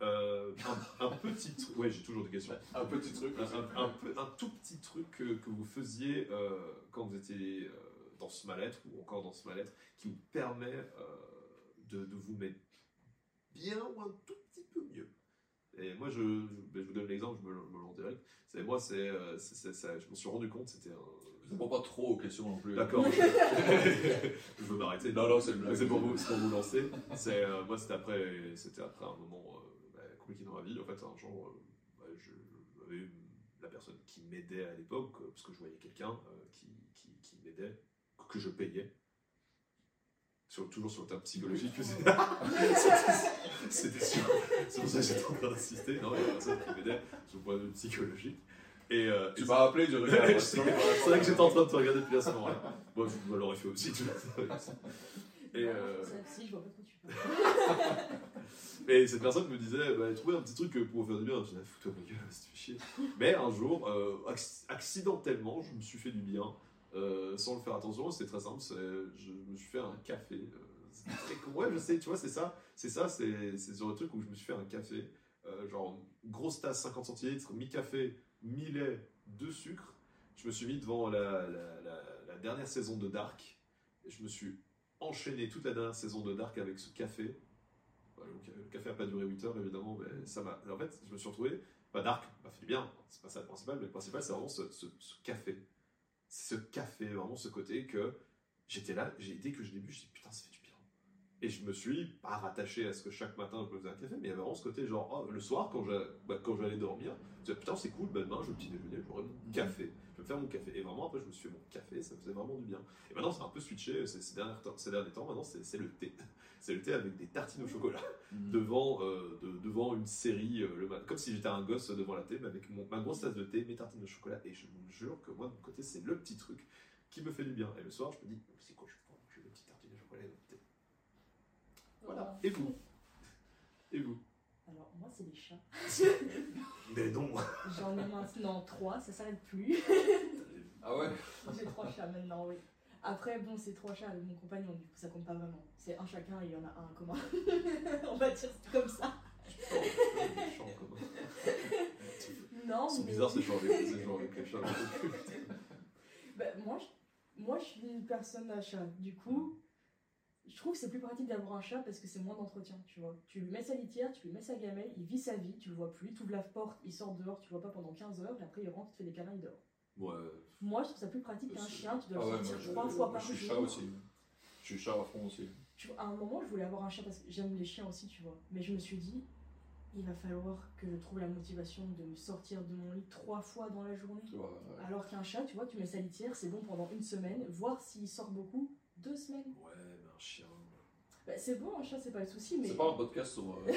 Euh, un, un petit truc, ouais, j'ai toujours des questions. Un petit truc. Un, un- un peu- un tout petit truc que, que vous faisiez euh, quand vous étiez euh, dans ce mal-être ou encore dans ce mal-être qui vous permet euh, de, de vous mettre bien ou un tout petit peu mieux. Et moi, je, je, ben, je vous donne l'exemple, je me, me lance direct. C'est moi, c'est, euh, c'est- c'est- ça- je me suis rendu compte, c'était un. Je réponds pas trop aux questions non plus. D'accord. je, veux m'arrêter. Non, non, c'est pour vous, c'est pour vous lancer. C'est euh, moi, c'était après, c'était après un moment euh, bah, compliqué dans ma vie. En fait, un jour, bah, je j'avais eu la personne qui m'aidait à l'époque, parce que je voyais quelqu'un euh, qui, qui, qui m'aidait, que, je payais. sur, toujours sur le terme psychologique. C'était sûr. C'est pour ça que j'étais en train d'insister. Non, il y a personne qui m'aidait sur le point de vue psychologique. Et, euh, Tu m'as appelé, je regarde. c'est vrai que j'étais en train de te regarder depuis à ce moment-là. Moi, je l'aurais fait aussi. Tu vois. Et, Non, euh, ça, si, je vois pas trop tu parles. et cette personne me disait, bah, trouver un petit truc pour faire du bien. Je disais, fous-toi ma gueule, fais chier. Mais un jour, euh, acc- accidentellement, je me suis fait du bien, euh, sans le faire attention. C'était très simple. c'est- Je me suis fait un café. euh. Ouais, je sais, tu vois, c'est ça. C'est ça, c'est c'est ce genre truc où je me suis fait un café. euh, genre, une grosse tasse 50 centilitres, mi-café, mi-lait, deux sucres. Je me suis mis devant la, dernière saison de Dark. Et je me suis enchaîné toute la dernière saison de Dark avec ce café. Donc, le café n'a pas duré 8 heures, évidemment, mais ça m'a. En fait, je me suis retrouvé. Bah, Dark m'a fait du bien, c'est pas ça le principal, mais le principal, c'est vraiment ce café. Ce café, vraiment ce côté que j'étais là, j'ai dès que je bu, je dit putain, ça fait du. Et je me suis pas rattaché à ce que chaque matin je me faisais un café, mais il y avait vraiment ce côté genre, oh, le soir, quand bah, j'allais dormir, je me disais putain, c'est cool, bah, demain, je vais au petit déjeuner, j'aurai mon café, je vais me faire mon café. Et vraiment, après, je me suis fait mon café, ça me faisait vraiment du bien. Et maintenant, c'est un peu switché ces, ces derniers temps, ces derniers temps maintenant, c'est le thé. C'est le thé avec des tartines au chocolat Mhm. devant, euh, de- devant une série euh, le matin. Comme si j'étais un gosse devant la thé, mais avec mon- ma grosse tasse de thé, mes tartines de chocolat. Et je vous jure que moi, de mon côté, c'est le petit truc qui me fait du bien. Et le soir, je me dis, c'est quoi, je vais prendre manger des petites tartines de chocolat et notre thé. Voilà. Et vous? Et vous? Alors, moi, c'est des chats. Mais non J'en ai maintenant trois, ça s'arrête plus. Ah ouais? J'ai trois chats maintenant, oui. Après, bon, c'est trois chats avec mon compagnon, du coup, ça compte pas vraiment. C'est un chacun et il y en a un en commun. On va dire c'est comme ça. Les chats en commun. Non, C'est mais- bizarre ces gens avec, ces gens avec les chats. Bah, moi, je... moi, je suis une personne à chat. Du coup, je trouve que c'est plus pratique d'avoir un chat parce que c'est moins d'entretien, tu vois. Tu lui mets sa litière, tu lui mets sa gamelle, il vit sa vie, tu le vois plus, tu ouvres la porte, il sort dehors, tu le vois pas pendant 15 heures, et après il rentre, il te fait des câlins, il dort. Ouais. Moi, je trouve ça plus pratique qu'un chien, tu dois Ah le sortir trois fois par je suis jour. chat aussi. Je suis chat à fond aussi. Tu vois, à un moment, je voulais avoir un chat parce que j'aime les chiens aussi, tu vois. Mais je me suis dit, il va falloir que je trouve la motivation de me sortir de mon lit trois fois dans la journée. Ouais. Alors qu'un chat, tu vois, tu mets sa litière, c'est bon pendant une semaine, voire s'il sort beaucoup, deux semaines. Ouais, chien. Bah, c'est bon, un chat, c'est pas le souci, mais. C'est pas un podcast sur. euh, Ouais, ouais,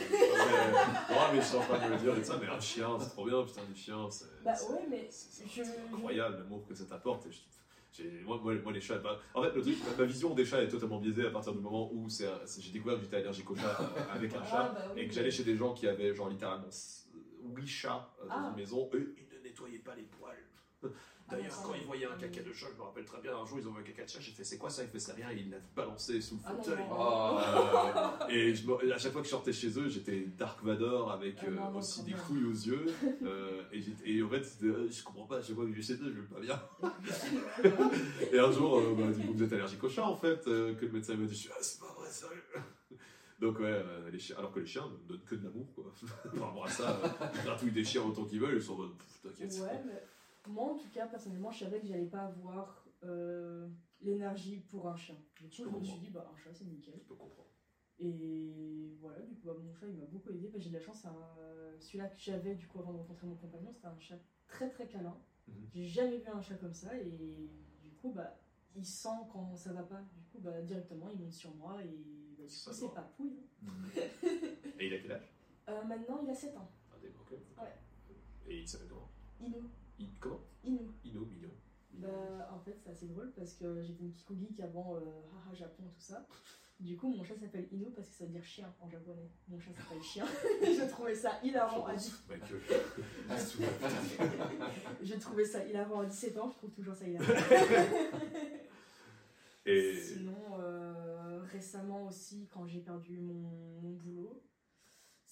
mais je suis en train de le dire et ça, mais un chien, c'est trop bien, putain, du chien, c'est. Bah ouais, mais C'est je- incroyable l'amour que ça t'apporte. et je- Moi, moi, moi, les chats. bah, en fait, le truc, ma, vision des chats est totalement biaisée à partir du moment où c'est- c'est- j'ai découvert que j'étais allergique aux chats euh, avec un Ah, chat bah oui. et que j'allais chez des gens qui avaient, genre, littéralement 8 chats euh, dans Ah. une maison. Eux, ils ne nettoyaient pas les poils. D'ailleurs, Ah, quand ils voyaient un caca de chat, je me rappelle très bien, un jour ils ont vu un caca de chat, j'ai fait c'est quoi ça? Il fait c'est rien, il l'a balancé sous le Ah, fauteuil. Ah, Et je me- à chaque fois que je sortais chez eux, j'étais Dark Vador avec euh, non, non, aussi des couilles aux yeux. euh, et, et en fait, euh, je comprends pas, à chaque fois que je vais chez eux, je vais pas bien. Et un jour, bah, du coup, vous êtes allergique aux chats en fait, que le médecin m'a dit, Je suis, ah, c'est pas vrai, sérieux. Donc ouais, euh, les chiens, alors que les chiens ne donnent que de l'amour quoi. Par rapport à ça, ils gratouillent des chiens autant qu'ils veulent, ils sont en mode, t'inquiète. Ouais, mais moi en tout cas, personnellement, je savais que j'allais pas avoir euh, l'énergie pour un chien. Du coup, je me suis dit, bah un chat c'est nickel. Je peux comprendre. Et voilà, du coup, bah, mon chat il m'a beaucoup aidé. Bah, j'ai de la chance, un- celui-là que j'avais du coup avant de rencontrer mon compagnon, c'était un chat très très câlin. Mhm. J'ai jamais vu un chat comme ça et du coup, bah il sent quand ça va pas. Du coup, bah directement il monte sur moi et bah, du coup, c'est pas pouille. Et il a quel âge? Euh, maintenant, il a 7 ans. Ah, des ok. Ouais. Et il s'appelle comment? I- Comment? Inou. Ino, mignon. Bah, en fait, c'est assez drôle parce que j'étais une Kiko Geek avant euh, Haha Japon, tout ça. Du coup, mon chat s'appelle Inu parce que ça veut dire chien en japonais. Mon chat s'appelle chien. je trouvais ça hilarant à, dix- Mec, euh, je trouvais ça hilarant à 17 ans, je trouve toujours ça hilarant. Et Sinon, euh, récemment aussi, quand j'ai perdu mon, mon boulot,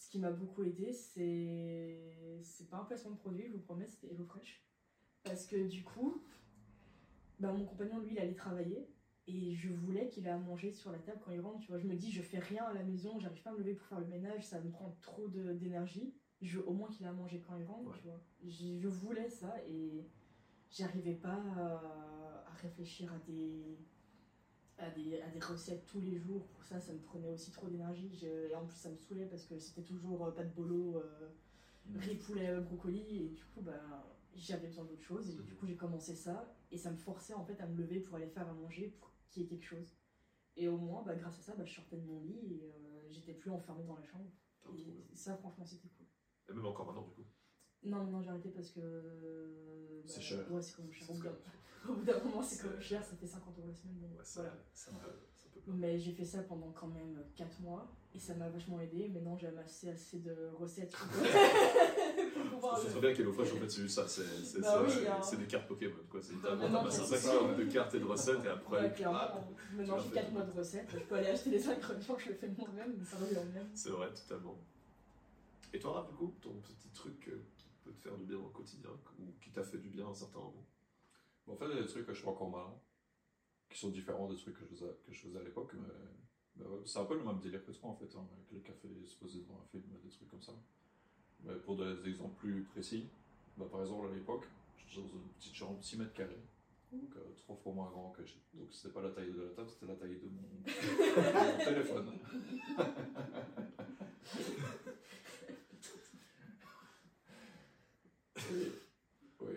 ce qui m'a beaucoup aidé, c'est. C'est pas un placement de produit, je vous promets, c'était HelloFresh. Parce que du coup, bah, mon compagnon, lui, il allait travailler et je voulais qu'il ait à manger sur la table quand il rentre. Tu vois, je me dis, je fais rien à la maison, j'arrive pas à me lever pour faire le ménage, ça me prend trop d'énergie. Je veux au moins qu'il ait à manger quand il rentre, Ouais. tu vois. Je voulais ça et j'arrivais pas à, à réfléchir à des, à des, à des recettes tous les jours. Pour ça, ça me prenait aussi trop d'énergie. Et en plus, ça me saoulait parce que c'était toujours euh, pas de bolo, euh, riz, poulet, euh, brocoli. Et du coup, bah, j'avais besoin d'autre chose. Et du coup, j'ai commencé ça. Et ça me forçait en fait à me lever pour aller faire à manger, pour qu'il y ait quelque chose. Et au moins, bah, grâce à ça, bah, je sortais de mon lit et euh, j'étais plus enfermée dans la chambre. Bien. Et ça, franchement, c'était cool. Et même encore maintenant, du coup. Non, non, j'ai arrêté parce que. bah, C'est cher. Ouais, c'est même cher. Au bout d'un- moment, c'est même cher, ça fait 50 euros la semaine. donc Ouais, ça, voilà. ça, me- ça peut. Mais j'ai fait ça pendant quand même 4 mois et ça m'a vachement aidé. Maintenant, j'ai amassé assez de recettes pour, pour pouvoir. C'est très bien qu'HelloFresh, en fait, c'est juste ça. C'est c'est Bah ça, oui, c'est- hein. des cartes Pokémon, quoi. C'est littéralement, 5 ça. heures de cartes et de recettes, et après, Ouais, clairement, ah, maintenant j'ai l'as 4 fait. mois de recettes. Je peux aller acheter les ingrédients, je le fais moi-même, mais ça revient même. c'est vrai, totalement. Et toi, Raph, du coup, ton petit truc euh, qui peut te faire du bien au quotidien, ou qui t'a fait du bien à un certain moment? Bon, en fait, des trucs que je maintenant, qui sont différents des trucs que je faisais, à l'époque, mais c'est un peu le même délire que toi en fait, hein, avec les cafés se poser devant un film, des trucs comme ça. Mais pour des exemples plus précis, bah, par exemple à l'époque, j'étais dans une petite chambre 6 mètres carrés, donc euh, trois fois moins grand que chez- Donc c'était pas la taille de la table, c'était la taille de de mon téléphone. Et- oui.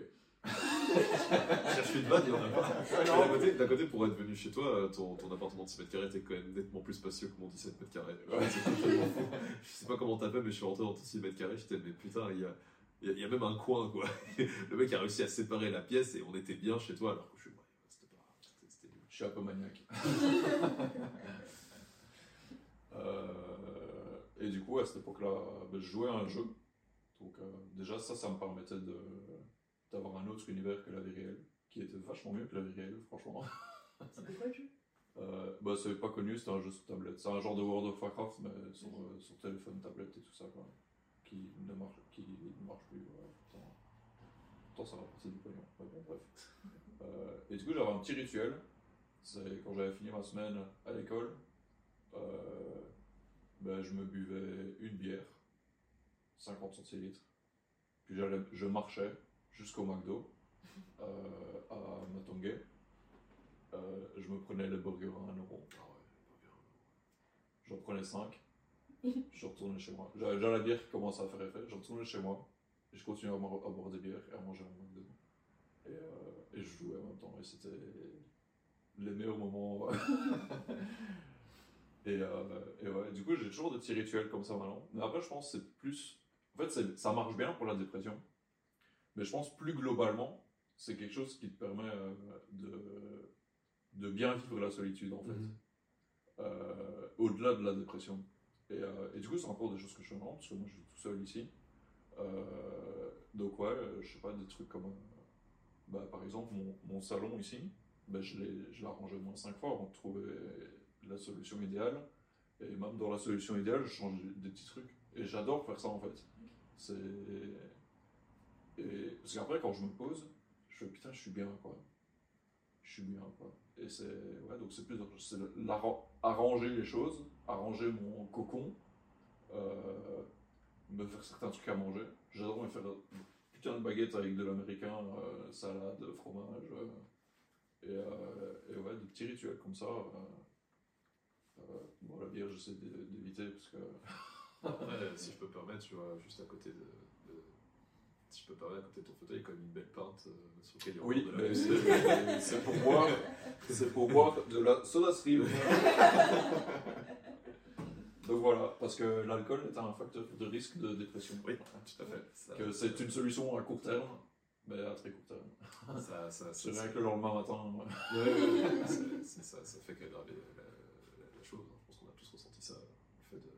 Cherche une vanne, il y en a pas. Mais D'un côté, d'un côté, pour être venu chez toi, euh, ton, ton appartement de 6 mètres carrés était quand même nettement plus spacieux que mon 17 mètres carrés. Ouais. C'est complètement fou. Je sais pas comment t'as fait, mais je suis rentré dans ton 6 mètres carrés, j'étais, mais putain, il y a, il y a- il y a même un coin, quoi. Le mec a réussi à séparer la pièce et on était bien chez toi, alors que je suis, ouais, c'était pas, c'était- c'était nul. Je suis un peu maniaque. Euh, et du coup, à cette époque-là, ben, je jouais à un jeu. Donc, euh, déjà, ça, ça me permettait de, d'avoir un autre univers que la vie réelle, qui était vachement mieux que la vie réelle, franchement. C'était quoi le jeu? Euh, bah, c'est pas connu, c'était un jeu sur tablette. C'est un genre de World of Warcraft, mais sur, euh, sur téléphone, tablette et tout ça, quoi. Qui ne marche, qui ne marche plus. ouais, pourtant, pourtant, ça va partir du pognon. Bon, bref. Euh, et du coup, j'avais un petit rituel. C'est quand j'avais fini ma semaine à l'école, ben, je me buvais une bière, 50 centilitres. Puis je marchais jusqu'au McDo, euh, à Matongue. Euh, je me prenais les burgers à 1 euro. Ah ouais. J'en prenais 5. je retournais chez moi. J'avais déjà la bière qui commençait à faire effet. Je retournais chez moi. Et je continuais à, boire des bières et à manger un McDo. Et, euh, et je jouais en même temps. Et c'était les meilleurs moments. et, et ouais, du coup, j'ai toujours des petits rituels comme ça maintenant. Mais après, je pense que c'est plus. En fait, ça marche bien pour la dépression. Mais je pense plus globalement, c'est quelque chose qui te permet euh, de, de bien vivre la solitude en fait. Mhm. Euh, au-delà de la dépression. Et, euh, et du coup, c'est encore des choses que je maintenant, parce que moi je suis tout seul ici. Donc, ouais, je sais pas, des trucs comme. bah, par exemple, mon, mon salon ici, bah, je l'ai arrangé au moins 5 fois avant de trouver la solution idéale. Et même dans la solution idéale, je change des petits trucs. Et j'adore faire ça en fait. C'est. Parce qu'après, quand je me pose, je fais putain, je suis bien quoi. Je suis bien quoi. Et c'est. Ouais, donc c'est plus. C'est arranger les choses, arranger mon cocon, euh, me faire certains trucs à manger. J'adore me faire putain de baguette avec de l'américain, euh, salade, fromage. euh, et, ouais, des petits rituels comme ça. bon, la bière, j'essaie d'é- d'éviter parce que. Si je peux me permettre, tu vois, juste à côté de. Si je peux permettre, à côté de ton fauteuil, il y a quand même une belle pinte euh, sur laquelle il y a Oui, mais c'est c'est pour boire, c'est pour boire de la soda stream. Donc voilà, parce que l'alcool est un facteur de risque de dépression. Oui, tout à fait. Ça- Que c'est une solution à court terme, mais à très court terme. Ça, ça, C'est vrai que le lendemain matin, Ouais, ouais, ouais, c'est- c'est ça, ça fait qu'aggraver la, la, la chose. hein. Je pense qu'on a tous ressenti ça. Le fait de.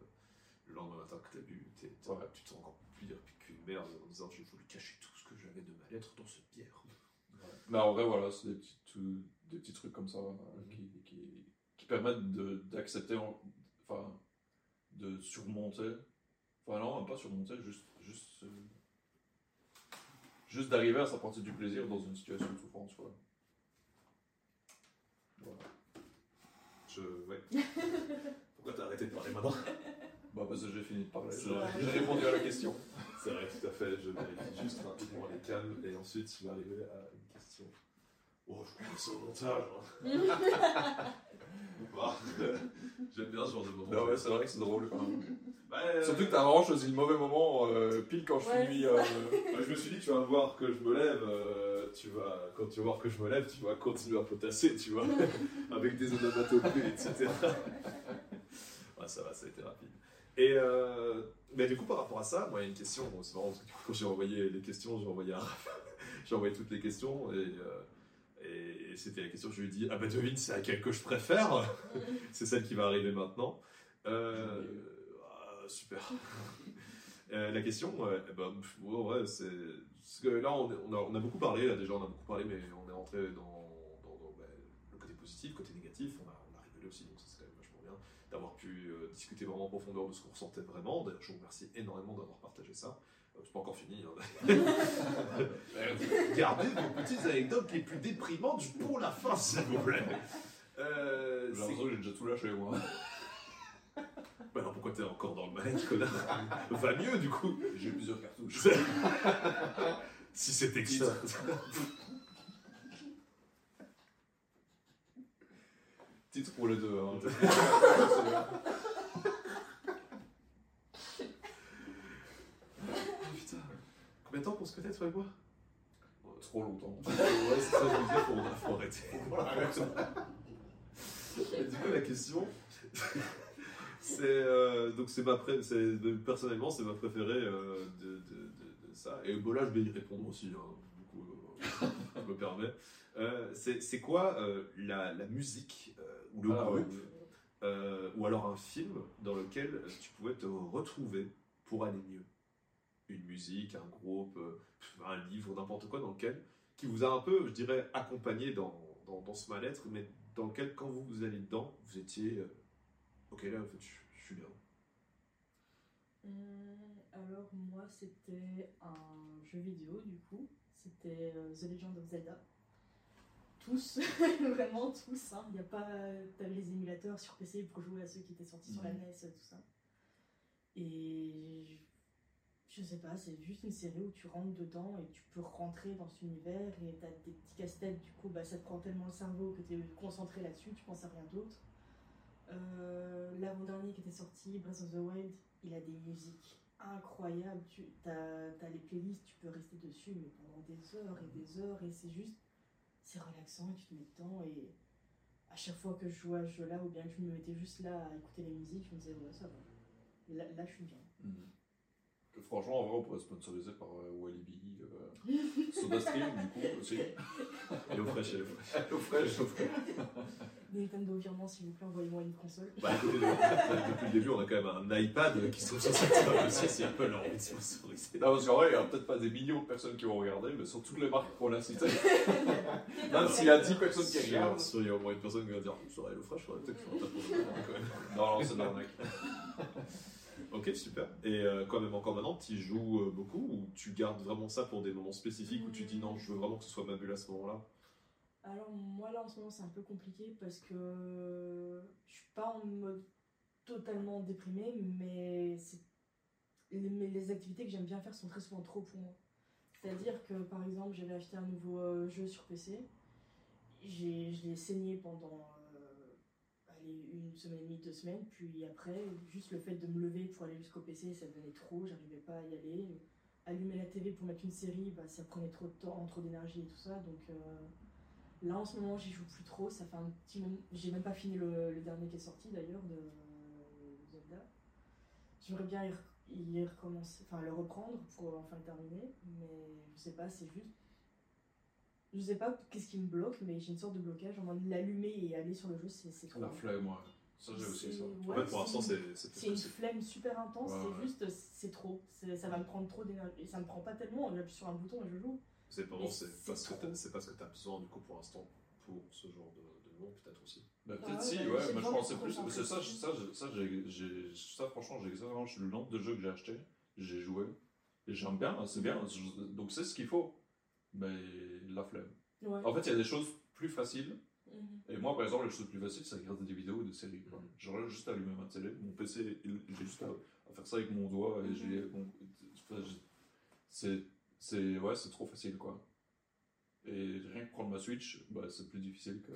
Le lendemain matin que bu, t'es- t'es- Ouais. tu te sens encore pire qu'une merde en disant j'ai voulu cacher tout ce que j'avais de mal-être dans cette bière. Mais en vrai, voilà, c'est des petits, tout- des petits trucs comme ça euh, Mhm. qui, qui, qui permettent de- d'accepter, en- enfin, de surmonter. Enfin, non, pas surmonter, juste. juste euh, Juste d'arriver à s'apporter du plaisir dans une situation de souffrance, quoi. Voilà. Je. Ouais. Pourquoi t'as arrêté de parler maintenant? Bah, parce que j'ai fini de parler. J'ai répondu à la question. C'est vrai, tout à fait. Je vérifie juste rapidement les calmes et ensuite je vais arriver à une question. Oh, je crois que c'est au montage. hein. Ou pas. J'aime bien ce genre de moment. Non, ouais, c'est vrai que c'est drôle quand même. Ouais, Surtout que t'as vraiment choisi le mauvais moment, euh, pile quand je Ouais. finis. euh, je me suis dit, tu vas voir que je me lève, euh, tu vas, quand tu vas voir que je me lève, tu vas continuer à potasser, tu vois, avec des onomatopées, etc. ouais, ça va, ça a été rapide. Et euh, mais du coup, par rapport à ça, moi, il y a une question. C'est marrant parce que quand j'ai envoyé les questions, j'ai envoyé, j'ai envoyé toutes les questions et, euh, et c'était la question que je lui ai dit Ah bah devine, c'est laquelle que je préfère C'est celle qui va arriver maintenant. Euh, ah, super. La question, pff, ouais, c'est. Parce que là, on, a, beaucoup parlé, déjà, on a beaucoup parlé, mais on est rentré dans, bah, le côté positif, côté négatif, on a rigolé aussi, donc ça c'est quand même vachement bien d'avoir pu euh, discuter vraiment en profondeur de ce qu'on ressentait vraiment. D'ailleurs, je vous remercie énormément d'avoir partagé ça. Euh, c'est pas encore fini. hein. Gardez vos petites anecdotes les plus déprimantes pour la fin, s'il vous plaît. Euh, J'ai c'est- l'impression que j'ai déjà tout lâché, moi. Bah alors pourquoi t'es encore dans le manège, connard? Va mieux du coup. J'ai plusieurs cartouches. si c'était que ça. Titre pour les deux. Hein. Putain. Combien de temps pour se connaître, toi et moi? Trop longtemps. Ouais, c'est ça, je veux dire, faut, faut arrêter. Et du coup, la question, c'est euh, donc c'est ma pré- c'est de- personnellement c'est ma préférée euh, de, de- de- de ça. Et bon là, je vais y répondre aussi. Hein, du coup, euh, je me permets. Euh, c'est quoi euh, la, la musique euh, le Ah, groupe euh, ou alors un film dans lequel tu pouvais te retrouver pour aller mieux Une musique, un groupe, euh, un livre, n'importe quoi dans lequel qui vous a un peu, je dirais, accompagné dans, dans, dans ce mal-être, mais dans lequel, quand vous, vous allez dedans, vous étiez euh, Ok, là, en fait, je, je suis bien. Alors moi c'était un jeu vidéo du coup, c'était The Legend of Zelda. Tous, vraiment tous, hein. il y a pas, t'avais les émulateurs sur PC pour jouer à ceux qui étaient sortis sur la. NES, tout ça. Et je, sais pas, c'est juste une série où tu rentres dedans et tu peux rentrer dans cet univers et t'as des petits casse-têtes, du coup bah, ça te prend tellement le cerveau que t'es concentré là-dessus, tu penses à rien d'autre. Euh, L'avant-dernier qui était sorti, Breath of the Wild, il a des musiques incroyables. Tu as, les playlists, tu peux rester dessus mais pendant des heures et des heures et c'est juste, c'est relaxant et tu te mets dedans et à chaque fois que je jouais à ce jeu-là ou bien que je me mettais juste là à écouter les musiques, je me disais ouais ça va. Là, je suis bien. Mhm. Franchement, en vrai, on pourrait sponsoriser par euh, Walibi, euh, SodaStream, du coup, aussi. Et au fraîche, et au fraîche. Nintendo virement s'il vous plaît, envoyez-moi une console. Bah, écoutez, depuis, depuis le début, on a quand même un iPad qui sont sur cette table aussi, si Apple a envie de sponsoriser. Non, parce qu'en vrai, il n'y a peut-être pas des millions de personnes qui vont regarder, mais sur toutes les marques qu'on a citées, même s'il y a 10 personnes qui regardent. il y a au moins une personne qui va dire Ça le fraîche, faudrait peut-être que je. Non, non, c'est de l'arnaque. Ok, super. Et euh, quand même encore maintenant, tu joues euh, beaucoup ou tu gardes vraiment ça pour des moments spécifiques où tu dis non, je veux vraiment que ce soit ma bulle à ce moment-là? Alors moi là en ce moment c'est un peu compliqué parce que je suis pas en mode totalement déprimé mais, mais les activités que j'aime bien faire sont très souvent trop pour moi. C'est-à-dire que par exemple j'avais acheté un nouveau euh, jeu sur PC, je l'ai saigné pendant une semaine et demie, deux semaines, puis après juste le fait de me lever pour aller jusqu'au PC ça devenait trop, j'arrivais pas à y aller. Allumer la TV pour mettre une série, bah, ça prenait trop de temps, trop d'énergie et tout ça donc... euh, Là en ce moment j'y joue plus trop, ça fait un petit moment. J'ai même pas fini le, dernier qui est sorti d'ailleurs de Zelda. J'aimerais bien y recommencer, enfin le reprendre pour enfin le terminer, mais je sais pas, c'est juste. Je sais pas qu'est-ce qui me bloque, mais j'ai une sorte de blocage. En mode l'allumer et aller sur le jeu, c'est c'est trop. La flemme, ouais. Ça, j'ai aussi C'est- ça. ouais, En fait, pour l'instant, c'est- c'est une flemme super intense, Ouais, c'est ouais. juste, c'est trop. C'est- Ça va me prendre trop d'énergie. Et ça me prend pas tellement, j'appuie sur un bouton et je joue. C'est Mais c'est parce que t'as- c'est parce que tu as besoin du coup pour l'instant pour ce genre de, de monde, peut-être aussi. Bah, Ah peut-être si, bah, ouais, mais je pensais plus. concentré C'est ça, ça, j'ai- ça, ça, franchement, j'ai exactement le nombre de jeux que j'ai acheté, j'ai joué, et j'aime bien, c'est bien, donc c'est ce qu'il faut, mais la flemme. Ouais. En fait, il y a des choses plus faciles, Mhm. et moi, par exemple, les choses plus faciles, c'est regarder des vidéos ou des séries. quoi. Mhm. J'aurais juste à allumer ma télé, mon PC, j'ai juste à, à faire ça avec mon doigt, et Mhm. j'ai, bon, j'ai- c'est, c'est, ouais, c'est trop facile, quoi. Et rien que prendre ma Switch, bah, c'est plus difficile que.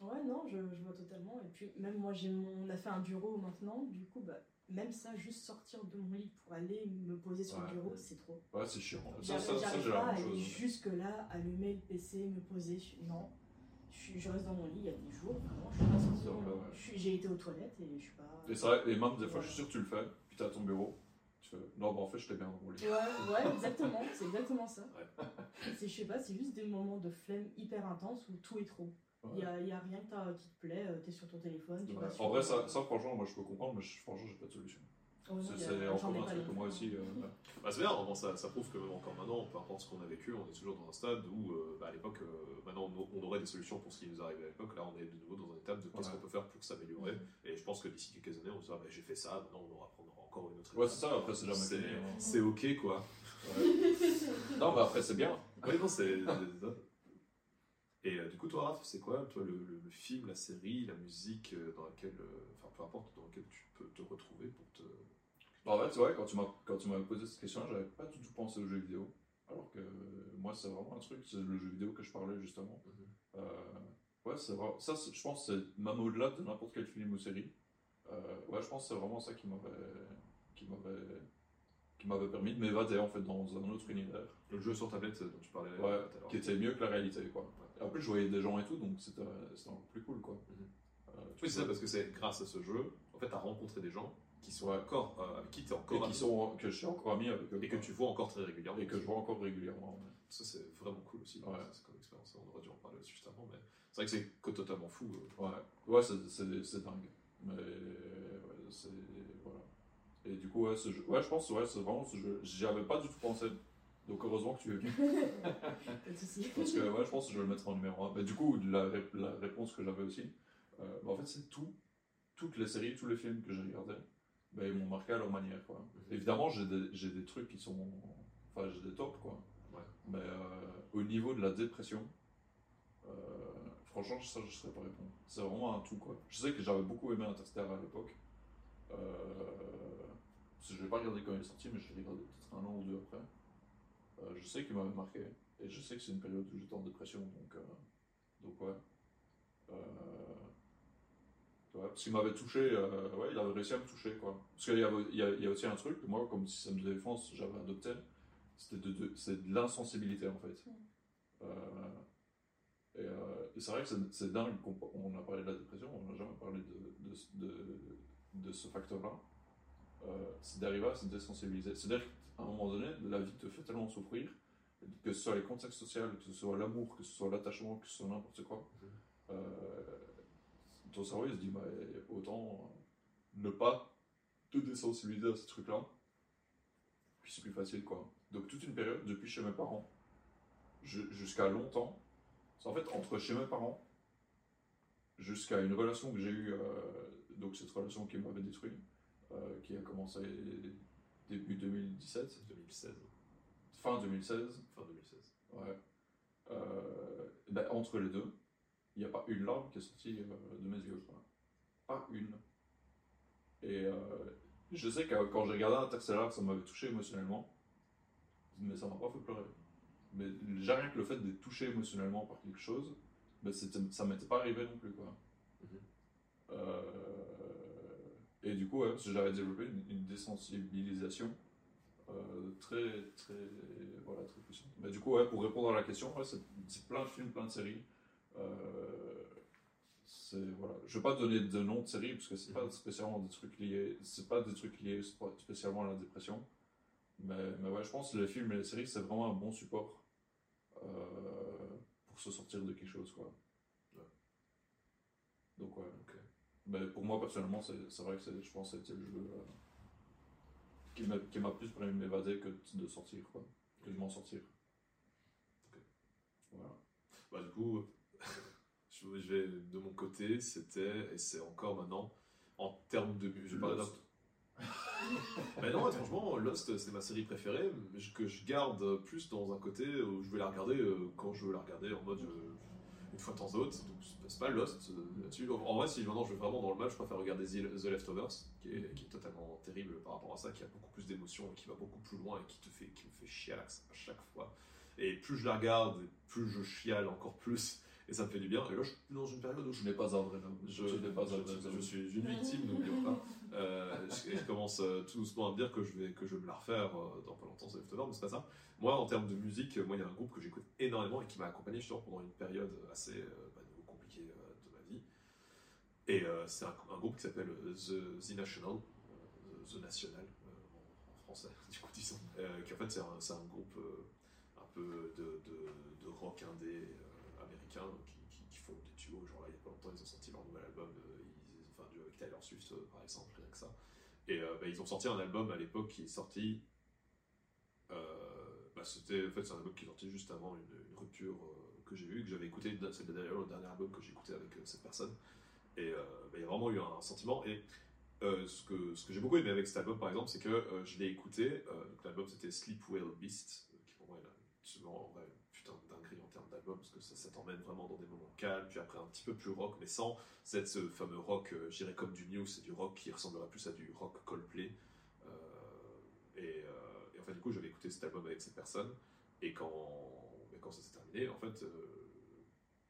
Ouais, non, je, je vois totalement. Et puis, même moi, j'ai mon... on a fait un bureau maintenant. Du coup, bah, même ça, juste sortir de mon lit pour aller me poser sur Ouais. le bureau, c'est trop. Ouais, c'est chiant. Ça, ça, ça, j'ai la même chose. jusque-là, allumer le PC, me poser. je- Non. Je, reste dans mon lit, il y a des jours, vraiment, je suis pas mon Ouais, J'ai été aux toilettes et je suis pas. Et, vrai, et même des fois, je suis sûr que tu le fais, puis t'es à ton bureau, tu fais non, bah en fait, j'étais bien dans mon lit. Ouais, ouais, exactement, c'est exactement ça. Ouais. C'est, je sais pas, c'est juste des moments de flemme hyper intenses où tout est trop. Il Ouais. y a, y a rien que t'as- qui te plaît, euh, t'es sur ton téléphone, tu Ouais. vas sur- En vrai, ça, ça, franchement, moi je peux comprendre, mais je- franchement, j'ai pas de solution. Oh C'est encore un truc que moi aussi. euh, ouais. Bah, c'est bien, vraiment, ça, ça prouve que même encore maintenant, peu importe ce qu'on a vécu, on est toujours dans un stade où, euh, bah, à l'époque, euh, maintenant, on, on aurait des solutions pour ce qui nous arrivait à l'époque. Là, on est de nouveau dans une étape de qu'est-ce Ouais. qu'on peut faire pour s'améliorer. Mhm. Et je pense que d'ici quelques années, on se dira, bah, j'ai fait ça, maintenant, on aura prendre encore une autre Ouais, étape. c'est ça, après, c'est jamais C'est- fini. hein. C'est ok, quoi. Ouais. non, mais après, c'est bien. Ouais, non, c'est. Et euh, du coup, toi, Raph, c'est quoi, toi, le, le- le film, la série, la musique euh, dans laquelle, euh, enfin, peu importe, dans laquelle tu peux te retrouver pour te. Bah, en fait, c'est vrai, quand tu m'as quand tu m'avais posé cette question, j'avais pas du tout pensé aux jeux vidéo. Alors que moi, c'est vraiment un truc, c'est le jeu vidéo que je parlais justement. Euh, ouais, c'est vrai. Ça, je pense, c'est même au-delà de n'importe quel film ou série. Ouais, je pense que c'est vraiment ça qui m'avait qui m'avait qui m'avait permis de m'évader en fait dans un autre univers. Le jeu sur tablette dont tu parlais Ouais, tout à l'heure. qui était mieux que la réalité quoi. Et en plus, je voyais des gens et tout, donc c'était c'était encore plus cool quoi. Euh, tu Oui, c'est ça, parce que c'est grâce à ce jeu, en fait, tu as rencontré des gens qui sont encore, euh, avec qui et encore qui sont que je suis encore ami avec eux et que tu vois encore très régulièrement. et que je vois encore régulièrement. ouais. Ça, c'est vraiment cool aussi. Ouais. C'est comme expérience. On aurait dû en parler aussi juste avant, mais c'est vrai que c'est totalement fou. euh. Ouais, ouais c'est- dingue. Mais ouais, c'est. Voilà. Et du coup, ouais, ce jeu, ouais je pense ouais, c'est vraiment ce jeu. J'y avais pas du tout pensé. Donc heureusement que tu es venu. Pas de soucis. Parce que ouais, je pense que je vais le mettre en numéro 1. Mais du coup, la, ré- la réponse que j'avais aussi, euh, bah, en fait, c'est tout. Toutes les séries, tous les films que j'ai regardés, bah, ils m'ont marqué à leur manière. Quoi. Mhm. Évidemment, j'ai des, trucs qui sont. Enfin, j'ai des tops, quoi. Ouais. Mais euh, au niveau de la dépression, euh, franchement, ça, je ne saurais pas répondre. C'est vraiment un tout, quoi. Je sais que j'avais beaucoup aimé Interstellar à l'époque. Euh, je l'ai pas regardé quand il est sorti, mais je l'ai regardé peut-être un an ou deux après. Euh, je sais qu'il m'avait marqué. Et je sais que c'est une période où j'étais en dépression, donc, euh, donc ouais. Euh, ouais, parce qu'il m'avait touché, euh, ouais, il avait réussi à me toucher, quoi. Parce qu'il y, avait- il y a, il y a aussi un truc, que moi, comme système de défense, j'avais adopté, c'était de, de, c'est de l'insensibilité, en fait. Mm. Et, et c'est vrai que c'est- dingue qu'on on a parlé de la dépression, on n'a jamais parlé de, de, de, de ce facteur-là. C'est d'arriver à se désensibiliser. C'est-à-dire qu'à un moment donné, la vie te fait tellement souffrir, que ce soit les contextes sociaux, que ce soit l'amour, que ce soit l'attachement, que ce soit n'importe quoi, Mhm. euh, ton cerveau il se dit bah, autant ne pas te désensibiliser à ce truc-là, puis c'est plus facile quoi. Donc toute une période, depuis chez mes parents ju- jusqu'à longtemps, c'est en fait entre chez mes parents jusqu'à une relation que j'ai eue, euh, donc cette relation qui m'avait détruit, euh, qui a commencé début 2017, 2016, fin 2016, fin 2016. Ouais. Euh, ben, entre les deux, il n'y a pas une larme qui est sortie euh, de mes yeux. Quoi. Pas une. Et euh, je sais que quand j'ai regardé Interstellar, ça m'avait touché émotionnellement. Mais ça m'a pas fait pleurer. Mais j'ai rien que le fait d'être touché émotionnellement par quelque chose, ben ça m'était pas arrivé non plus. Quoi. Mhm. Et du coup, ouais, parce que j'avais développé une, une désensibilisation euh, très, très, voilà, très puissante. Mais du coup, ouais, pour répondre à la question, ouais, c'est plein de films, plein de séries. Euh, c'est, voilà. Je vais pas donner de nom de série parce que c'est pas spécialement des trucs liés, c'est pas des trucs liés sp- spécialement à la dépression. Mais, mais ouais, je pense que les films et les séries, c'est vraiment un bon support euh, pour se sortir de quelque chose, quoi. Donc ouais. Mais pour moi personnellement, c'est vrai que c'est- je pense que c'était le jeu euh, qui m'a plus permis de m'évader que de sortir, quoi. Que de m'en sortir. Voilà. Bah, du coup, je vais de mon côté, c'était, et c'est encore maintenant, en termes de. Je vais parler. Mais non, franchement, Lost, c'est ma série préférée, que je garde plus dans un côté où je vais la regarder euh, quand je veux la regarder, en mode euh, une fois de temps en autre. Donc c'est- pas Lost euh, là-dessus. En vrai, si maintenant je vais vraiment dans le match, je préfère regarder The, The Leftovers, qui est, totalement terrible par rapport à ça, qui a beaucoup plus d'émotions, qui va beaucoup plus loin et qui te fait, qui me fait chialer à chaque fois. Et plus je la regarde, plus je chiale encore plus. Et ça me fait du bien. Et là, je suis dans une période où je n'ai pas un vrai homme. je, n'ai pas un vrai je- suis une victime, n'oublions pas. Euh, je, je commence euh, tout doucement à me dire que je vais, que je vais me la refaire euh, dans pas longtemps, c'est mais c'est pas ça. Moi, en termes de musique, moi, il y a un groupe que j'écoute énormément et qui m'a accompagné justement pendant une période assez euh, bah, compliquée de ma vie. Et euh, c'est un, un groupe qui s'appelle The, The National, The National en, en français, du coup, disons. Euh, qui en fait, c'est un, groupe un peu de, de, de rock indé qui, font des duos. Genre là, il y a pas longtemps, ils ont sorti leur nouvel album. euh, ils, un duo avec Taylor Swift, euh, par exemple, rien que ça. Et euh, bah, ils ont sorti un album à l'époque qui est sorti. bah, c'était en fait c'est un album qui est sorti juste avant une, rupture que j'ai eue, que j'avais écouté. C'est le dernier, album que j'ai écouté avec cette personne. Et bah, il y a vraiment eu un, sentiment. Et ce que, ce que j'ai beaucoup aimé avec cet album, par exemple, c'est que je l'ai écouté. l'album c'était Sleep Well Beast, qui pour moi est de parce que ça, t'emmène vraiment dans des moments calmes, puis après un petit peu plus rock, mais sans cette, ce fameux rock, euh, je dirais comme du New, c'est du rock qui ressemblerait plus à du rock Coldplay. Euh, et, euh, et en fait, du coup, j'avais écouté cet album avec cette personne, et quand, et quand ça s'est terminé, en fait, euh,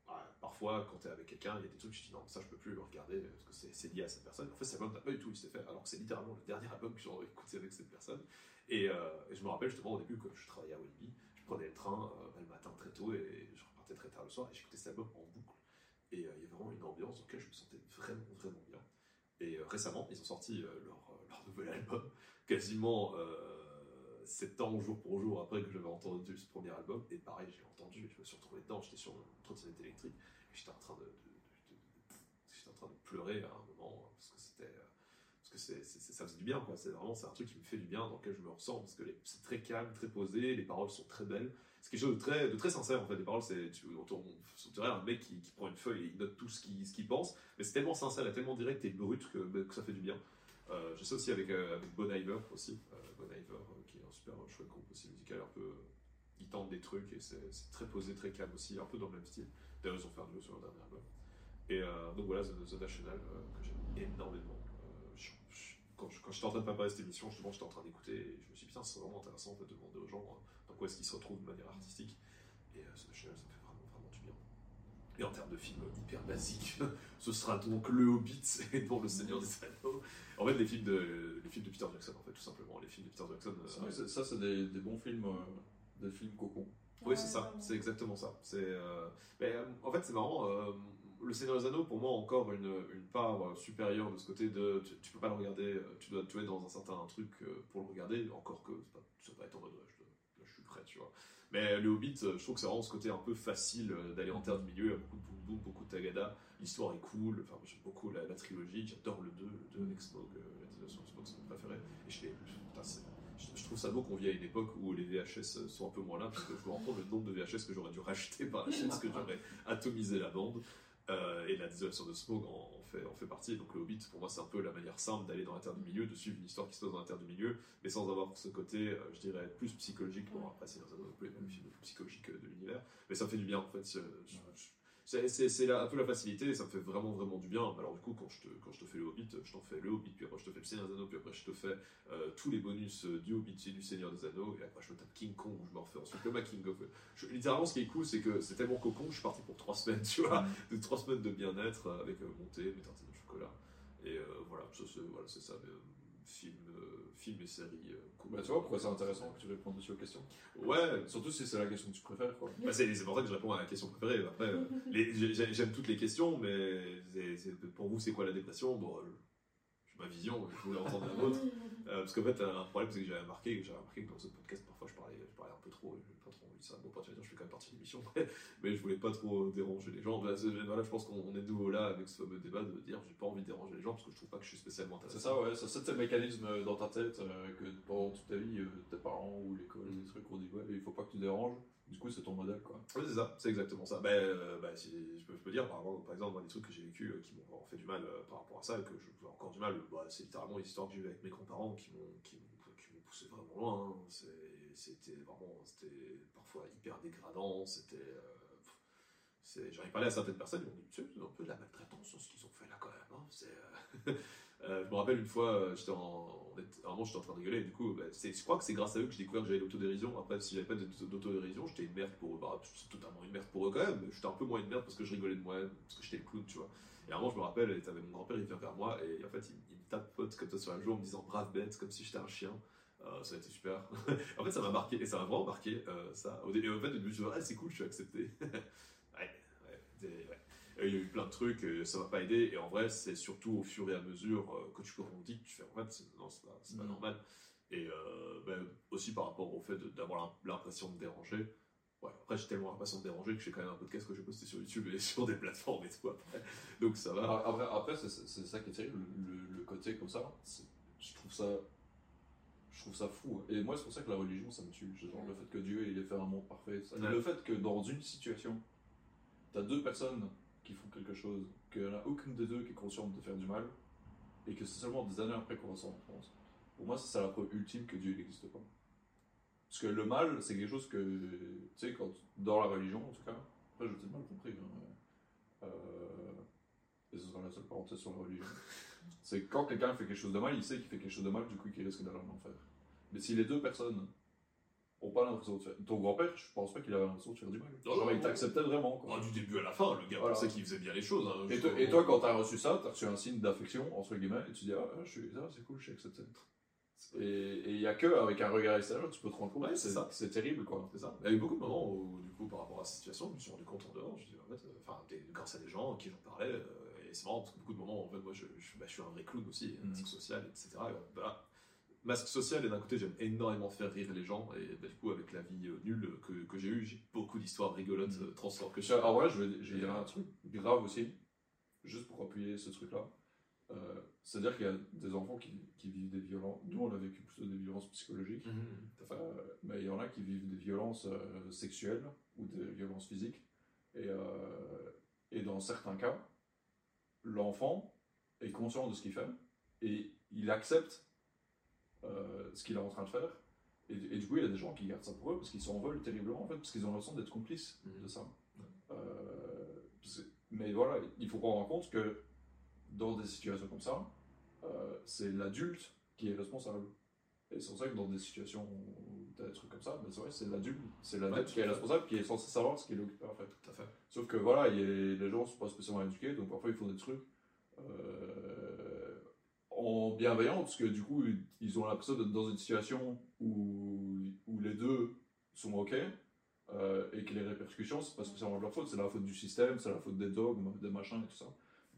ouais, parfois, quand t'es avec quelqu'un, il y a des trucs, je dis non, ça je peux plus le regarder parce que c'est- lié à cette personne. En fait, cet album n'a pas du tout, il s'est fait, alors que c'est littéralement le dernier album que j'ai écouté avec cette personne. Et, euh, et je me rappelle justement au début, quand je travaillais à Walibi, je prenais le train euh, le matin très tôt et je repartais très tard le soir et j'écoutais cet album en boucle. Et euh, il y a vraiment une ambiance dans laquelle je me sentais vraiment, vraiment bien. Et euh, récemment, ils ont sorti euh, leur, nouvel album, quasiment 7 ans jour pour jour après que j'avais entendu ce premier album. Et pareil, j'ai entendu, je me suis retrouvé dedans, j'étais sur une trottinette électrique, j'étais en train de- j'étais en train de pleurer à un moment, parce que c'était... parce que ça faisait du bien, quoi. C'est vraiment un truc qui me fait du bien, dans lequel je me ressens, parce que c'est très calme, très posé, les paroles sont très belles. C'est quelque chose de très, de très sincère, en fait. Les paroles, c'est, un mec qui, qui prend une feuille et il note tout ce qu'il, ce pense, mais c'est tellement sincère, et tellement direct et brut que, ça fait du bien. Euh, aussi avec, euh, Bon Iver aussi, euh, Bon Iver, euh, qui est un super chouette groupe aussi musical, un peu, ils tentent des trucs et c'est, très posé, très calme aussi, un peu dans le même style. D'ailleurs, ils ont fait un duo sur leur dernier album. Et euh, donc voilà, The, The National, que j'aime énormément. Euh, quand, je, quand j'étais en train de préparer cette émission, justement, j'étais en train d'écouter et je me suis dit, putain, c'est vraiment intéressant en fait, de demander aux gens euh, dans quoi est-ce qu'ils se retrouvent de manière artistique. Et euh, The National, ça me fait vraiment, vraiment du bien. Et en termes de films hyper basiques, ce sera donc Le Hobbit et non Le Seigneur des Anneaux. En fait, les films de, les films de Peter Jackson, en fait, tout simplement. Les films de Peter Jackson. euh, ça, c'est des, des bons films, euh, des films cocons. Oui, c'est ça, c'est exactement ça. C'est, euh, mais, euh, en fait, c'est marrant. Le Seigneur des Anneaux, pour moi, encore une, une part euh, supérieure de ce côté de. Tu, tu peux pas le regarder, euh, tu dois te tuer dans un certain truc euh, pour le regarder, encore que pas, ça va être en mode je, je suis prêt, tu vois. Mais le Hobbit, je trouve que c'est vraiment ce côté un peu facile d'aller en terre du milieu, il y a beaucoup de boum boum, beaucoup de tagada, l'histoire est cool, enfin, j'aime beaucoup la, la trilogie, j'adore le 2, le 2 avec euh, la de Smaug, c'est mon préféré, et je, l'ai- je, je trouve ça beau qu'on vit à une époque où les VHS sont un peu moins là, parce que je me rends compte le nombre de VHS que j'aurais dû racheter par la suite, parce que j'aurais atomisé la bande. Euh, et la désolation de Smaug en, fait, en fait partie. Donc le Hobbit, pour moi, c'est un peu la manière simple d'aller dans la Terre du Milieu, de suivre une histoire qui se passe dans la Terre du Milieu, mais sans avoir ce côté, euh, je dirais, plus psychologique. Bon, après, c'est dans un films le plus psychologique de l'univers, mais ça me fait du bien, en fait. Je- je- je- c'est- un peu la facilité, ça me fait vraiment vraiment du bien. Alors du coup, quand je te, quand je te fais le Hobbit, je t'en fais le Hobbit, puis après je te fais le Seigneur des Anneaux, puis après je te fais euh, tous les bonus euh, du Hobbit et du Seigneur des Anneaux, et après je me tape King Kong, où je me refais ensuite le making of. Littéralement, ce qui est cool, c'est que c'est tellement cocon, je suis parti pour trois semaines, tu vois, de trois semaines de bien-être euh, avec euh, mon thé, mes tartines au chocolat, et euh, voilà, c'est ça, euh, film, euh, film et série. euh, cool. Bah, tu vois pourquoi c'est intéressant que tu répondes aussi aux questions Ouais, Surtout si c'est la question que tu préfères, quoi. bah, c'est c'est pour ça que je réponds à la question préférée. Après, euh, les- j'ai- j'aime toutes les questions, mais c'est- c'est- pour vous, c'est quoi la dépression? Bon, ma vision, je voulais entendre la vôtre. Parce qu'en fait, un problème, c'est que j'avais remarqué, j'avais remarqué que dans ce podcast, parfois, je parlais, je parlais un peu trop, trop envie de ça. Bon, pas de dire, je fais quand même partie de l'émission, mais je voulais pas trop déranger les gens. Bah, c'est- voilà, je pense qu'on est de nouveau là avec ce fameux débat de dire, j'ai pas envie de déranger les gens parce que je trouve pas que je suis spécialement intéressant. C'est ça, ouais, ça, c'est tes mécanismes dans ta tête euh, que pendant toute ta vie, euh, tes parents ou l'école, des trucs, on dit ouais, il faut pas que tu déranges. Du coup, c'est ton modèle, quoi. Oui, c'est ça, c'est exactement ça. Ben, euh, ben, si je, peux, je peux dire, par, exemple, par exemple, moi, des trucs que j'ai vécu euh, qui m'ont fait du mal euh, par rapport à ça, et que je fais encore du mal, bah, c'est littéralement une histoire que j'ai avec mes grands-parents qui m'ont qui poussé vraiment loin. hein. C'est- C'était vraiment, c'était parfois hyper dégradant, c'était. euh, J'en ai parlé à certaines personnes, ils m'ont dit, c'est un peu de la maltraitance ce qu'ils ont fait là quand même. hein, euh, euh, je me rappelle une fois, euh, j'étais en, j'étais en train de rigoler, du coup, bah, je crois que c'est grâce à eux que j'ai découvert que j'avais l'autodérision. Après, si j'avais pas d'auto- d'autodérision, j'étais une merde pour eux. Bah, c'est totalement une merde pour eux quand même, j'étais un peu moins une merde parce que je rigolais de moi-même, parce que j'étais le clown, tu vois. Et à un moment, je me rappelle, et mon grand-père, il vient vers moi, et en fait, il, il me tapote comme ça sur la joue en me disant brave bête, comme si j'étais un chien. Euh, ça a été super. en fait, ça m'a marqué, et ça m'a vraiment marqué, euh, ça. Au début, et en fait, au début, je me dis, ah, c'est cool, je suis accepté. ouais, ouais, ouais. Et il y a eu plein de trucs, euh, ça m'a pas aidé, et en vrai, c'est surtout au fur et à mesure euh, que tu grandis que tu fais, en fait, c'est- non, c'est pas, Mhm. normal. Et euh, ben, aussi par rapport au fait d'avoir l'im- l'impression de déranger. Ouais, après, j'ai tellement l'impression de déranger que j'ai quand même un podcast que j'ai posté sur YouTube et sur des plateformes et tout après. Donc ça va. Après, après c'est ça qui est terrible, le, côté comme ça, je trouve ça, je trouve ça fou. Et moi, c'est pour ça que la religion, ça me tue. Genre le fait que Dieu, il ait fait un monde parfait. ça. Ouais. Le fait que dans une situation, t'as deux personnes qui font quelque chose, qu'il n'y en a aucune des deux qui est consciente de faire du mal, et que c'est seulement des années après qu'on va s'en rendre compte. Pour moi, c'est ça la preuve ultime que Dieu n'existe pas. Parce que le mal, c'est quelque chose que, tu sais, quand, dans la religion en tout cas, après j'ai peut-être mal compris, hein, euh, et ce sera la seule parenthèse sur la religion, c'est quand quelqu'un fait quelque chose de mal, il sait qu'il fait quelque chose de mal, du coup qu'il risque d'aller en enfer. Mais si les deux personnes ont pas l'impression de faire. Ton grand-père, je pense pas qu'il avait l'impression de faire du mal. Non, Genre, non, il t'acceptait vraiment. Quoi. Ah, du début à la fin, le gars Voilà. pensait qu'il faisait bien les choses. hein. Et, toi, et toi, quand t'as reçu ça, t'as reçu un signe d'affection, entre guillemets, et tu dis, ah, je suis, ah, c'est cool, je suis accepté. Et il y a que avec un regard extérieur, tu peux te rendre compte Ouais, c'est ça. c'est terrible, quoi. C'est ça. Il y a eu beaucoup de moments où, du coup, par rapport à cette situation, je me suis rendu compte en dehors. Je dis, en fait, euh, enfin, grâce à des gens qui j'en parlais, euh, et c'est marrant parce que beaucoup de moments, en fait, moi, je, je, bah, je suis un vrai clown aussi, Mhm. masque social, etc. Et, bah, masque social, et d'un côté, j'aime énormément faire rire les gens, et bah, du coup, avec la vie euh, nulle que, que j'ai eue, j'ai beaucoup d'histoires rigolotes, Mhm. euh, transformées que je Ah je vais, je vais dire un truc grave aussi, juste pour appuyer ce truc-là. Euh, C'est-à-dire qu'il y a des enfants qui, qui vivent des violences. Nous, on a vécu plutôt des violences psychologiques. Mhm. Euh, mais il y en a qui vivent des violences euh, sexuelles ou des violences physiques. Et, et dans certains cas, l'enfant est conscient de ce qu'il fait et il accepte euh, ce qu'il est en train de faire. Et, et du coup, il y a des gens qui gardent ça pour eux parce qu'ils s'en veulent terriblement en fait, parce qu'ils ont l'impression d'être complices Mhm. de ça. Euh, parce que- mais voilà, il faut prendre en compte que dans des situations comme ça, euh, c'est l'adulte qui est responsable. Et c'est pour ça que dans des situations où tu as des trucs comme ça, ben c'est vrai, c'est l'adulte, c'est l'adulte Ouais, qui est responsable, qui est censé savoir ce qu'il. Tout à fait. Sauf que voilà, il y a- les gens sont pas spécialement éduqués, donc parfois ils font des trucs euh, en bienveillant, parce que du coup ils- ils ont l'impression d'être dans une situation où, où les deux sont ok, euh, et que les répercussions, c'est pas spécialement de leur faute, c'est la faute du système, c'est la faute des dogmes, des machins et tout ça.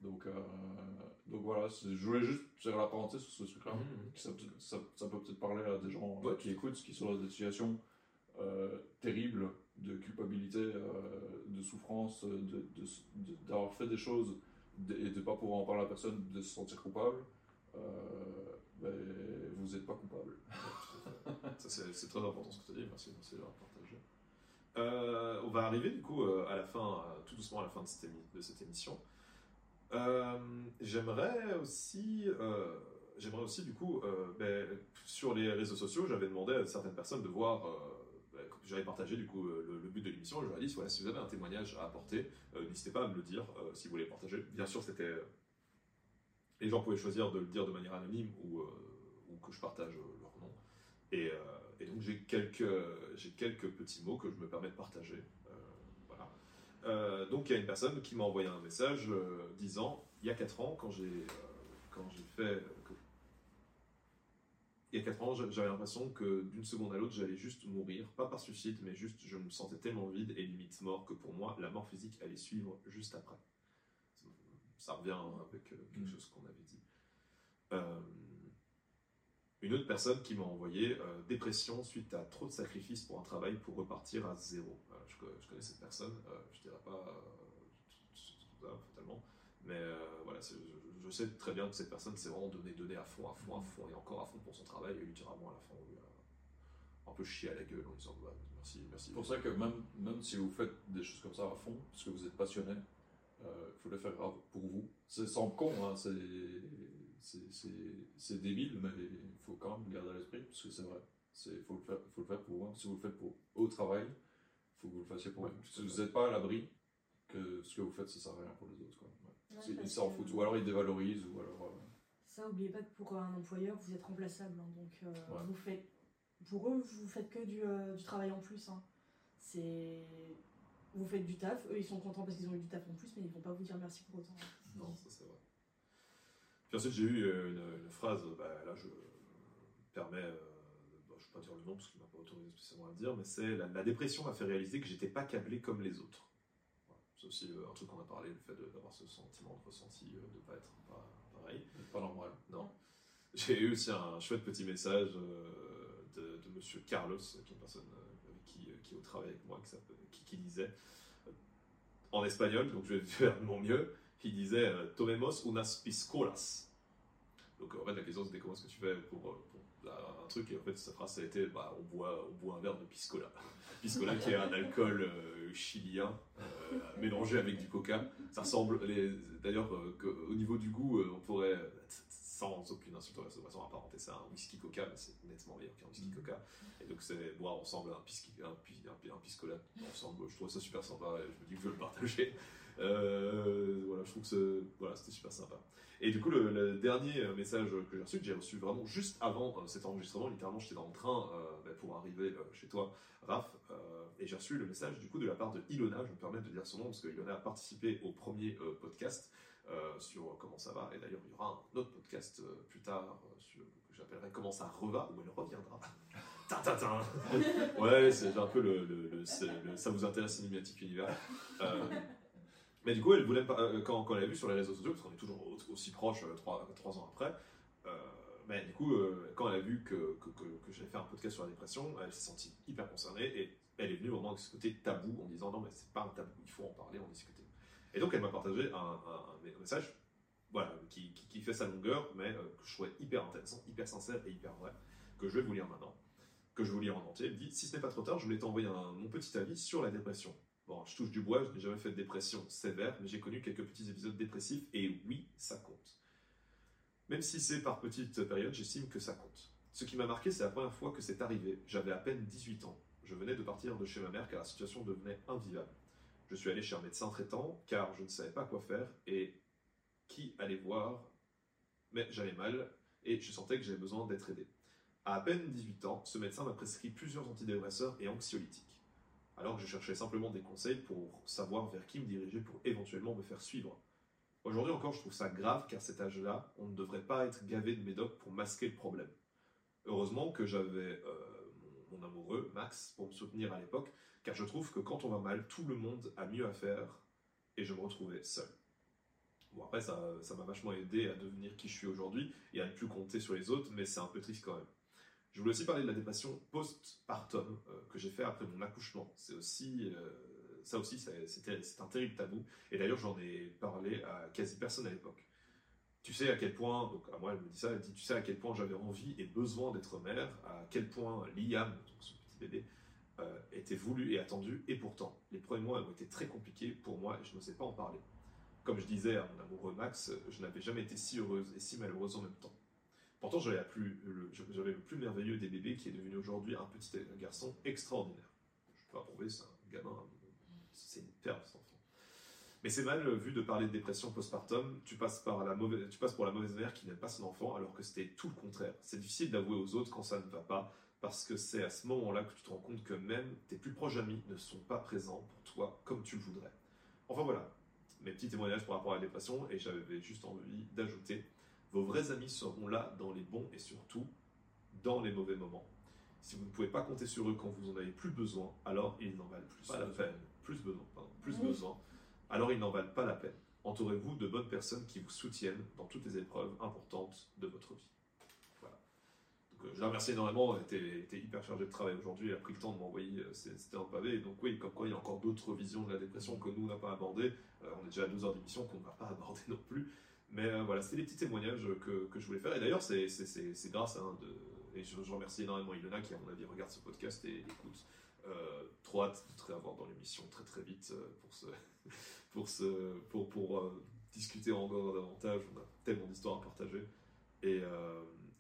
Donc, euh, donc voilà, je voulais juste faire la parenthèse sur ce truc-là. Mhm. Ça, peut- ça, ça peut peut-être parler à des gens Ouais. qui écoutent, qui sont dans des situations euh, terribles de culpabilité, euh, de souffrance, de- de- de- d'avoir fait des choses et de ne pas pouvoir en parler à personne, de se sentir coupable. Euh, ben, vous n'êtes pas coupable. C'est très important ce que tu as dit, merci, merci de l'avoir partagé. Euh, on va arriver du coup euh, à la fin, euh, tout doucement à la fin de cette, émi- de cette émission. Euh, j'aimerais aussi, euh, j'aimerais aussi du coup, euh, ben, sur les réseaux sociaux, j'avais demandé à certaines personnes de voir, euh, ben, j'avais partagé du coup le, but de l'émission, et ai dit, voilà, si vous avez un témoignage à apporter, n'hésitez pas à me le dire si vous voulez partager. Bien sûr, les gens pouvaient choisir de le dire de manière anonyme ou, que je partage leur nom. Et, donc j'ai quelques petits mots que je me permets de partager. Euh, donc il y a une personne qui m'a envoyé un message euh, disant il y a 4 ans, quand j'ai euh, quand j'ai fait. que- il y a 4 ans, j'a- j'avais l'impression que d'une seconde à l'autre, j'allais juste mourir, pas par suicide, mais juste je me sentais tellement vide et limite mort que pour moi, la mort physique allait suivre juste après. Ça revient avec quelque Mm. chose qu'on avait dit. Euh, une autre personne qui m'a envoyé euh, dépression suite à trop de sacrifices pour un travail pour repartir à zéro. Voilà, je, co- je connais cette personne, euh, je dirais pas euh, fatalement, mais euh, voilà, je, sais très bien que cette personne s'est vraiment donné, donné à fond, à fond, à fond et encore à fond pour son travail et littéralement à la fin on lui a un peu chié à la gueule en disant bah, merci, merci. C'est pour ça que même, même si vous faites des choses comme ça à fond, parce que vous êtes passionné, il faut le faire pour vous. C'est semble con, hein, c'est, c'est, c'est- c'est débile, mais il faut quand même le garder à l'esprit, parce que c'est vrai. Il faut, le faire- faut le faire pour vous. Si vous le faites pour, au travail, il faut que vous le fassiez pour Ouais, vous. Si vous n'êtes pas à l'abri, que ce que vous faites, ça sert à rien pour les autres. Quoi. Ouais. Ouais, ils s'en que- foutent, ou alors ils dévalorisent, ou alors. euh, Ça, oubliez pas que pour un employeur, vous êtes remplaçable. hein, donc, euh, Ouais. vous faites, pour eux, vous faites que du, euh, du travail en plus. hein. C'est, vous faites du taf. Eux, ils sont contents parce qu'ils ont eu du taf en plus, mais ils vont pas vous dire merci pour autant. hein. Non, ça c'est vrai. Puis ensuite, j'ai eu euh, une, une phrase, bah, là je me permets, euh, bah, je ne vais pas dire le nom parce qu'il ne m'a pas autorisé spécialement à le dire, mais c'est la, la dépression m'a fait réaliser que j'étais pas câblé comme les autres. Voilà. C'est aussi euh, un truc qu'on a parlé, le fait d'avoir ce sentiment de ressenti, de ne pas être pas- pareil. pas normal. Non. J'ai eu aussi un chouette petit message de, de monsieur Carlos, qui est une personne qui, qui est au travail avec moi, qui, s'appelle- qui, qui disait, en espagnol, donc je vais faire de mon mieux, il disait euh, Tomemos unas piscolas. Donc en fait, la question c'était comment est-ce que tu fais pour, euh, pour là, un truc, et en fait, sa phrase ça a été bah, on, boit, on boit un verre de piscola. Piscola qui est un alcool euh, chilien euh, mélangé avec du coca. Ça ressemble, d'ailleurs, euh, au niveau du goût, on pourrait, sans aucune insulte à la façon apparenter ça à un whisky coca, mais c'est nettement meilleur qu'un whisky coca. Et donc, c'est boire ensemble un, pisci, un, un, un piscola ensemble. Je trouve ça super sympa et je me dis que je veux le partager. Euh, voilà, je trouve que c'était super sympa. Et du coup, le, dernier message que j'ai reçu, que j'ai reçu vraiment juste avant euh, cet enregistrement, littéralement, j'étais dans le train euh, bah, pour arriver chez toi, Raph, et j'ai reçu le message du coup de la part de Ilona, je me permets de dire son nom parce que Ilona a participé au premier podcast sur comment ça va, et d'ailleurs il y aura un autre podcast plus tard que j'appellerai Comment ça reva, où elle reviendra. Tintintin Ouais, c'est un peu le, le- ça vous intéresse Cinématique Univers. Mais du coup, elle voulait pas, euh, quand, quand elle a vu sur les réseaux sociaux, parce qu'on est toujours au- aussi proches euh, trois, trois ans après, euh, mais du coup, quand elle a vu que, que, que, j'avais fait un podcast sur la dépression, elle s'est sentie hyper concernée et elle est venue vraiment avec ce côté tabou en disant non, mais c'est pas un tabou, il faut en parler, en discuter. Et donc, elle m'a partagé un, message voilà, qui, qui, fait sa longueur, mais que je trouvais hyper intéressant, hyper sincère et hyper vrai, que je vais vous lire maintenant, que je vais vous lire en entier. Elle me dit Si ce n'est pas trop tard, je voulais t'envoyer mon petit avis sur la dépression. Bon, je touche du bois, je n'ai jamais fait de dépression sévère, mais j'ai connu quelques petits épisodes dépressifs et oui, ça compte. Même si c'est par petites périodes, j'estime que ça compte. Ce qui m'a marqué, c'est la première fois que c'est arrivé. J'avais à peine 18 ans. Je venais de partir de chez ma mère car la situation devenait invivable. Je suis allé chez un médecin traitant car je ne savais pas quoi faire et qui allait voir, mais j'allais mal et je sentais que j'avais besoin d'être aidé. À à peine 18 ans, ce médecin m'a prescrit plusieurs antidépresseurs et anxiolytiques. Alors que je cherchais simplement des conseils pour savoir vers qui me diriger pour éventuellement me faire suivre. Aujourd'hui encore, je trouve ça grave car à cet âge-là, on ne devrait pas être gavé de médocs pour masquer le problème. Heureusement que j'avais euh, mon, amoureux, Max, pour me soutenir à l'époque, car je trouve que quand on va mal, tout le monde a mieux à faire et je me retrouvais seul. Bon, après, ça m'a vachement aidé à devenir qui je suis aujourd'hui et à ne plus compter sur les autres, mais c'est un peu triste quand même. Je voulais aussi parler de la dépression post-partum euh, que j'ai fait après mon accouchement. C'est aussi, euh, ça aussi, c'est un terrible tabou. Et d'ailleurs, j'en ai parlé à quasi personne à l'époque. Tu sais à quel point, donc à moi elle me dit ça, elle dit tu sais à quel point j'avais envie et besoin d'être mère, à quel point Liam, donc ce petit bébé, euh, était voulu et attendu, et pourtant les premiers mois ont été très compliqués pour moi et je n'osais pas en parler. Comme je disais à mon amoureux Max, je n'avais jamais été si heureuse et si malheureuse en même temps. Pourtant j'avais la plus- le, plus merveilleux des bébés qui est devenu aujourd'hui un petit garçon extraordinaire. Je peux approuver, c'est un gamin, c'est une perle cet enfant. Mais c'est mal vu de parler de dépression postpartum. Tu passes, par la mauvaise, tu passes pour la mauvaise mère qui n'aime pas son enfant, alors que c'était tout le contraire. C'est difficile d'avouer aux autres quand ça ne va pas, parce que c'est à ce moment-là que tu te rends compte que même tes plus proches amis ne sont pas présents pour toi comme tu le voudrais. Enfin voilà, mes petits témoignages par rapport à la dépression, et j'avais juste envie d'ajouter vos vrais amis seront là dans les bons et surtout dans les mauvais moments. Si vous ne pouvez pas compter sur eux quand vous en avez plus besoin, alors ils n'en valent plus Pas la besoin. peine. Plus besoin, pardon, plus Oui. besoin. Alors ils n'en valent pas la peine. Entourez-vous de bonnes personnes qui vous soutiennent dans toutes les épreuves importantes de votre vie. Voilà. Donc, euh, je la remercie énormément. Elle était, elle était hyper chargée de travail aujourd'hui. Elle a pris le temps de m'envoyer. euh, C'était un pavé. Donc oui, comme quoi il y a encore d'autres visions de la dépression que nous on n'a pas abordées. Euh, on est déjà à deux heures d'émission qu'on ne va pas aborder non plus. Mais euh, voilà, c'était les petits témoignages que, que je voulais faire. Et d'ailleurs, c'est c'est- c'est- c'est grâce à un de. Et je, je remercie énormément Ilona qui, à mon avis, regarde ce podcast et l'écoute. Euh, trop hâte de te revoir dans l'émission très très vite euh, pour, ce, pour, ce, pour, pour euh, discuter encore davantage. On a tellement d'histoires à partager. Et,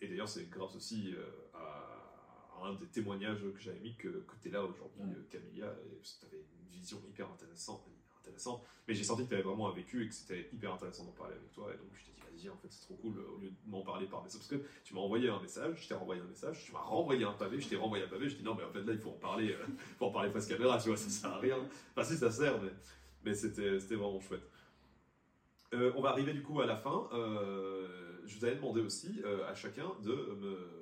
et d'ailleurs, c'est grâce aussi à, à un des témoignages que j'avais mis que, que tu es là aujourd'hui, Camilla. Et tu avais une vision hyper intéressante, Mais j'ai senti que tu avais vraiment vécu et que c'était hyper intéressant d'en parler avec toi. Et donc je t'ai dit, vas-y, en fait, c'est trop cool au lieu de m'en parler par message. Parce que tu m'as envoyé un message, je t'ai renvoyé un message, tu m'as renvoyé un pavé, je t'ai renvoyé un pavé. Je dis, non, mais en fait, là, il faut en parler, euh, faut en parler face caméra, tu vois, ça sert à rien. Enfin, si, ça sert, mais, mais c'était vraiment chouette. Euh, on va arriver du coup à la fin. Euh, je vous avais demandé aussi euh, à chacun de me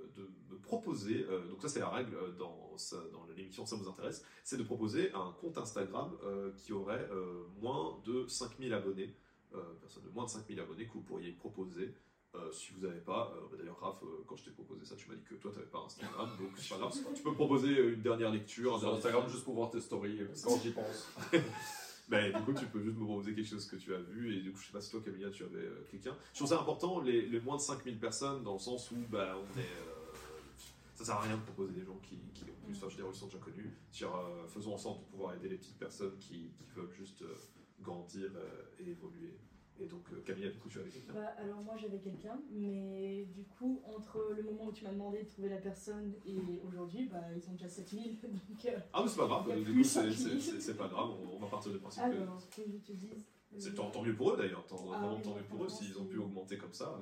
proposer, euh, donc ça c'est la règle euh, dans, dans l'émission Ça vous intéresse, c'est de proposer un compte Instagram euh, qui aurait euh, moins de 5000 abonnés, euh, personne de moins de 5000 abonnés que vous pourriez proposer. euh, si vous n'avez pas, euh, bah, d'ailleurs Raph, euh, quand je t'ai proposé ça, tu m'as dit que toi tu n'avais pas Instagram, donc c'est pas grave, pas- tu peux me proposer une dernière lecture, un Sur Instagram juste pour voir tes stories euh, quand j'y pense. Ben, du coup, tu peux juste me proposer quelque chose que tu as vu, et du coup, je sais pas si toi, Camilla, tu avais euh, quelqu'un. Je trouve ça important, les, les moins de 5000 personnes, dans le sens où, bah, on est. euh, ça sert à rien de proposer des gens qui, qui en plus, enfin, je veux dire, ils sont déjà connus. Dire, euh, faisons en sorte de pouvoir aider les petites personnes qui, qui veulent juste euh, grandir euh, et évoluer. Et donc, Camilla, du coup, tu avais quelqu'un. Bah, alors moi j'avais quelqu'un, mais du coup entre le moment où tu m'as demandé de trouver la personne et aujourd'hui, bah ils ont déjà 7000. Donc Ah, mais c'est pas grave, du coup, c'est- 5000. c'est c'est- c'est pas grave, on, on va partir du principe que. alors que je te dise. C'est tant, mieux pour eux d'ailleurs, tant, Ah oui, tant mieux pour eux s'ils ont pu augmenter comme ça.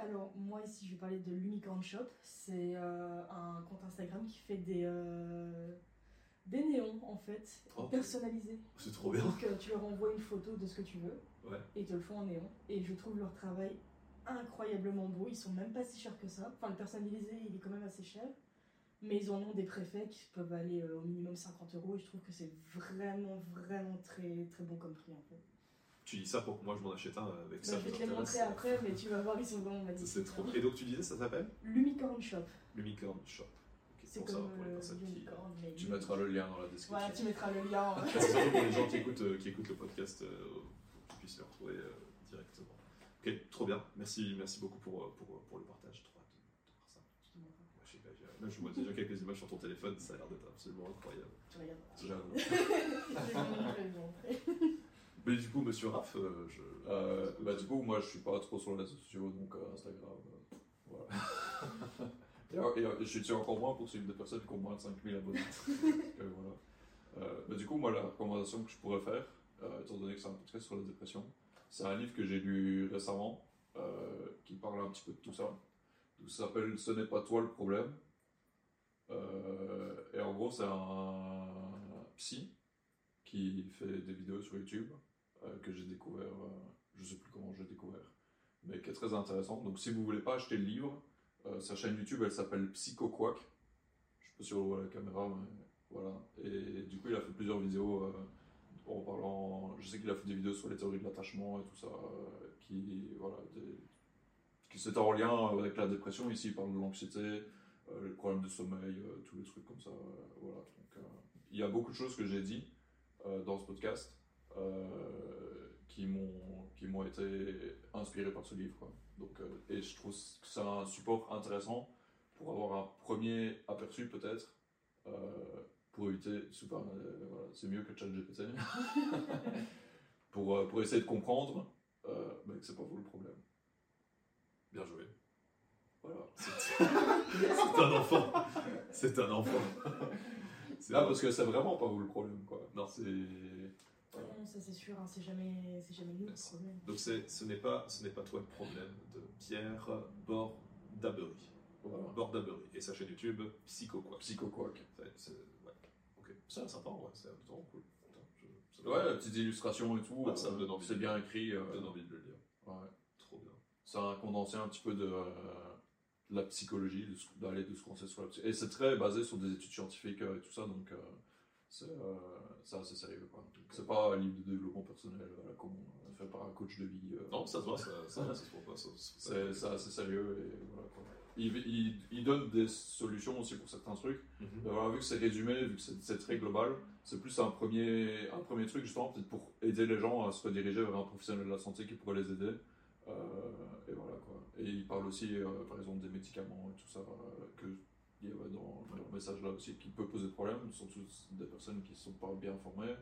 Alors, moi ici, je vais parler de l'Unicorn Shop. C'est euh, un compte Instagram qui fait des, euh, des néons, en fait, Oh. personnalisés. C'est trop bien. Donc, euh, tu leur envoies une photo de ce que tu veux Ouais. et ils te le font en néon. Et je trouve leur travail incroyablement beau. Ils sont même pas si chers que ça. Enfin, le personnalisé, il est quand même assez cher. Mais ils en ont des préfets qui peuvent aller au minimum 50 euros. Et je trouve que c'est vraiment, vraiment très, très bon comme prix, en fait. Tu dis ça pour que moi je m'en achète un avec Bah, ça. je vais te les montrer après, mais tu vas voir, ils sont vraiment Ça, magnifiques. C'est trop. Et donc tu disais, ça s'appelle L'Unicorn Shop. L'Unicorn Shop. C'est pour ça, comme pour les euh, qui. Tu mettras le lien dans la description. Voilà, tu mettras le lien. C'est surtout pour les gens qui écoutent, euh, qui écoutent le podcast, euh, qu'ils puissent le retrouver euh, directement. Ok, trop bien. Merci, merci beaucoup pour, euh, pour, pour le partage. Trop hâte de, voir ça. Là, je vois déjà quelques images sur ton téléphone, ça a l'air d'être absolument incroyable. Tu regarderas. Mais du coup, monsieur Raph, euh, je. Euh, bah, du coup, moi je suis pas trop sur les réseaux sociaux, donc euh, Instagram, euh, voilà. et, et, je suis encore moins pour suivre des personnes qui ont moins de 5000 abonnés. Voilà. Bah, du coup, moi la recommandation que je pourrais faire, étant donné que c'est un podcast sur la dépression, c'est un livre que j'ai lu récemment qui parle un petit peu de tout ça. Donc, ça s'appelle Ce n'est pas toi le problème. Et en gros, c'est un psy qui fait des vidéos sur YouTube euh, que j'ai découvert, euh, je sais plus comment j'ai découvert, mais qui est très intéressant. Donc si vous voulez pas acheter le livre, euh, sa chaîne YouTube elle s'appelle PsychoQuack. Je sais pas si on voit la caméra, mais voilà. Et du coup il a fait plusieurs vidéos euh, en parlant. Je sais qu'il a fait des vidéos sur les théories de l'attachement et tout ça, qui voilà, qui c'était en lien avec la dépression. Ici il parle de l'anxiété, euh, les problèmes de sommeil, euh, tous les trucs comme ça. voilà. Donc il y a beaucoup de choses que j'ai dit dans ce podcast qui m'ont qui m'ont été inspirés par ce livre quoi. donc euh, et je trouve que c'est un support intéressant pour avoir un premier aperçu peut-être euh, pour éviter super euh, voilà, c'est mieux que ChatGPT pour euh, pour essayer de comprendre euh, bah, que c'est pas vous le problème Bien joué. voilà C'est un enfant. C'est un enfant. C'est là parce que c'est vraiment pas vous le problème quoi Non. c'est Non, ça c'est sûr, hein, c'est jamais, jamais nous le problème. Donc c'est, ce n'est pas, ce n'est pas toi le problème de Pierre Bordabery. voilà Bordabery. Et sa chaîne YouTube, Psycho quoi. PsychoQuack C'est, c'est- ouais. Ok. Ça, sympa, ouais. C'est vraiment cool. Je- ça ouais la petite illustration et tout ça me euh, donne envie c'est bien écrit euh, donne envie de le lire. ouais. Trop bien. c'est un condensé un petit peu de, euh, de la psychologie, de ce- d'aller de ce qu'on sait sur la psy- Et c'est très basé sur des études scientifiques euh, et tout ça, donc euh, c'est euh, assez sérieux. quoi. Donc, C'est pas un livre de développement personnel euh, comme on fait par un coach de vie. euh, Non, ça se voit, ça, ça, ça se voit pas. c'est c'est assez sérieux et voilà quoi. Il, il, il donne des solutions aussi pour certains trucs. Mhm. Voilà, vu que c'est résumé, vu que c'est c'est très global, c'est plus un premier, un premier truc justement peut-être pour aider les gens à se rediriger vers un professionnel de la santé qui pourrait les aider. Euh, et voilà quoi. Et il parle aussi euh, par exemple des médicaments et tout ça euh, que il y a dans dans le message là aussi qui peut poser problème, surtout des personnes qui ne sont pas bien formées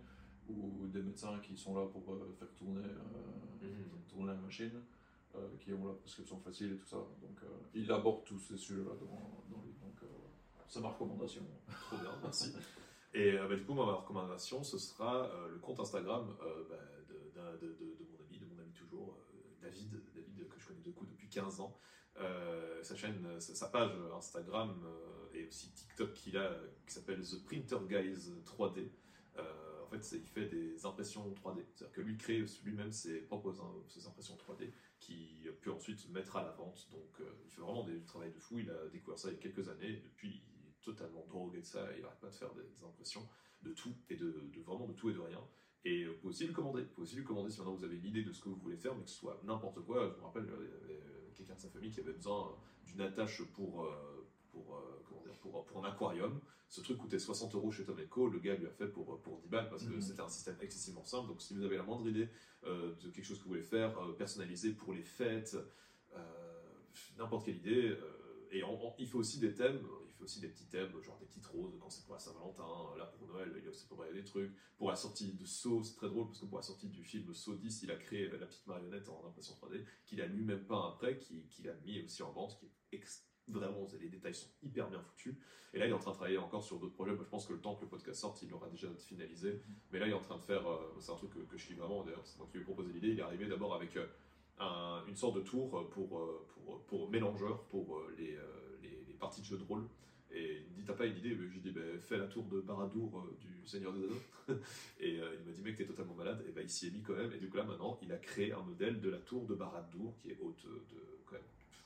ou des médecins qui sont là pour euh, faire tourner, euh, Mhm. tourner la machine, euh, qui ont la prescription facile et tout ça. Donc euh, il aborde tous ces sujets là dans, dans. Donc c'est ma recommandation. Trop bien, merci. Et bah, du coup, moi, ma recommandation, ce sera le compte Instagram bah, de, de- de- de mon ami, de mon ami toujours, David, David que je connais de coup depuis 15 ans. Euh, sa chaîne, sa, page Instagram euh, et aussi TikTok qu'il a, qui s'appelle The Printer Guys 3D. Euh, en fait, il fait des impressions 3D. C'est-à-dire que lui crée lui-même ses propres ses impressions 3D qu'il peut ensuite mettre à la vente. Donc, il fait vraiment du travail de fou. Il a découvert ça il y a quelques années. Depuis, il est totalement drogué de ça. Il n'arrête pas de faire des, impressions de tout et de, vraiment de tout et de rien. Et vous pouvez aussi le commander. Vous pouvez aussi le commander si maintenant vous avez l'idée de ce que vous voulez faire, mais que ce soit n'importe quoi. Je me rappelle, il y avait quelqu'un de sa famille qui avait besoin euh, d'une attache pour, euh, pour, euh, comment dire, pour, pour un aquarium. Ce truc coûtait 60 euros chez Tom Co. Le gars lui a fait pour, pour 10 balles parce que Mhm. c'était un système excessivement simple. Donc si vous avez la moindre idée euh, de quelque chose que vous voulez faire, euh, personnalisé pour les fêtes, euh, n'importe quelle idée. et il fait aussi des thèmes, fait aussi des petits thèmes, genre des petites roses quand c'est pour la Saint-Valentin. Là pour Noël, il a aussi préparé des trucs. Pour la sortie de Saw, c'est très drôle parce que pour la sortie du film Saw 10, il a créé la petite marionnette en impression 3D qu'il a lui-même peint après, qui- qu'il a mis aussi en vente, qui est vraiment, les détails sont hyper bien foutus. Et là, il est en train de travailler encore sur d'autres projets. Moi, je pense que le temps que le podcast sorte, il aura déjà finalisé. Mais là, il est en train de faire, euh, c'est un truc que, que je kiffe vraiment, d'ailleurs, c'est moi qui lui ai proposé l'idée. Il est arrivé d'abord avec euh, un- une sorte de tour pour, euh, pour, pour mélangeurs, pour euh, les, euh, les, les parties de jeux de rôle. Et il me dit, t'as pas une idée Je lui dis, ben, fais la tour de Baradour euh, du Seigneur des Anneaux. et euh, il m'a dit, mec, t'es totalement malade. Et ben, il s'y est mis quand même. Et du coup, là, maintenant, il a créé un modèle de la tour de Baradour, qui est haute de quand même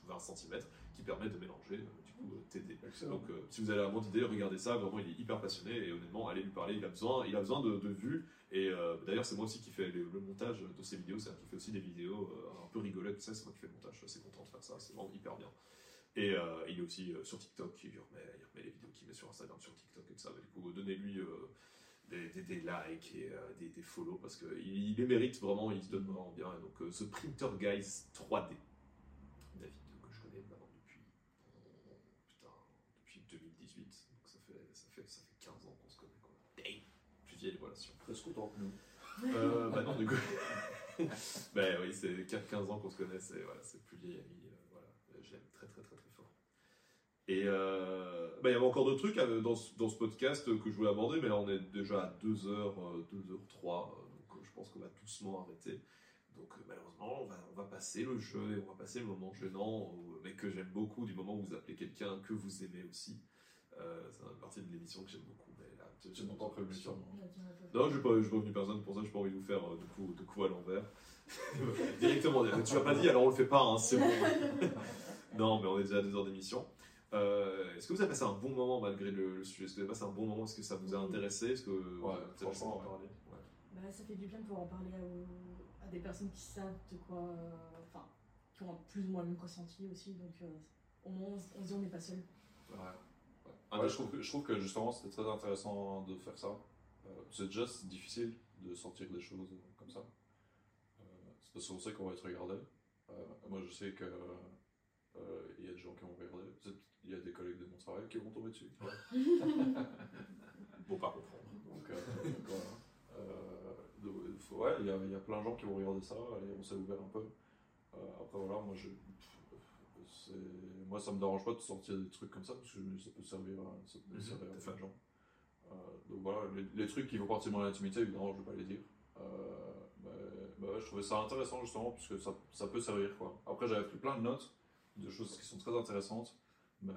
20 cm, qui permet de mélanger, euh, du coup, euh, TD. Excellent. Donc, euh, si vous avez la moindre idée, regardez ça. Vraiment, il est hyper passionné et honnêtement, allez lui parler. Il a besoin, il a besoin de, de vues. Et euh, d'ailleurs, c'est moi aussi qui fais le, le montage de ces vidéos. C'est-à-dire qu'il fait aussi des vidéos euh, un peu rigolotes. C'est moi qui fais le montage. Je suis assez content de faire ça. C'est vraiment hyper bien. Et euh, il est aussi euh, sur TikTok. Il remet, il remet les vidéos qu'il met sur Instagram, sur TikTok et tout ça. Mais du coup, donnez-lui euh, des, des- des likes et des, des follow parce qu'il il les mérite vraiment. Il se donne vraiment bien. Et donc, ce Printer Guys 3D. David, que je connais maintenant depuis, putain, depuis 2018. Donc ça fait, ça fait, ça fait 15 ans qu'on se connaît. Quoi. Plus vieille relation. Presque autant que nous. Bah non, du coup. bah oui, c'est 15 ans qu'on se connaît, c'est voilà, plus vieille amie. Euh, je l'aime très très très très fort. Et euh, bah, il y avait encore d'autres trucs euh, dans ce, dans ce podcast euh, que je voulais aborder, mais là on est déjà à 2h, 2h03, donc euh, je pense qu'on va doucement arrêter. Donc euh, malheureusement, on va, on va passer le jeu et on va passer le moment gênant, mais que j'aime beaucoup, du moment où vous appelez quelqu'un que vous aimez aussi. Euh, c'est une partie de l'émission que j'aime beaucoup. Mais là, Tu m'as pas prévenu ça. non je n'ai pas, pas venu personne pour ça, j'ai pas envie de vous faire euh, de coups à l'envers. Directement, tu l'as pas dit, alors on le fait pas, hein, c'est bon. non, mais on est déjà à deux heures d'émission. Euh, Est-ce que vous avez passé un bon moment malgré le, le sujet? Est-ce que vous avez passé un bon moment? Est-ce que ça vous a intéressé? Est-ce que Ouais, franchement, parler Ouais. Bah, ça fait du bien de pouvoir en parler à, à des personnes qui savent de quoi. euh, Enfin, qui ont plus ou moins le même ressenti aussi. Donc, euh, au moins, on, se- dit on n'est pas seul. Ouais. Ouais, je, trouve que, je trouve que justement c'était très intéressant de faire ça. Euh, c'est déjà c'est difficile de sortir des choses comme ça. C'est parce qu'on sait qu'on va être regardé. Euh, moi je sais que euh, il y a des gens qui vont regarder. Il y a des collègues de mon travail qui vont tomber dessus. Pour pas comprendre. Donc, euh, donc, voilà. Ouais, il y, a- il y a plein de gens qui vont regarder ça on s'est ouvert un peu. Après voilà, moi je, moi ça me dérange pas de sortir des trucs comme ça parce que ça peut servir à, ça peut Mhm, servir à plein de gens. Euh, donc voilà, les, les trucs qui font partie de mon intimité, évidemment, je vais pas les dire. Euh, ouais, je trouvais ça intéressant justement parce que ça, ça peut servir quoi. Après j'avais pris plein de notes de choses qui sont très intéressantes. Mais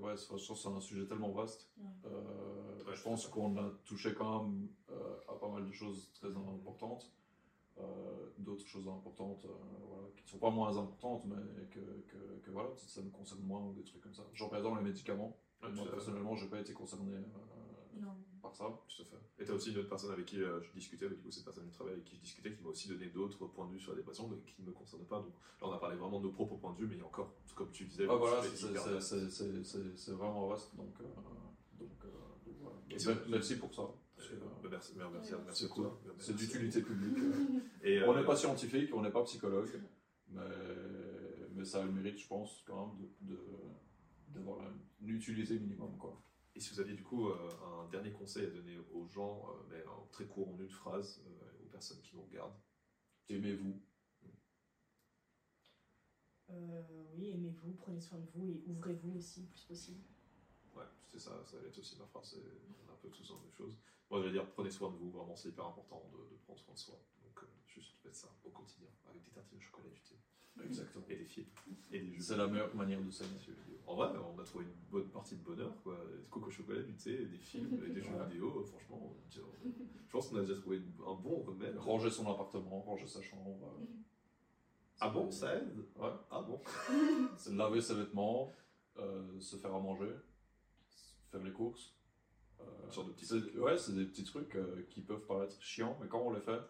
ouais, c'est un sujet tellement vaste. Ouais. Euh, Ouais, je pense qu'on a touché quand même euh, à pas mal de choses très importantes. Euh, D'autres choses importantes euh, voilà, qui ne sont pas moins importantes, mais que, que, que voilà, ça nous concerne moins ou des trucs comme ça. Genre par exemple les médicaments. Ouais, Moi personnellement, j'ai pas été concerné euh, Non. Par ça. Tout à fait. Et tu as aussi une autre personne avec qui euh, je discutais, du coup, cette personne du travail avec qui je discutais, qui m'a aussi donné d'autres points de vue sur la dépression, mais qui ne me concernent pas. Donc là, on a parlé vraiment de nos propres points de vue, mais il y a encore, comme tu disais, Ah, le voilà, sujet c'est- vraiment vaste. Donc, euh, donc, euh, donc voilà. Et Donc, c'est- merci pour ça. Euh, bah, merci, merci, merci, Ouais. merci c'est d'utilité publique. Et, On n'est pas scientifique, on n'est pas psychologue, mais, mais ça a le mérite, je pense, quand même, de, de, d'avoir une utilité minimum. Quoi. Et si vous aviez du coup euh, un dernier conseil à donner aux gens, euh, mais en très court, en une phrase, euh, aux personnes qui nous regardent Aimez-vous. Euh, oui, aimez-vous, prenez soin de vous et ouvrez-vous aussi le plus possible. Ouais, c'est ça, ça va être aussi ma phrase, on est un peu tous la même chose. Moi, je vais dire, prenez soin de vous, vraiment, c'est hyper important de, de prendre soin de soi. Donc, euh, juste faites ça au quotidien, avec des tartines de chocolat, du thé, Exactement. et des films, et des jeux. C'est la meilleure manière de s'aimer. En vrai, on a trouvé une bonne partie de bonheur, quoi. Du coco chocolat, du thé, des films, et des jeux Ouais. vidéo, franchement, je je pense qu'on a déjà trouvé un bon remède. Ranger son appartement, ranger sa chambre. euh, Ah bon, ça aide Ouais. Ah bon C'est laver ses vêtements, euh, se faire à manger, faire les courses. Euh, sorte de petits c'est- trucs. Ouais, c'est des petits trucs euh, qui peuvent paraître chiants, mais quand on les fait,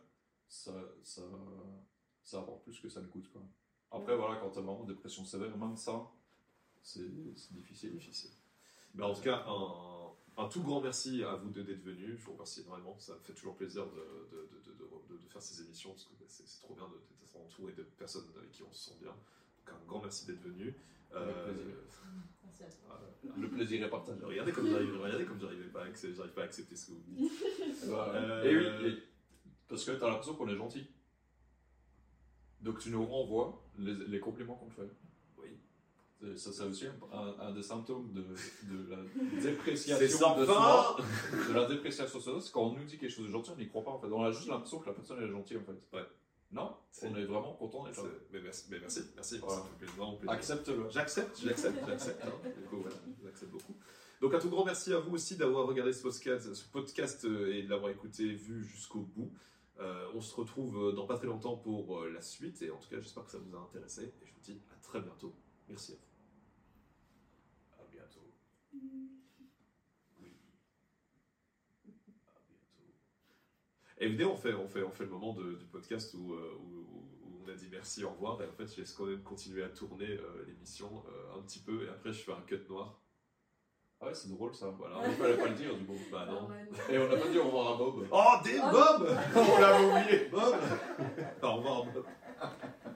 ça, ça, ça apporte plus que ça ne coûte. Quoi. Après, Ouais. voilà, quand t'as vraiment des pressions sévères, même ça, c'est difficile. difficile. Ben, en tout cas, un, un tout grand merci à vous deux d'être venus. Je vous remercie énormément. Ça me fait toujours plaisir de, de, de, de, de- de faire ces émissions parce que ben, c'est trop bien d'être entouré de personnes avec qui on se sent bien. Donc, un grand merci d'être venu. Avec plaisir. Merci à toi. voilà. Le plaisir est partagé. Regardez comme j'arrive, regardez comme j'arrivais pas à accepter, j'arrive pas à accepter ce que vous me dites. Euh, Et oui, et- parce que t'as l'impression qu'on est gentil. Donc tu nous renvoies les, les compliments qu'on te fait. Oui. C'est- Ça, c'est aussi un, un- un des symptômes de, de la dépréciation de soi. De la dépréciation soi, c'est quand on nous dit quelque chose de gentil, on n'y croit pas en fait. On a juste l'impression que la personne est gentille en fait. Ouais. Non, on est vraiment content d'être là. Mais merci, mais merci, merci. Voilà. Accepte-le. J'accepte, j'accepte, j'accepte. hein. Du coup, voilà, j'accepte beaucoup. Donc, un tout grand merci à vous aussi d'avoir regardé ce podcast, ce podcast euh, et de l'avoir écouté, vu jusqu'au bout. Euh, on se retrouve euh, dans pas très longtemps pour euh, la suite. Et en tout cas, j'espère que ça vous a intéressé. Et je vous dis à très bientôt. Merci à vous. À bientôt. Oui. À bientôt. Venez, on fait, on fait, on fait le moment de- du podcast où, on a dit merci, au revoir. Et en fait, je laisse quand même continuer à tourner l'émission un petit peu. Et après, je fais un cut noir. Ah ouais, c'est drôle ça. Voilà. On fallait pas le dire du coup. Bah. Ah non. Et on n'a pas dit au revoir à Bob. Oh, des Oh. Bob On l'avait oublié, Bob Au revoir, Bob.